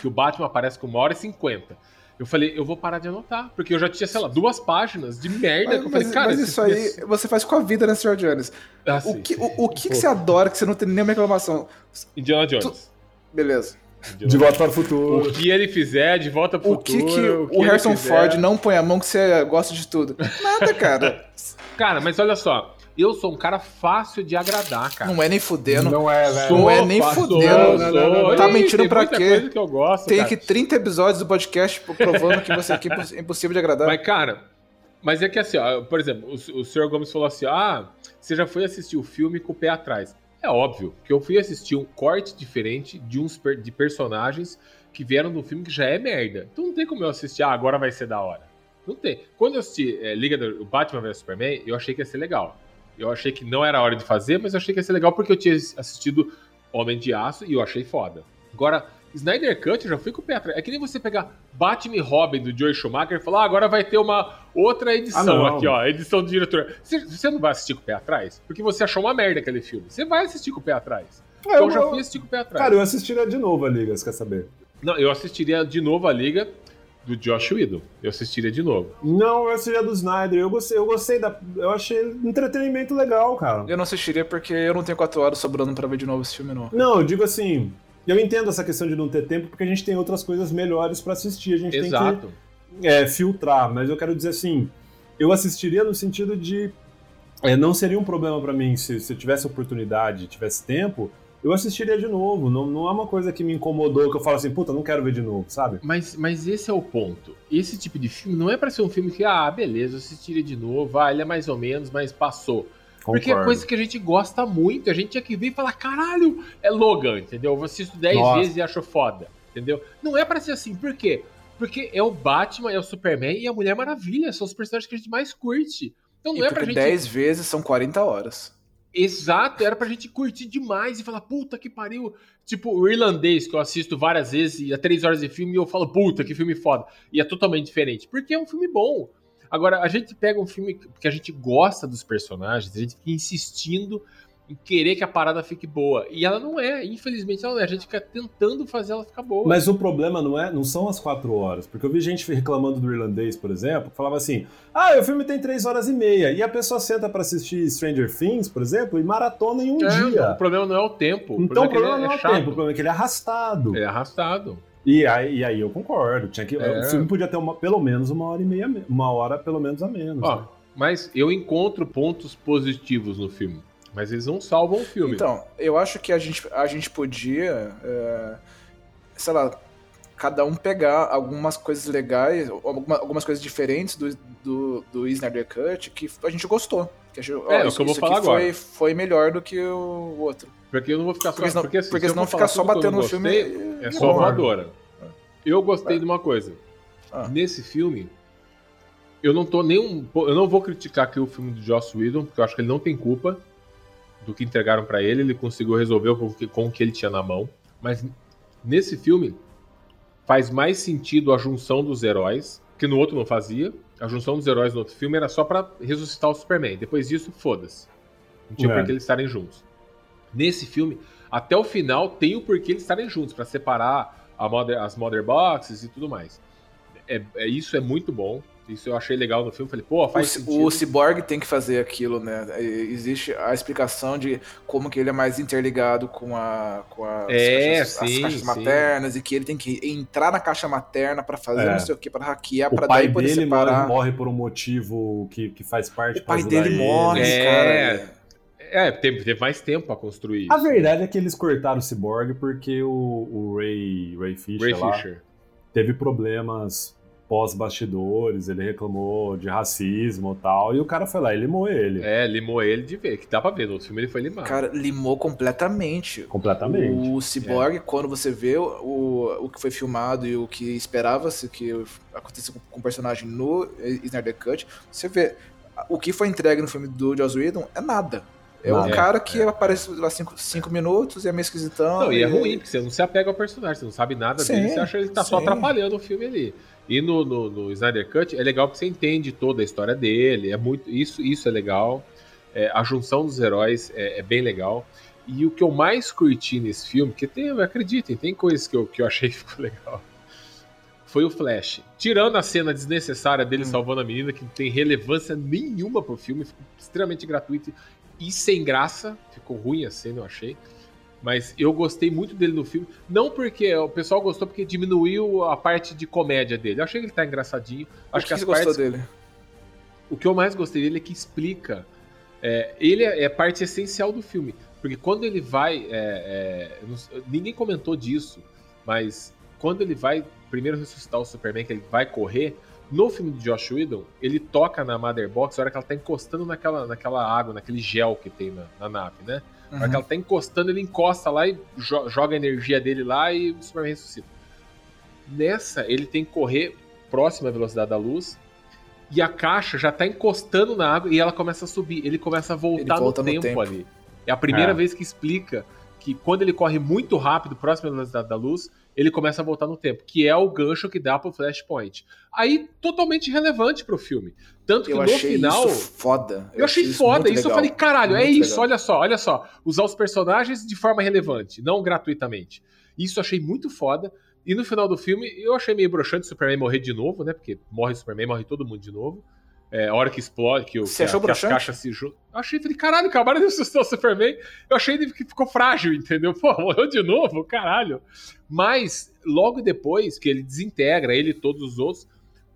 que o Batman aparece com uma hora e cinquenta. Eu falei, eu vou parar de anotar, porque eu já tinha, sei lá, duas páginas de merda Mas, que eu falei, mas- cara, mas isso aí esse- você faz com a vida, né, Sr. Jones? Ah, O sim, que, sim. o, o que, que você adora que você não tem nenhuma reclamação? Indiana Jones. Beleza. Indiana De volta para o futuro. O que ele fizer, de volta pro O que, futuro. que o, ele Harrison fizer. Ford não põe a mão que você gosta de tudo? Nada, cara. Cara, mas olha só, eu sou um cara fácil de agradar, cara. Não é nem fudendo. Não é, velho. Não é nem Sou, fudendo. sou, sou. Tá Ih, mentindo pra quê? coisa que eu gosto, Tem cara. aqui 30 episódios do podcast provando que você aqui é impossível de agradar. Mas, cara, mas é que assim, ó, por exemplo, o, o Sr. Gomes falou assim: ah, você já foi assistir o filme com o pé atrás. É óbvio que eu fui assistir um corte diferente de uns per- de personagens que vieram um filme que já é merda. Então não tem como eu assistir, ah, agora vai ser da hora. Não tem. Quando eu assisti é, Liga do Batman vs Superman, eu achei que ia ser legal. Eu achei que não era a hora de fazer, mas eu achei que ia ser legal porque eu tinha assistido Homem de Aço e eu achei foda. Agora, Snyder Cut eu já fui com o pé atrás. É que nem você pegar Batman e Robin do Joey Schumacher e falar, ah, agora vai ter uma outra edição Ah, aqui, ó, edição do diretor. Você, você não vai assistir com o pé atrás? Porque você achou uma merda aquele filme. Você vai assistir com o pé atrás. É, Então eu- já fui assistir com o pé atrás. Cara, eu assistiria de novo a Liga, você quer saber? Não, eu assistiria de novo a Liga do Josh Whedon. Eu assistiria de novo. Não, eu assistiria do Snyder. Eu gostei, eu gostei da. Eu achei entretenimento legal, cara. Eu não assistiria porque eu não tenho 4 horas sobrando pra ver de novo esse filme, não. Não, eu digo assim. Eu entendo essa questão de não ter tempo, porque a gente tem outras coisas melhores pra assistir. A gente Exato. tem que é, filtrar. Mas eu quero dizer assim, eu assistiria no sentido de. é, não seria um problema pra mim se, se eu tivesse oportunidade, tivesse tempo, eu assistiria de novo. Não, não é uma coisa que me incomodou, que eu falo assim, puta, não quero ver de novo, sabe? Mas, mas esse é o ponto. Esse tipo de filme não é pra ser um filme que, ah, beleza, eu assistiria de novo, ah, ele é mais ou menos, mas passou. Porque é Concordo. coisa que a gente gosta muito, a gente tinha que ver e falar, caralho, é Logan, entendeu? Eu assisto 10 Nossa. vezes e acho foda, entendeu? Não é pra ser assim, por quê? Porque é o Batman, é o Superman e a Mulher Maravilha, são os personagens que a gente mais curte. Então não E é pra gente. 10 vezes são 40 horas. Exato, era pra gente curtir demais e falar, puta que pariu. Tipo, o irlandês, que eu assisto várias vezes e há três horas de filme e eu falo, puta, que filme foda. E é totalmente diferente, porque é um filme bom. Agora, a gente pega um filme que a gente gosta dos personagens, a gente fica insistindo em querer que a parada fique boa. E ela não é, infelizmente ela não é. A gente fica tentando fazer ela ficar boa. Mas o problema não é, não são as quatro horas, porque eu vi gente reclamando do irlandês, por exemplo, que falava assim: ah, o filme tem três horas e meia, e a pessoa senta pra assistir Stranger Things, por exemplo, e maratona em um É, dia. O problema não é o tempo. Então o é que problema ele não é o chato. tempo, o problema é que ele é arrastado. Ele é arrastado. E, aí, e aí eu concordo. Tinha que, É. O filme podia ter uma- pelo menos uma hora e meia, me- uma hora pelo menos a menos. Ó, né? mas eu encontro pontos positivos no filme. Mas eles não salvam o filme. Então, eu acho que a gente, a gente podia, é, sei lá, cada um pegar algumas coisas legais, alguma- algumas coisas diferentes do, do, do Snyder Cut que a gente gostou. Que a gente, ó, É, o isso- que eu vou falar aqui foi, agora. foi melhor do que o outro. Porque eu não vou ficar só. Porque senão, porque, assim, porque senão falar só batendo no filme. É só voadora. Eu gostei de uma coisa. Ah. Nesse filme, eu não tô nem um. Eu não vou criticar aqui o filme do Joss Whedon, porque eu acho que ele não tem culpa do que entregaram pra ele. Ele conseguiu resolver com o que, com o que ele tinha na mão. Mas nesse filme, faz mais sentido a junção dos heróis que no outro não fazia. A junção dos heróis no outro filme era só pra ressuscitar o Superman. Depois disso, foda-se. Não tinha É. por que eles estarem juntos. Nesse filme, até o final, tem o porquê eles estarem juntos, pra separar mother- as Mother Boxes e tudo mais. É, é- isso é muito bom. Isso eu achei legal no filme. Falei, pô, O, faz ci- sentido. o Cyborg tem que fazer aquilo, né? E- Existe a explicação de como que ele é mais interligado com, a, com as, É, caixas, as caixas sim. maternas e que ele tem que entrar na caixa materna pra fazer É. não sei o que, pra hackear, O pra pai daí poder dele separar. morre, morre por um motivo que, que faz parte O pai dele ele. morre, É. cara. É, teve, teve mais tempo pra construir isso. A verdade é que eles cortaram o Cyborg porque o, o Ray, Ray Fisher Ray lá Fisher. teve problemas pós-bastidores, ele reclamou de racismo e tal, e o cara foi lá e limou ele. É, limou ele de ver, que dá pra ver. No outro filme ele foi limado. Cara, limou completamente. Completamente. O Cyborg, quando você vê o, o que foi filmado e o que esperava-se que acontecesse com, com o personagem no Snyder Cut, você vê o que foi entregue no filme do Joss Whedon é nada. É um Nada. cara que aparece lá cinco, cinco minutos e é meio esquisitão. Não, e é ruim, porque você não se apega ao personagem, você não sabe nada Sim, dele, você acha que ele tá só sim. atrapalhando o filme ali. E no, no, no Snyder Cut é legal porque você entende toda a história dele, é muito. Isso, isso é legal. É, a junção dos heróis é, é bem legal. E o que eu mais curti nesse filme, que tem, acreditem, tem coisas que eu, que eu achei que ficou legal. Foi o Flash. Tirando a cena desnecessária dele salvando a menina, que não tem relevância nenhuma pro filme, ficou extremamente gratuito e sem graça. Ficou ruim a cena, eu achei. Mas eu gostei muito dele no filme. Não porque o pessoal gostou, porque diminuiu a parte de comédia dele. Eu achei que ele tá engraçadinho. O Acho que que as você gostou partes. dele? O que eu mais gostei dele é que explica. é, ele é, é parte essencial do filme. Porque quando ele vai. é, é, não ninguém comentou disso, mas quando ele vai primeiro ressuscitar o Superman, que ele vai correr, no filme do Josh Whedon, ele toca na Mother Box, a hora que ela tá encostando naquela, naquela água, naquele gel que tem na, na nave, né? A hora que ela tá encostando, ele encosta lá e jo- joga a energia dele lá e o Superman ressuscita. Nessa, ele tem que correr próximo à velocidade da luz e a caixa já tá encostando na água e ela começa a subir. Ele começa a voltar volta no, no tempo, tempo. ali. É a primeira É. vez que explica que quando ele corre muito rápido, próximo à velocidade da luz, ele começa a voltar no tempo, que é o gancho que dá pro Flashpoint. Aí, totalmente relevante pro filme. Tanto que Eu no achei final. isso foda. Eu achei isso foda isso. Eu falei, caralho, é Muito isso, legal. olha só, olha só. Usar os personagens de forma relevante, não gratuitamente. Isso eu achei muito foda. E no final do filme, eu achei meio broxante o Superman morrer de novo, né? Porque morre o Superman, morre todo mundo de novo. É, a hora que explode, que, o, Você que, a- achou que as caixas se juntam. Eu achei, falei, caralho, acabaram de ressuscitar o Superman. Eu achei que ficou frágil, entendeu? Pô, morreu de novo, caralho. Mas, logo depois que ele desintegra, ele e todos os outros,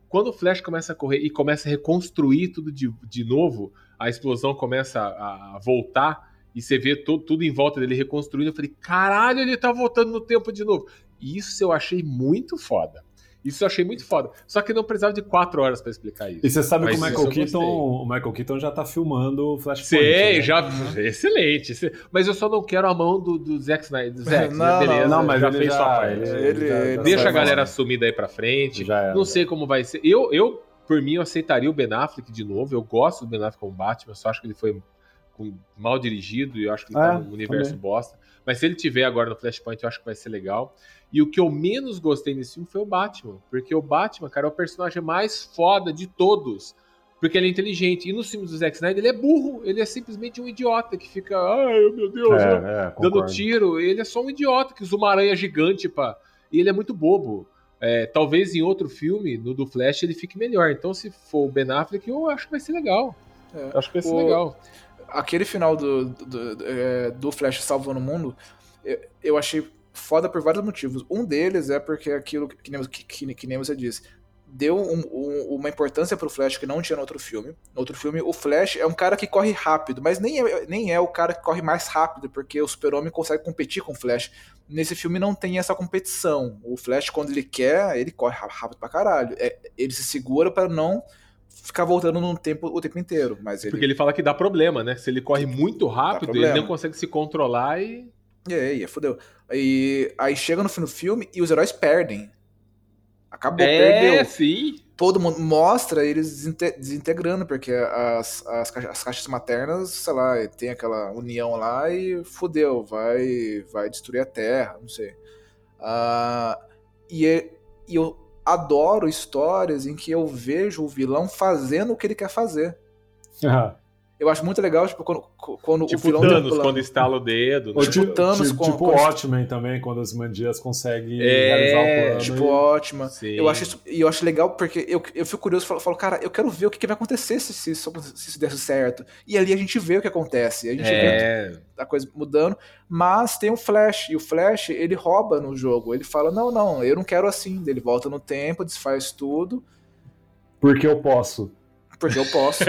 quando o Flash começa a correr e começa a reconstruir tudo de, de novo, a explosão começa a, a voltar e você vê tudo, tudo em volta dele reconstruindo. Eu falei, caralho, ele tá voltando no tempo de novo. Isso eu achei muito foda. Isso eu achei muito foda. Só que não precisava de quatro horas pra explicar isso. E você sabe Mas que o Michael Keaton, o Michael Keaton já tá filmando o Flashpoint. Sei, né? já. Excelente. Exce- Mas eu só não quero a mão do, do Zack Snyder. Do Zack, Não, beleza. Não, mas já ele fez já, sua parte. ele- Ele- já- ele já Deixa a galera lá. sumir daí pra frente. Já era. Não sei como vai ser. Eu, eu, por mim, eu aceitaria o Ben Affleck de novo. Eu gosto do Ben Affleck como Batman. Eu só acho que ele foi mal dirigido e eu acho que ele tá É, num universo também. bosta. Mas se ele tiver agora no Flashpoint, eu acho que vai ser legal. E o que eu menos gostei nesse filme foi o Batman. Porque o Batman, cara, é o personagem mais foda de todos. Porque ele é inteligente. E nos filmes do Zack Snyder, ele é burro. Ele é simplesmente um idiota que fica. Ai, meu Deus, É, eu- é, dando tiro. Ele é só um idiota que usa uma aranha gigante, pá. E ele é muito bobo. É, talvez em outro filme, no do Flash, ele fique melhor. Então, se for o Ben Affleck, eu acho que vai ser legal. É. Eu acho que vai ser O- legal. Aquele final do, do, do, é, do Flash salvando o mundo, eu, achei foda por vários motivos. Um deles é porque aquilo que que, que- que nem você disse, deu um- um- uma importância pro Flash que não tinha no outro filme. No outro filme, o Flash é um cara que corre rápido, mas nem é, nem é o cara que corre mais rápido, porque o Super-Homem consegue competir com o Flash. Nesse filme não tem essa competição. O Flash, quando ele quer, ele corre rápido pra caralho. É, ele se segura pra não ficar voltando no tempo o tempo inteiro. Mas ele Porque ele fala que dá problema, né? Se ele corre muito rápido, ele não consegue se controlar e. E aí, fodeu. E aí chega no fim do filme e os heróis perdem. Acabou, É, perdeu. sim. Todo mundo mostra eles desinte- desintegrando, porque as, as, ca- as caixas maternas, sei lá, tem aquela união lá e fodeu, vai, vai destruir a Terra, não sei. Ah, e, e o, adoro histórias em que eu vejo o vilão fazendo o que ele quer fazer. Eu acho muito legal, tipo, quando, quando Tipo o vilão Thanos, tem um plano. quando estala o dedo. Ou né? Tipo tipo, Thanos tipo, com- tipo Watchmen também, quando as mandias conseguem É, realizar o plano. Tipo, e- ótima. Sim. Eu acho isso, e eu acho legal porque eu, eu fico curioso, falo, falo, cara, eu quero ver o que, que vai acontecer se, se, isso, se isso der certo. E ali a gente vê o que acontece. A gente vê É, a coisa mudando, mas tem o Flash, e o Flash, ele rouba no jogo. Ele fala, não, não, eu não quero assim. Ele volta no tempo, desfaz tudo, Porque eu posso. Porque eu posso.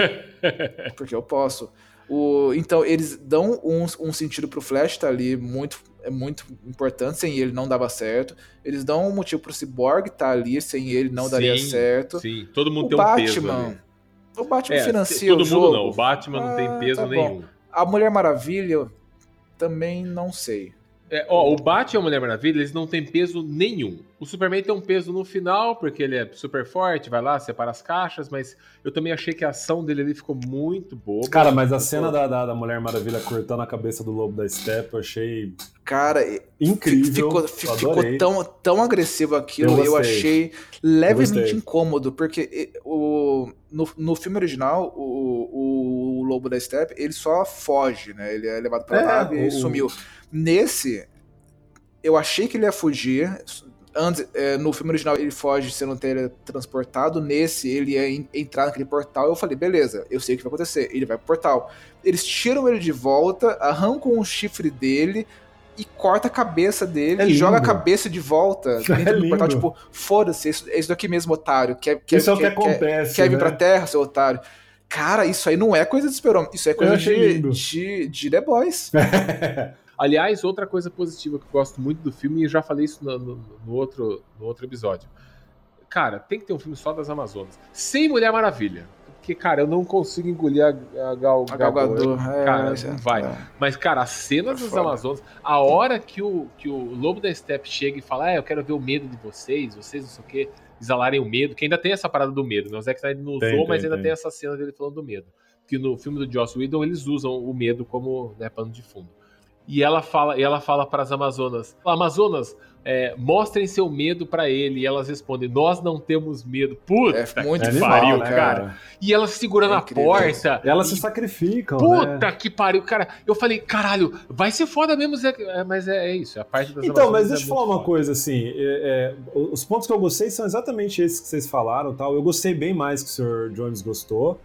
porque eu posso. O, então, eles dão um, um sentido pro Flash, tá ali, muito, é muito importante, sem ele não dava certo. Eles dão um motivo pro Cyborg, tá ali, sem ele não daria sim, certo. Sim, todo mundo O tem um peso Batman, ali. o Batman É, financia todo o mundo jogo. não, o Batman não tem Ah, peso tá bom. nenhum. A Mulher Maravilha, também não sei. É, ó, o Batman e a Mulher Maravilha, eles não têm peso nenhum. O Superman tem um peso no final, porque ele é super forte, vai lá, separa as caixas, mas eu também achei que a ação dele ali ficou muito boa. Cara, mas a cena da, da, da Mulher Maravilha cortando a cabeça do lobo da Steppe eu achei Cara, incrível. ficou, eu ficou tão, tão agressivo aquilo, Eu eu, achei levemente gostei. incômodo, porque e, o, no, no filme original, o, o Lobo da Steppe, ele só foge, né? Ele é levado pra É, nave e o- sumiu. Nesse, eu achei que ele ia fugir. Antes, é, no filme original ele foge sendo teletransportado. Nesse, ele ia en- entrar naquele portal. Eu falei, beleza, eu sei o que vai acontecer. Ele vai pro portal. Eles tiram ele de volta, arrancam o chifre dele e corta a cabeça dele É e joga a cabeça de volta dentro do portal. Tipo, foda-se, isso- é isso daqui mesmo, otário. Quer, quer, Isso é o que quer, quer- acontece, Quer vir né? pra terra, seu otário. Cara, isso aí não é coisa de super Isso é coisa de, de, de The Boys. Aliás, outra coisa positiva que eu gosto muito do filme, e eu já falei isso no, no- no outro, no outro episódio. Cara, tem que ter um filme só das Amazonas. Sem Mulher Maravilha. Porque, cara, eu não consigo engolir a, a Gal, A Gal Gadot. É, cara, é, não vai. é. Mas, cara, as cenas É das. Amazonas, a hora que o, que o Lobo da Steppe chega e fala, ah, eu quero ver o medo de vocês, vocês não sei o quê, exalarem o medo, que ainda tem essa parada do medo, né? O Zack Snyder não usou, Tem, mas tem, ainda tem. tem essa cena dele falando do medo. Que no filme do Joss Whedon eles usam o medo como né, pano de fundo. E ela fala, e ela fala para as Amazonas: Amazonas, é, mostrem seu medo pra ele. E elas respondem: Nós não temos medo. Puta É muito que animal, pariu, né, cara. cara? E ela segura É na incrível. porta. Elas e- se sacrificam, Puta né? que pariu, cara. Eu falei, caralho, vai ser foda mesmo, Zé. É, mas é, é isso, é a parte das Então, Amazonas mas deixa é eu falar uma foda. coisa, assim, é- é, os pontos que eu gostei são exatamente esses que vocês falaram, tal. Eu gostei bem mais que o Sr. Jones gostou,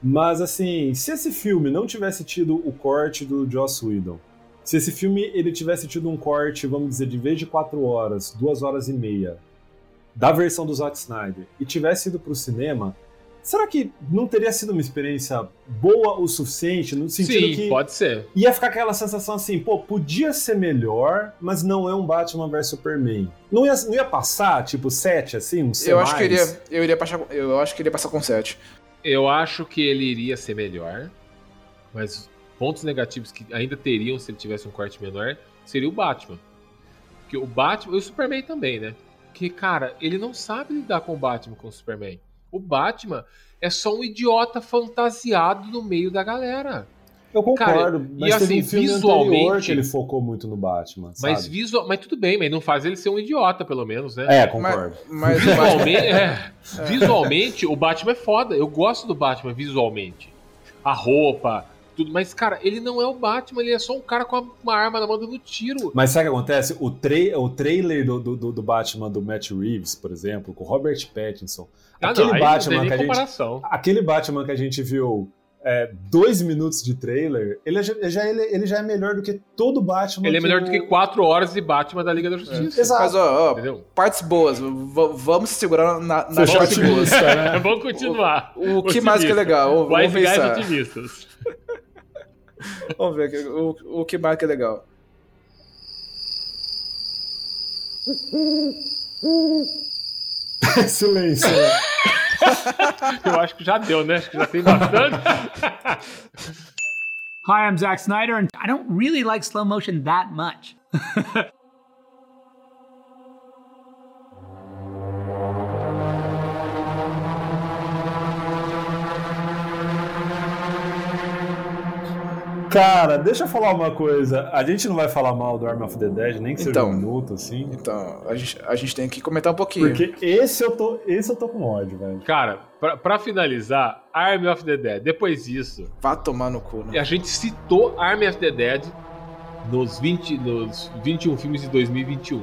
mas assim, se esse filme não tivesse tido o corte do Joss Whedon, se esse filme ele tivesse tido um corte, vamos dizer, de vez de quatro horas, duas horas e meia, da versão do Zack Snyder, e tivesse ido pro cinema, será que não teria sido uma experiência boa o suficiente, no sentido Sim, que pode ser. ia ficar aquela sensação assim, pô, podia ser melhor, mas não é um Batman vs Superman. Não ia, não ia passar, tipo, 7, assim, um 7 Eu acho, que iria, eu, iria passar, eu acho que iria passar com 7. Eu acho que ele iria ser melhor, mas pontos negativos que ainda teriam se ele tivesse um corte menor seria o Batman. Porque o Batman e o Superman também, né? Porque, cara, ele não sabe lidar com o Batman com o Superman. O Batman é só um idiota fantasiado no meio da galera. Eu concordo, Cara, mas e teve assim, um filme visualmente- que ele focou muito no Batman, Mas, sabe? visual, mas tudo bem, mas não faz ele ser um idiota, pelo menos, né? É, concordo. Mas, mas o Batman- Visualmente, é, visualmente, o Batman é foda. Eu gosto do Batman visualmente. A roupa, tudo. Mas, cara, ele não é o Batman, ele é só um cara com uma arma na mão dando tiro. Mas sabe o que acontece? O, tra o trailer do, do, do Batman do Matt Reeves, por exemplo, com o Robert Pattinson, Ah, aquele não, Batman que a gente aquele Batman que a gente viu é, dois minutos de trailer, ele já, ele, ele já é melhor do que todo Batman. Ele é melhor do que o- quatro horas de Batman da Liga da Justiça. Exato. mas, ó, ó, Entendeu? partes boas. v- vamos se segurar na, na Fechou parte boa. otimista, né? Vamos continuar. O que mais que é legal? Vamos guys pensar. otimistas. Vamos ver aqui, o, o que mais que é legal. Silêncio. Eu acho que já deu, né? Acho que já tem bastante. Hi, I'm Zack Snyder, and I don't really like slow motion that much. Cara, deixa eu falar uma coisa. A gente não vai falar mal do Arm of the Dead, nem que seja Então. um minuto, assim. Então, a gente, a gente tem que comentar um pouquinho. Porque esse eu tô, esse eu tô com ódio, velho. Cara, pra, pra finalizar, Army of the Dead. Depois disso, Vá tomar no cu, né? a gente citou Army of the Dead nos, 20, nos 21 filmes de 2021.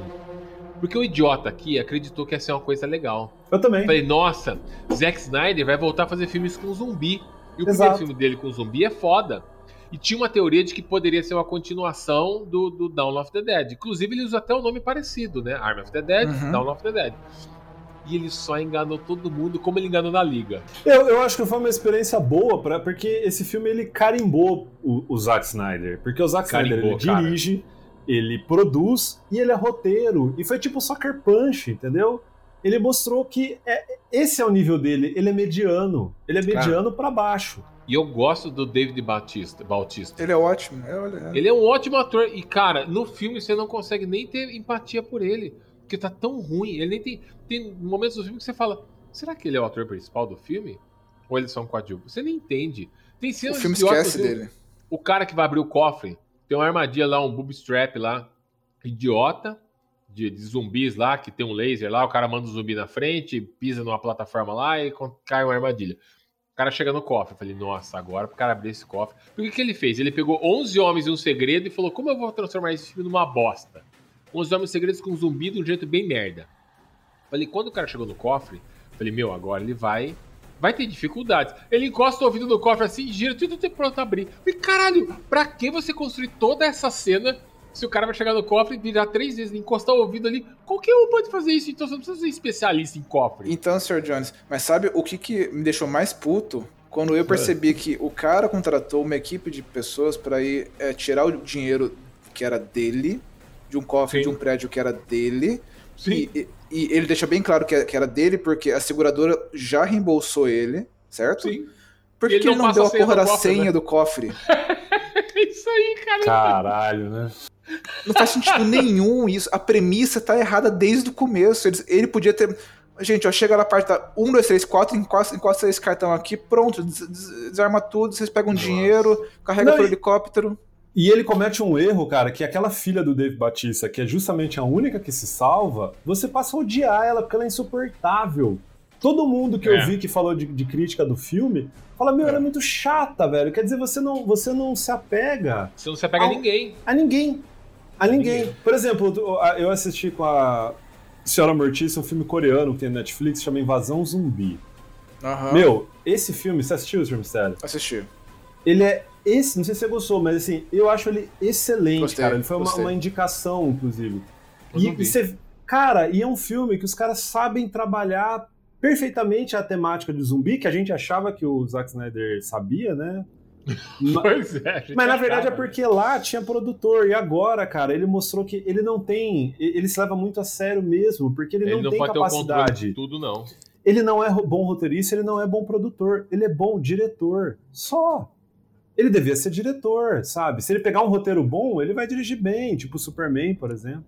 Porque o idiota aqui acreditou que ia ser uma coisa legal. Eu também. Falei, nossa, Zack Snyder vai voltar a fazer filmes com zumbi. E o Exato. primeiro filme dele com zumbi é foda. E tinha uma teoria de que poderia ser uma continuação do, do Dawn of the Dead. Inclusive, ele usa até um nome parecido, né? Arm of the Dead, Uhum. Dawn of the Dead. E ele só enganou todo mundo, como ele enganou na Liga. Eu, eu acho que foi uma experiência boa, pra, porque esse filme ele carimbou o, o Zack Snyder. Porque o Zack Snyder Carimbou, ele cara. dirige, ele produz e ele é roteiro. E foi tipo Sucker Punch, entendeu? Ele mostrou que é- esse é o nível dele, ele é mediano. Ele é mediano pra baixo. E eu gosto do David Bautista. Bautista. Ele é ótimo. É, olha, é. Ele é um ótimo ator. E, cara, no filme você não consegue nem ter empatia por ele. Porque tá tão ruim. Ele nem tem. Tem momentos do filme que você fala: será que ele é o ator principal do filme? Ou ele é só um coadjuvante? Você nem entende. Tem O cenas filme idiotas, esquece dele. O cara que vai abrir o cofre tem uma armadilha lá, um boob strap lá, idiota, de, de zumbis lá, que tem um laser lá, o cara manda o zumbi na frente, pisa numa plataforma lá e cai uma armadilha. O cara chega no cofre. Eu falei, nossa, agora pro cara abrir esse cofre. Por que, que ele fez? Ele pegou 11 homens e um segredo e falou: como eu vou transformar esse filme numa bosta? 11 homens e segredos com zumbi de um jeito bem merda. Falei, quando o cara chegou no cofre, falei, meu, agora ele vai. Vai ter dificuldades. Ele encosta o ouvido no cofre assim, gira, tudo tem pronto a abrir. Falei, caralho, pra que você construir toda essa cena se o cara vai chegar no cofre e virar três vezes, encostar o ouvido ali? Qualquer um pode fazer isso, então você não precisa ser especialista em cofre. Então, Sr. Jones, mas sabe o que, que me deixou mais puto? Quando É. eu percebi que o cara contratou uma equipe de pessoas pra ir é, tirar o dinheiro que era dele, de um cofre Sim. de um prédio que era dele, Sim. e, e- e ele deixa bem claro que, que era dele porque a seguradora já reembolsou ele, certo? Sim. Por que, ele que ele não não deu a a senha porra do da cofre, senha né? do cofre? É isso aí, cara. Caralho, né? Não faz sentido nenhum isso. A premissa tá errada desde o começo. Ele, ele podia ter. Gente, ó, chega na parte da 1, 2, 3, 4, encosta, encosta esse cartão aqui, pronto, des- des- desarma tudo, vocês pegam Nossa. dinheiro, carrega Não, pro e- helicóptero. E ele comete um erro, cara, que aquela filha do Dave Batista, que é justamente a única que se salva, você passa a odiar ela porque ela é insuportável. Todo mundo que É. eu vi que falou de, de crítica do filme fala: Meu, ela é muito chata, velho. Quer dizer, você não, você não se apega Você não se apega a Ao- ninguém. a ninguém. A ninguém. Ninguém. Por exemplo, eu assisti com a Senhora Mortícia um filme coreano que tem na Netflix, chama Invasão Zumbi. Aham. Meu, esse filme, você assistiu, Sr. Mistério? Assisti. Ele é esse, não sei se você gostou, mas assim, eu acho ele excelente, Gostei, cara. Ele foi uma, uma indicação, inclusive. Eu E, e você, cara, e é um filme que os caras sabem trabalhar perfeitamente a temática de zumbi, que a gente achava que o Zack Snyder sabia, né? Pois é. Mas na verdade é achava. porque lá tinha produtor, e agora, cara, ele mostrou que ele não tem. Ele se leva muito a sério mesmo, porque ele, Ele não, não tem pode ter o capacidade. tudo, não. Ele não é bom roteirista, ele não é bom produtor, ele é bom diretor. Só. Ele devia ser diretor, sabe? Se ele pegar um roteiro bom, ele vai dirigir bem, tipo Superman, por exemplo.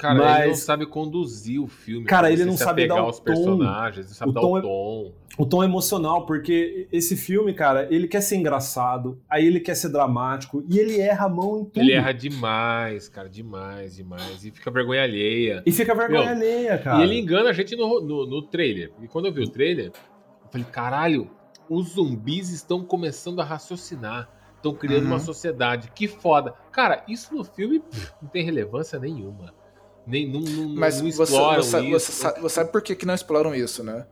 Cara, ele não Mas- sabe conduzir o filme. Cara, ele não sabe dar o tom. personagens, não sabe O dar tom o é- tom. O tom emocional, porque esse filme, cara, ele quer ser engraçado, aí ele quer ser dramático, e ele erra a mão em tudo. Ele erra demais, cara, demais, demais. E fica vergonha alheia. E fica vergonha Meu, alheia, cara. E ele engana a gente no, no, no trailer. E quando eu vi o trailer, eu falei, caralho, os zumbis estão começando a raciocinar. Estão criando Uhum. uma sociedade. Que foda. Cara, isso no filme pff, não tem relevância nenhuma. Nem, não, não, Mas não você, exploram você, isso. você sabe, você sabe por que, que não exploram isso, né?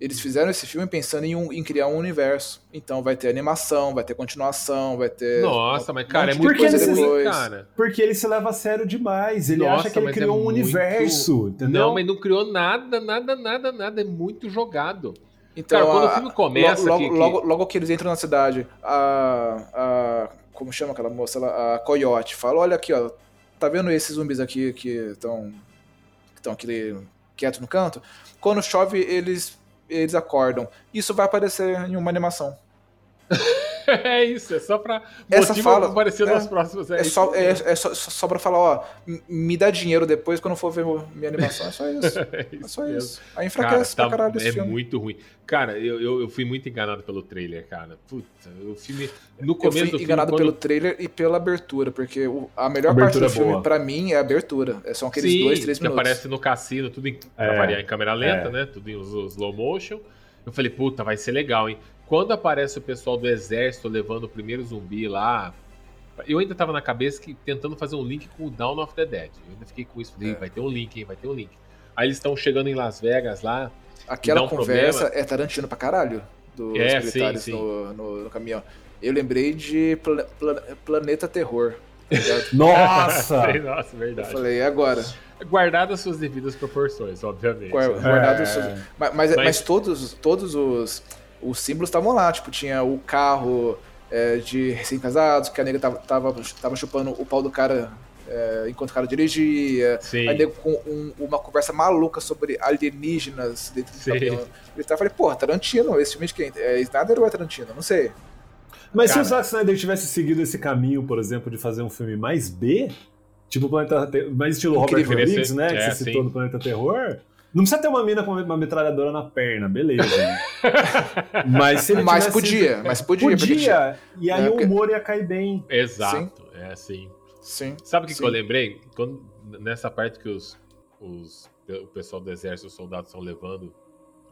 Eles fizeram esse filme pensando em, um- em criar um universo. Então vai ter animação, vai ter continuação, vai ter. Nossa, mas cara, é muito coisa coisa depois. cara. Porque ele se leva a sério demais. Ele Nossa, acha que ele mas é criou um muito- universo, entendeu? Não, mas não criou nada, nada, nada, nada. É muito jogado. Então, Cara, quando a- o filme começa, logo, que- que- logo, logo que eles entram na cidade, a, a como chama aquela moça lá? A Coyote fala: Olha aqui, ó, tá vendo esses zumbis aqui que estão estão aqui quietos no canto? Quando chove, eles eles acordam. Isso vai aparecer em uma animação. É isso, é só pra Essa motivo fala- aparecer é, nas próximas. É, isso só, é, é só, só, pra falar, ó, me dá dinheiro depois quando eu for ver minha animação. É só isso. É É isso só mesmo. isso. Aí enfraquece Cara, pra caralho esse é filme. muito ruim. Cara, eu, eu, eu fui muito enganado pelo trailer, cara. Puta, o filme. No Eu começo fui do filme, enganado quando- pelo trailer e pela abertura, porque o- a melhor Abertura parte do filme, boa. pra mim, é a abertura. É, São aqueles Sim, dois, três que minutos. aparece no cassino, tudo em, pra É, variar em câmera lenta, é. né? Tudo em slow motion. Eu falei, puta, vai ser legal, hein? Quando aparece o pessoal do exército levando o primeiro zumbi lá, eu ainda tava na cabeça que tentando fazer um link com o Dawn of the Dead. Eu ainda fiquei com isso, falei, É. vai ter um link, hein? Vai ter um link. Aí eles estão chegando em Las Vegas lá. Aquela um conversa problema. é Tarantino pra caralho, dos É, militares sim, sim. No, no- no caminhão. Eu lembrei de Pla- Pla- Planeta Terror. tá? Nossa! Nossa, Eu verdade. falei, e agora? Guardadas suas devidas proporções, obviamente. Guar- guardado É. seus- Mas, mas, Mas- mas todos, todos os, os símbolos estavam lá. Tipo, tinha o carro é, de recém-casados, que a nega tava, tava, tava chupando o pau do cara é, enquanto o cara dirigia. Sim. Aí nego com um- uma conversa maluca sobre alienígenas dentro do caminhão. Eu falei, porra, Tarantino, esse filme de quem? É Snyder ou é Tarantino? Não sei. Mas Cara. se o Zack Snyder tivesse seguido esse caminho, por exemplo, de fazer um filme mais B, tipo Planeta Terror, mais estilo Robert. Rodrigues, né? Que é, você citou sim. no Planeta Terror. Não precisa ter uma mina com uma metralhadora na perna, beleza. né? mas se ele Mas tivesse- podia, mas podia. porque Podia, e aí É, o humor ia cair bem. Exato, é assim. Sim. Sabe o que, que Sim. eu lembrei? Quando, nessa parte que os, os- o pessoal do exército, os soldados estão levando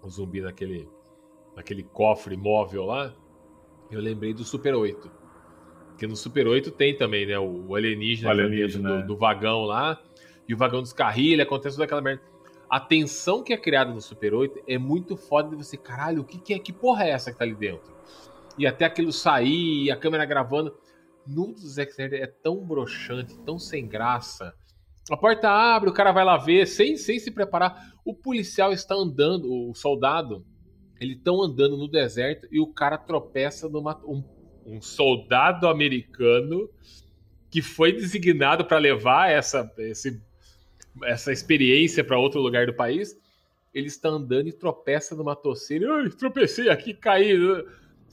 o zumbi naquele, naquele cofre móvel lá, eu lembrei do Super 8. Porque no Super 8 tem também, né? O, alienígena, O alienígena, dentro do, é. do vagão lá, e o vagão descarrilha, acontece toda aquela merda. A tensão que é criada no Super 8 é muito foda de você, caralho, o que, que é? Que porra é essa que tá ali dentro? E até aquilo sair, a câmera gravando. No do Zack Snyder é tão broxante, tão sem graça. A porta abre, o cara vai lá ver, sem, sem se preparar. O policial está andando, o soldado, eles estão andando no deserto e o cara tropeça numa. Um, um soldado americano que foi designado para levar essa, esse, essa experiência para outro lugar do país. Ele está andando e tropeça numa toceira. Ai, tropecei aqui, caí.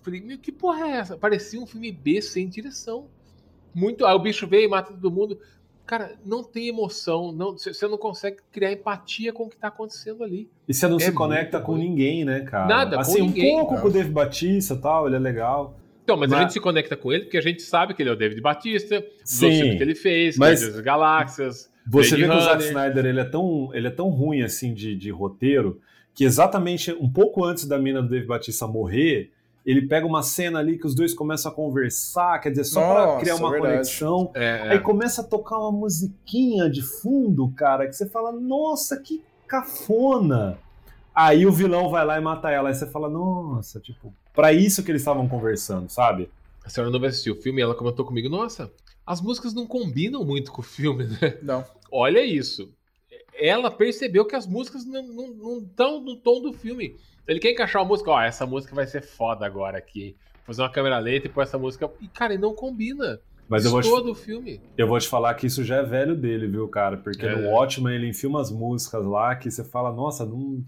Falei, meu, que porra é essa? Parecia um filme B sem direção. Muito. Aí o bicho veio e mata todo mundo. Cara, não tem emoção. Não, você não consegue criar empatia com o que tá acontecendo ali. E você não É se conecta com ninguém, né, cara? Nada, com assim, ninguém, um pouco não. com o Dave Batista e tal, ele é legal. Então, mas, a Mas- gente se conecta com ele porque a gente sabe que ele é o David Batista, Sim, filmes que ele fez, mas- das Galáxias. Você Blade vê que o Zack. Snyder ele é, tão, ele é tão ruim assim de, de roteiro que exatamente um pouco antes da mina do Dave Batista morrer, ele pega uma cena ali que os dois começam a conversar, quer dizer, só pra Nossa, criar uma verdade. conexão. É, é. Aí começa a tocar uma musiquinha de fundo, cara, que você fala, nossa, que cafona. Aí o vilão vai lá e mata ela. Aí você fala, nossa, tipo, pra isso que eles estavam conversando, sabe? A senhora não vai assistir o filme e ela comentou comigo: Nossa, as músicas não combinam muito com o filme, né? Não. Olha isso. Ela percebeu que as músicas não estão no tom do filme. Ele quer encaixar uma música, ó, essa música vai ser foda agora aqui. Fazer uma câmera lenta e pôr essa música. E, cara, não combina. Mas eu vou, te, todo o filme. eu vou te falar que isso já é velho dele, viu, cara? Porque É. no Watchmen ele enfia umas músicas lá que você fala, nossa, não.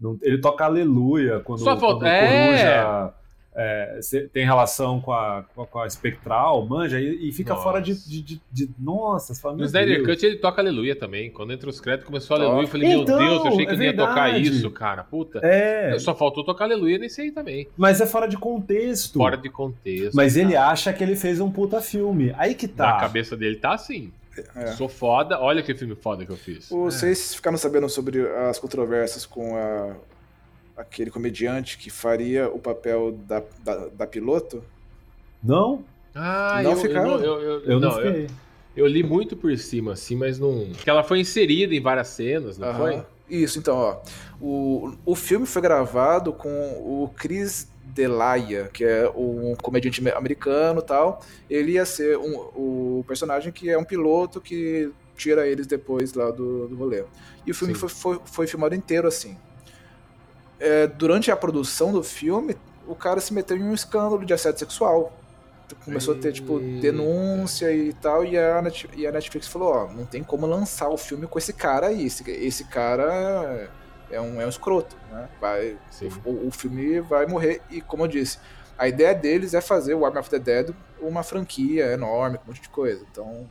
não- ele toca aleluia quando, Só falta- quando o é. Coruja é, cê- tem relação com a, com a, com a espectral, manja, e, e fica Nossa. fora de, de, de- de- Nossa, fala, No Snyder. Cut ele toca aleluia também. Quando entra os créditos começou Toca. aleluia. Eu falei, Então, meu Deus, eu achei que é ele ia tocar isso, cara. Puta. É, Só faltou tocar aleluia nesse aí também. mas é fora de contexto. Fora de contexto. Mas ele cara. acha que ele fez um puta filme. Aí que Na tá. cabeça dele tá assim. É. Sou foda, olha que filme foda que eu fiz. O- Vocês ficaram sabendo sobre as controvérsias com a- aquele comediante que faria o papel da, da, da piloto? Não? Ah, Não eu, ficaram? Eu, eu, eu, Eu não, não, eu- fiquei. eu li muito por cima, assim, mas não. Porque ela foi inserida em várias cenas, não Aham. foi? Isso, então, ó. O, o filme foi gravado com o Chris Delia, que é um comediante ame- americano e tal. Ele ia ser um, o personagem que é um piloto que tira eles depois lá do, do rolê. E o filme foi, foi, foi filmado inteiro assim. É, durante a produção do filme, o cara se meteu em um escândalo de assédio sexual. Começou a ter, tipo, denúncia e tal, e a, Net- e a Netflix falou, ó, não tem como lançar o filme com esse cara aí. Esse, esse cara é um, é um escroto, né? Vai, o, o filme vai morrer. E como eu disse, A ideia deles é fazer o Army of the Dead uma franquia enorme, com um monte de coisa. Então,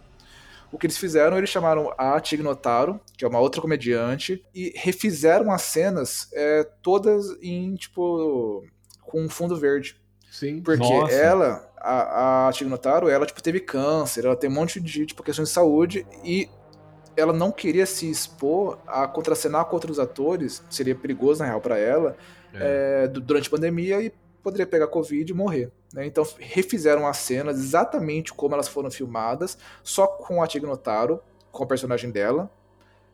o que eles fizeram, eles chamaram a Tig Notaro, que é uma outra comediante, e refizeram as cenas é, todas em, tipo, com um fundo verde. Sim. Porque Nossa. ela, a, a Tig Notaro, ela, tipo, teve câncer, ela tem um monte de, tipo, questões de saúde e ela não queria se expor a contracenar com outros atores, seria perigoso, na real, pra ela, é, du- durante a pandemia e poderia pegar Covid e morrer. né? Então refizeram as cenas exatamente como elas foram filmadas, só com a Tig Notaro, com o personagem dela.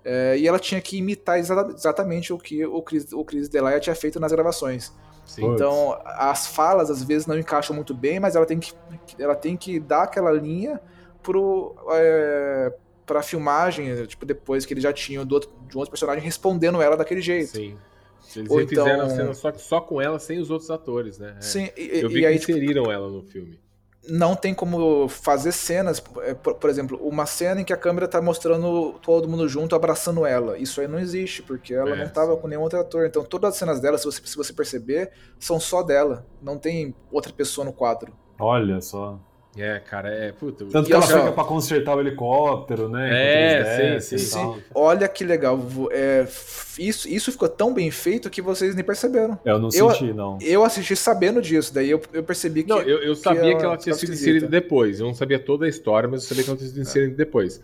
é, e ela tinha que imitar exa- exatamente o que o Chris, o Chris Delia tinha feito nas gravações. Sim. Então, as falas às vezes não encaixam muito bem, mas ela tem que, ela tem que dar aquela linha pro, é, pra filmagem, tipo, depois que eles já tinham do outro, de um outro personagem respondendo ela daquele jeito. Sim. Eles Ou refizeram então- a cena só, só com ela, sem os outros atores, né? É. Sim, e, Eu vi e que aí, tipo, inseriram ela no filme. não tem como fazer cenas, é, por, por exemplo, uma cena em que a câmera tá mostrando todo mundo junto abraçando ela. Isso aí não existe, porque ela É, não tava com nenhum outro ator. Então todas as cenas dela, se você, se você perceber, são só dela. Não tem outra pessoa no quadro. Olha só. É, cara, é. Puta, Tanto E que ela assim, fica pra consertar o helicóptero, né? É, sim, sim, olha que legal. é, isso, isso ficou tão bem feito que vocês nem perceberam. Eu não Eu- senti, não. Eu assisti sabendo disso, daí eu, eu percebi que. Não, eu, eu sabia que ela, ela tinha sido inserida depois. Eu não sabia toda a história, mas eu sabia que ela tinha sido inserida depois.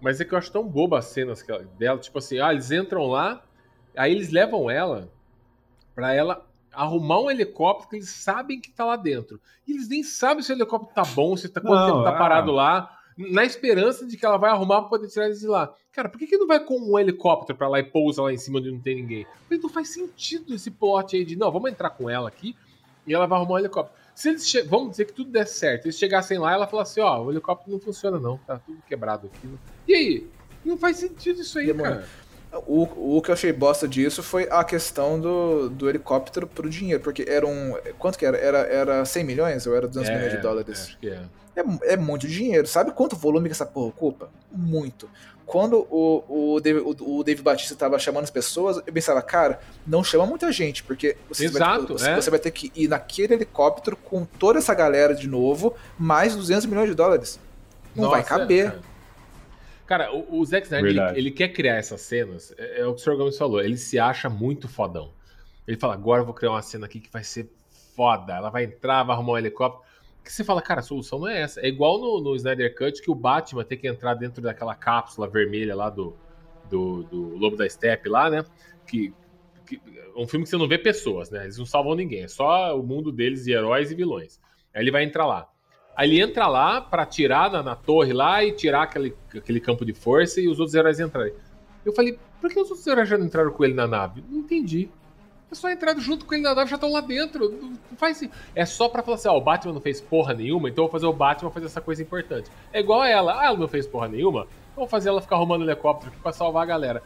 Mas é que eu acho tão boba as cenas que ela- dela. Tipo assim, ah, eles entram lá, aí eles levam ela pra ela arrumar um helicóptero que eles sabem que tá lá dentro. E eles nem sabem se o helicóptero tá bom, se tá, quanto Não, tempo tá é. parado lá, na esperança de que ela vai arrumar pra poder tirar eles de lá. Cara, por que, que não vai com um helicóptero pra lá e pousa lá em cima onde não tem ninguém? Porque não faz sentido esse plot aí de, não, vamos entrar com ela aqui e ela vai arrumar um helicóptero. Se eles che- vamos dizer que tudo der certo, eles chegassem lá e ela falasse, ó, o helicóptero não funciona não, tá tudo quebrado aqui. E aí? Não faz sentido isso aí, Demora. cara. O, o que eu achei bosta disso foi a questão do, do helicóptero pro dinheiro, porque era um. Quanto que era? Era, era 100 milhões ou era 200 milhões de dólares? Acho que é. É, é muito dinheiro. Sabe quanto volume que essa porra ocupa? Muito. Quando o, o, David, o, o David Batista tava chamando as pessoas, eu pensava, cara, não chama muita gente, porque você, vai, Exato, ter- você, é. você vai ter que ir naquele helicóptero com toda essa galera de novo, mais 200 milhões de dólares. Não vai Nossa, caber. Cara, o, o Zack Snyder, ele, ele quer criar essas cenas, é, é o que o Sr. Gomes falou, ele se acha muito fodão. Ele fala, agora eu vou criar uma cena aqui que vai ser foda, ela vai entrar, vai arrumar um helicóptero. Que você fala, cara, a solução não é essa. É igual no, no Snyder Cut que o Batman tem que entrar dentro daquela cápsula vermelha lá do, do, do Lobo da Steppe lá, né? Que, que- um filme que você não vê pessoas, né? Eles não salvam ninguém, é só o mundo deles de heróis e vilões. Aí ele vai entrar lá. Aí ele entra lá pra atirar na, na torre lá e tirar aquele, aquele campo de força e os outros heróis entrarem. Eu falei, por que os outros heróis já não entraram com ele na nave? Não entendi. É só entraram junto com ele na nave, já estão lá dentro. Não faz assim. É só pra falar assim, ó, o Batman não fez porra nenhuma, então eu vou fazer o Batman fazer essa coisa importante. É igual a ela, ah, ela não fez porra nenhuma, então vou fazer ela ficar arrumando helicóptero aqui pra salvar a galera.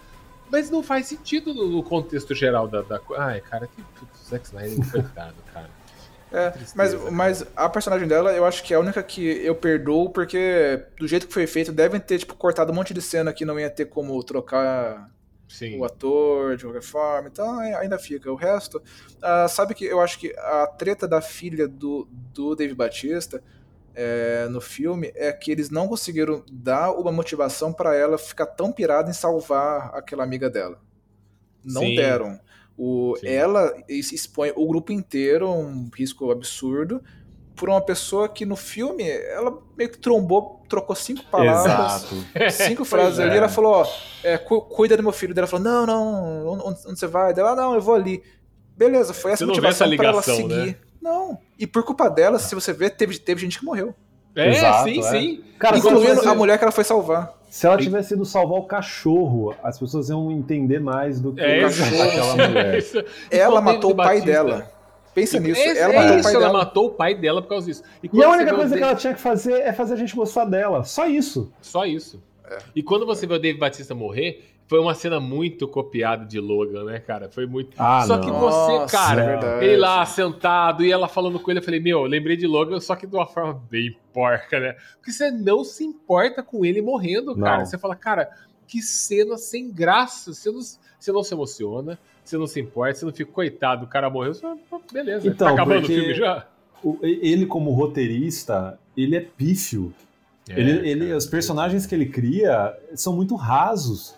Mas não faz sentido no, contexto geral da, da. Ai, cara, que putz, Zack Snyder, coitado, cara. É, mas, mas a personagem dela, eu acho que é a única que eu perdoo, porque do jeito que foi feito, devem ter, tipo, cortado um monte de cena que não ia ter como trocar Sim. o ator de qualquer forma, então ai- ainda fica. O resto, ah, sabe que eu acho que a treta da filha do, do Dave Batista é, no filme é que eles não conseguiram dar uma motivação pra ela ficar tão pirada em salvar aquela amiga dela. Não Sim. deram. O, Sim. ela expõe o grupo inteiro a um risco absurdo por uma pessoa que no filme ela meio que trombou, trocou cinco palavras Exato. cinco frases é. ali, ela falou, ó, é, cu- cuida do meu filho. Daí ela falou, não, não, onde, onde você vai? Daí ela, não, eu vou ali. Beleza, foi essa Você não vê essa motivação pra ela ligação, seguir. né? Não. E por culpa dela, se você ver, teve, teve gente que morreu. É, Exato, sim, é. sim. Cara, incluindo a mulher que ela foi salvar. Se ela tivesse ido salvar o cachorro, as pessoas iam entender mais do que É, o cachorro daquela mulher. E Ela matou o pai Batista- dela. Pensa nisso. É, ela é matou o isso, pai ela dela. matou o pai dela por causa disso. E quando a única o coisa que ela tinha que fazer é fazer a gente gostar dela. Só isso. Só isso. É. E quando você vê o Dave Batista morrer, foi uma cena muito copiada de Logan, né, cara? Foi muito. Ah, só não. que você, Nossa, cara, é verdade. ele lá sentado e ela falando com ele, eu falei, meu, eu lembrei de Logan, só que de uma forma bem porca, né? Porque você não se importa com ele morrendo, cara. Não. Você fala, cara, que cena sem graça. Você não, você não se emociona, você não se importa, você não fica, coitado, o cara morreu. Você, fala, beleza, Então, tá acabando o filme já? O- ele, como roteirista, ele é pífio. É, ele, ele- cara. os personagens que ele cria são muito rasos.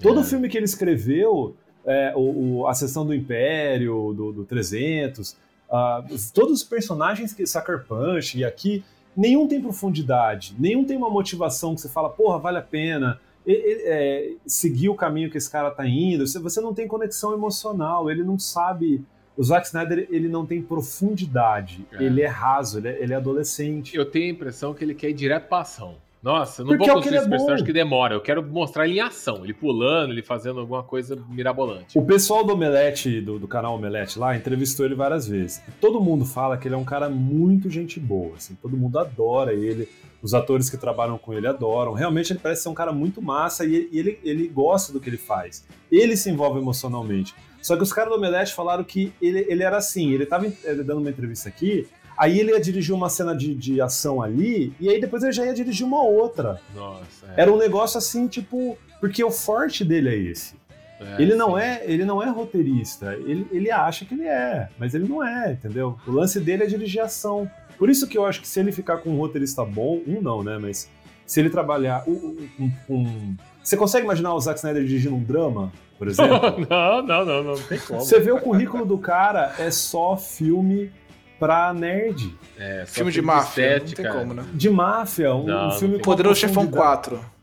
Todo É. filme que ele escreveu, é, o, o- a Sessão do Império, do, do 300, ah, os- todos os personagens que Sucker Punch e aqui, nenhum tem profundidade, nenhum tem uma motivação que você fala, porra, vale a pena é, seguir o caminho que esse cara tá indo. Você, você não tem conexão emocional, ele não sabe. O Zack Snyder, ele não tem profundidade, É. ele é raso, ele é, ele é adolescente. Eu tenho a impressão que ele quer ir direto pra ação. Nossa, eu não Porque vou é construir é esse personagem bom. que demora. Eu quero mostrar ele em ação. Ele pulando, ele fazendo alguma coisa mirabolante. O pessoal do Omelete, do, do canal Omelete lá, entrevistou ele várias vezes. E todo mundo fala que ele é um cara muito gente boa, assim, todo mundo adora ele, os atores que trabalham com ele adoram. Realmente ele parece ser um cara muito massa e, e ele, ele gosta do que ele faz. Ele se envolve emocionalmente. Só que os caras do Omelete falaram que ele, ele era assim, ele tava eh, dando uma entrevista aqui, aí ele ia dirigir uma cena de, de ação ali, e aí depois ele já ia dirigir uma outra. Nossa, é. Era um negócio assim, tipo, porque o forte dele é esse. É, Ele não sim. é, ele não é roteirista. Ele, ele acha que ele é, mas ele não é, entendeu? O lance dele é dirigir ação. Por isso que eu acho que se ele ficar com um roteirista bom, um não, né? Mas se ele trabalhar um, um- um- Você consegue imaginar o Zack Snyder dirigindo um drama, por exemplo? Não, não, não, não, não tem como. Você vê o currículo do cara, é só filme pra nerd. É, Filme de máfia, não estética. tem como, né? De máfia, um, Não, um não filme Poderoso Chefão profundidade. 4.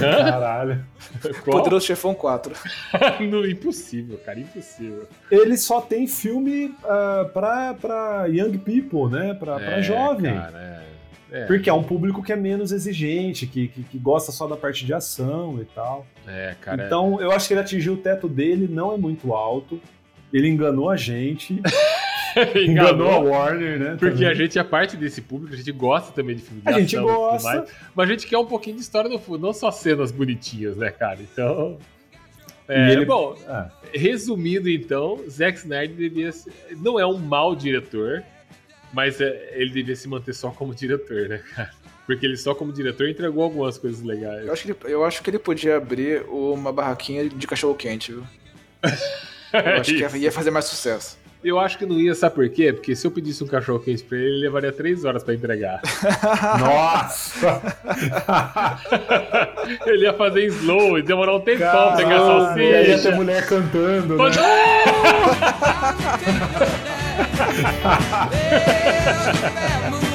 Caralho. Qual? Poderoso Chefão 4. Não, impossível, cara, impossível. Ele só tem filme ah, pra, pra young people, né? Pra, pra É, jovem. Cara, é. É, Porque é um público que é menos exigente, que, que, que gosta só da parte de ação e tal. é, cara. então, eu acho que ele atingiu o teto dele, não é muito alto. Ele enganou a gente, enganou a Warner, né? Porque também. a gente é parte desse público, a gente gosta também de filme de A ação gente gosta. mais, mas a gente quer um pouquinho de história no fundo, não só cenas bonitinhas, né, cara? Então. É, E ele- Bom, Ah, resumindo então, Zack Snyder devia ser, não é um mau diretor, mas é, ele devia se manter só como diretor, né, cara? Porque ele só como diretor entregou algumas coisas legais. Eu acho, que ele, eu acho que ele podia abrir uma barraquinha de cachorro quente, viu? Eu acho que ia, ia fazer mais sucesso. Eu acho que não ia, sabe por quê? Porque se eu pedisse um cachorro quente pra ele, ele levaria três horas pra entregar. Nossa! ele ia fazer slow e demorar um tempão pra pegar a Caralho, e aí ia ter salsicha. mulher cantando, né? Mas- Move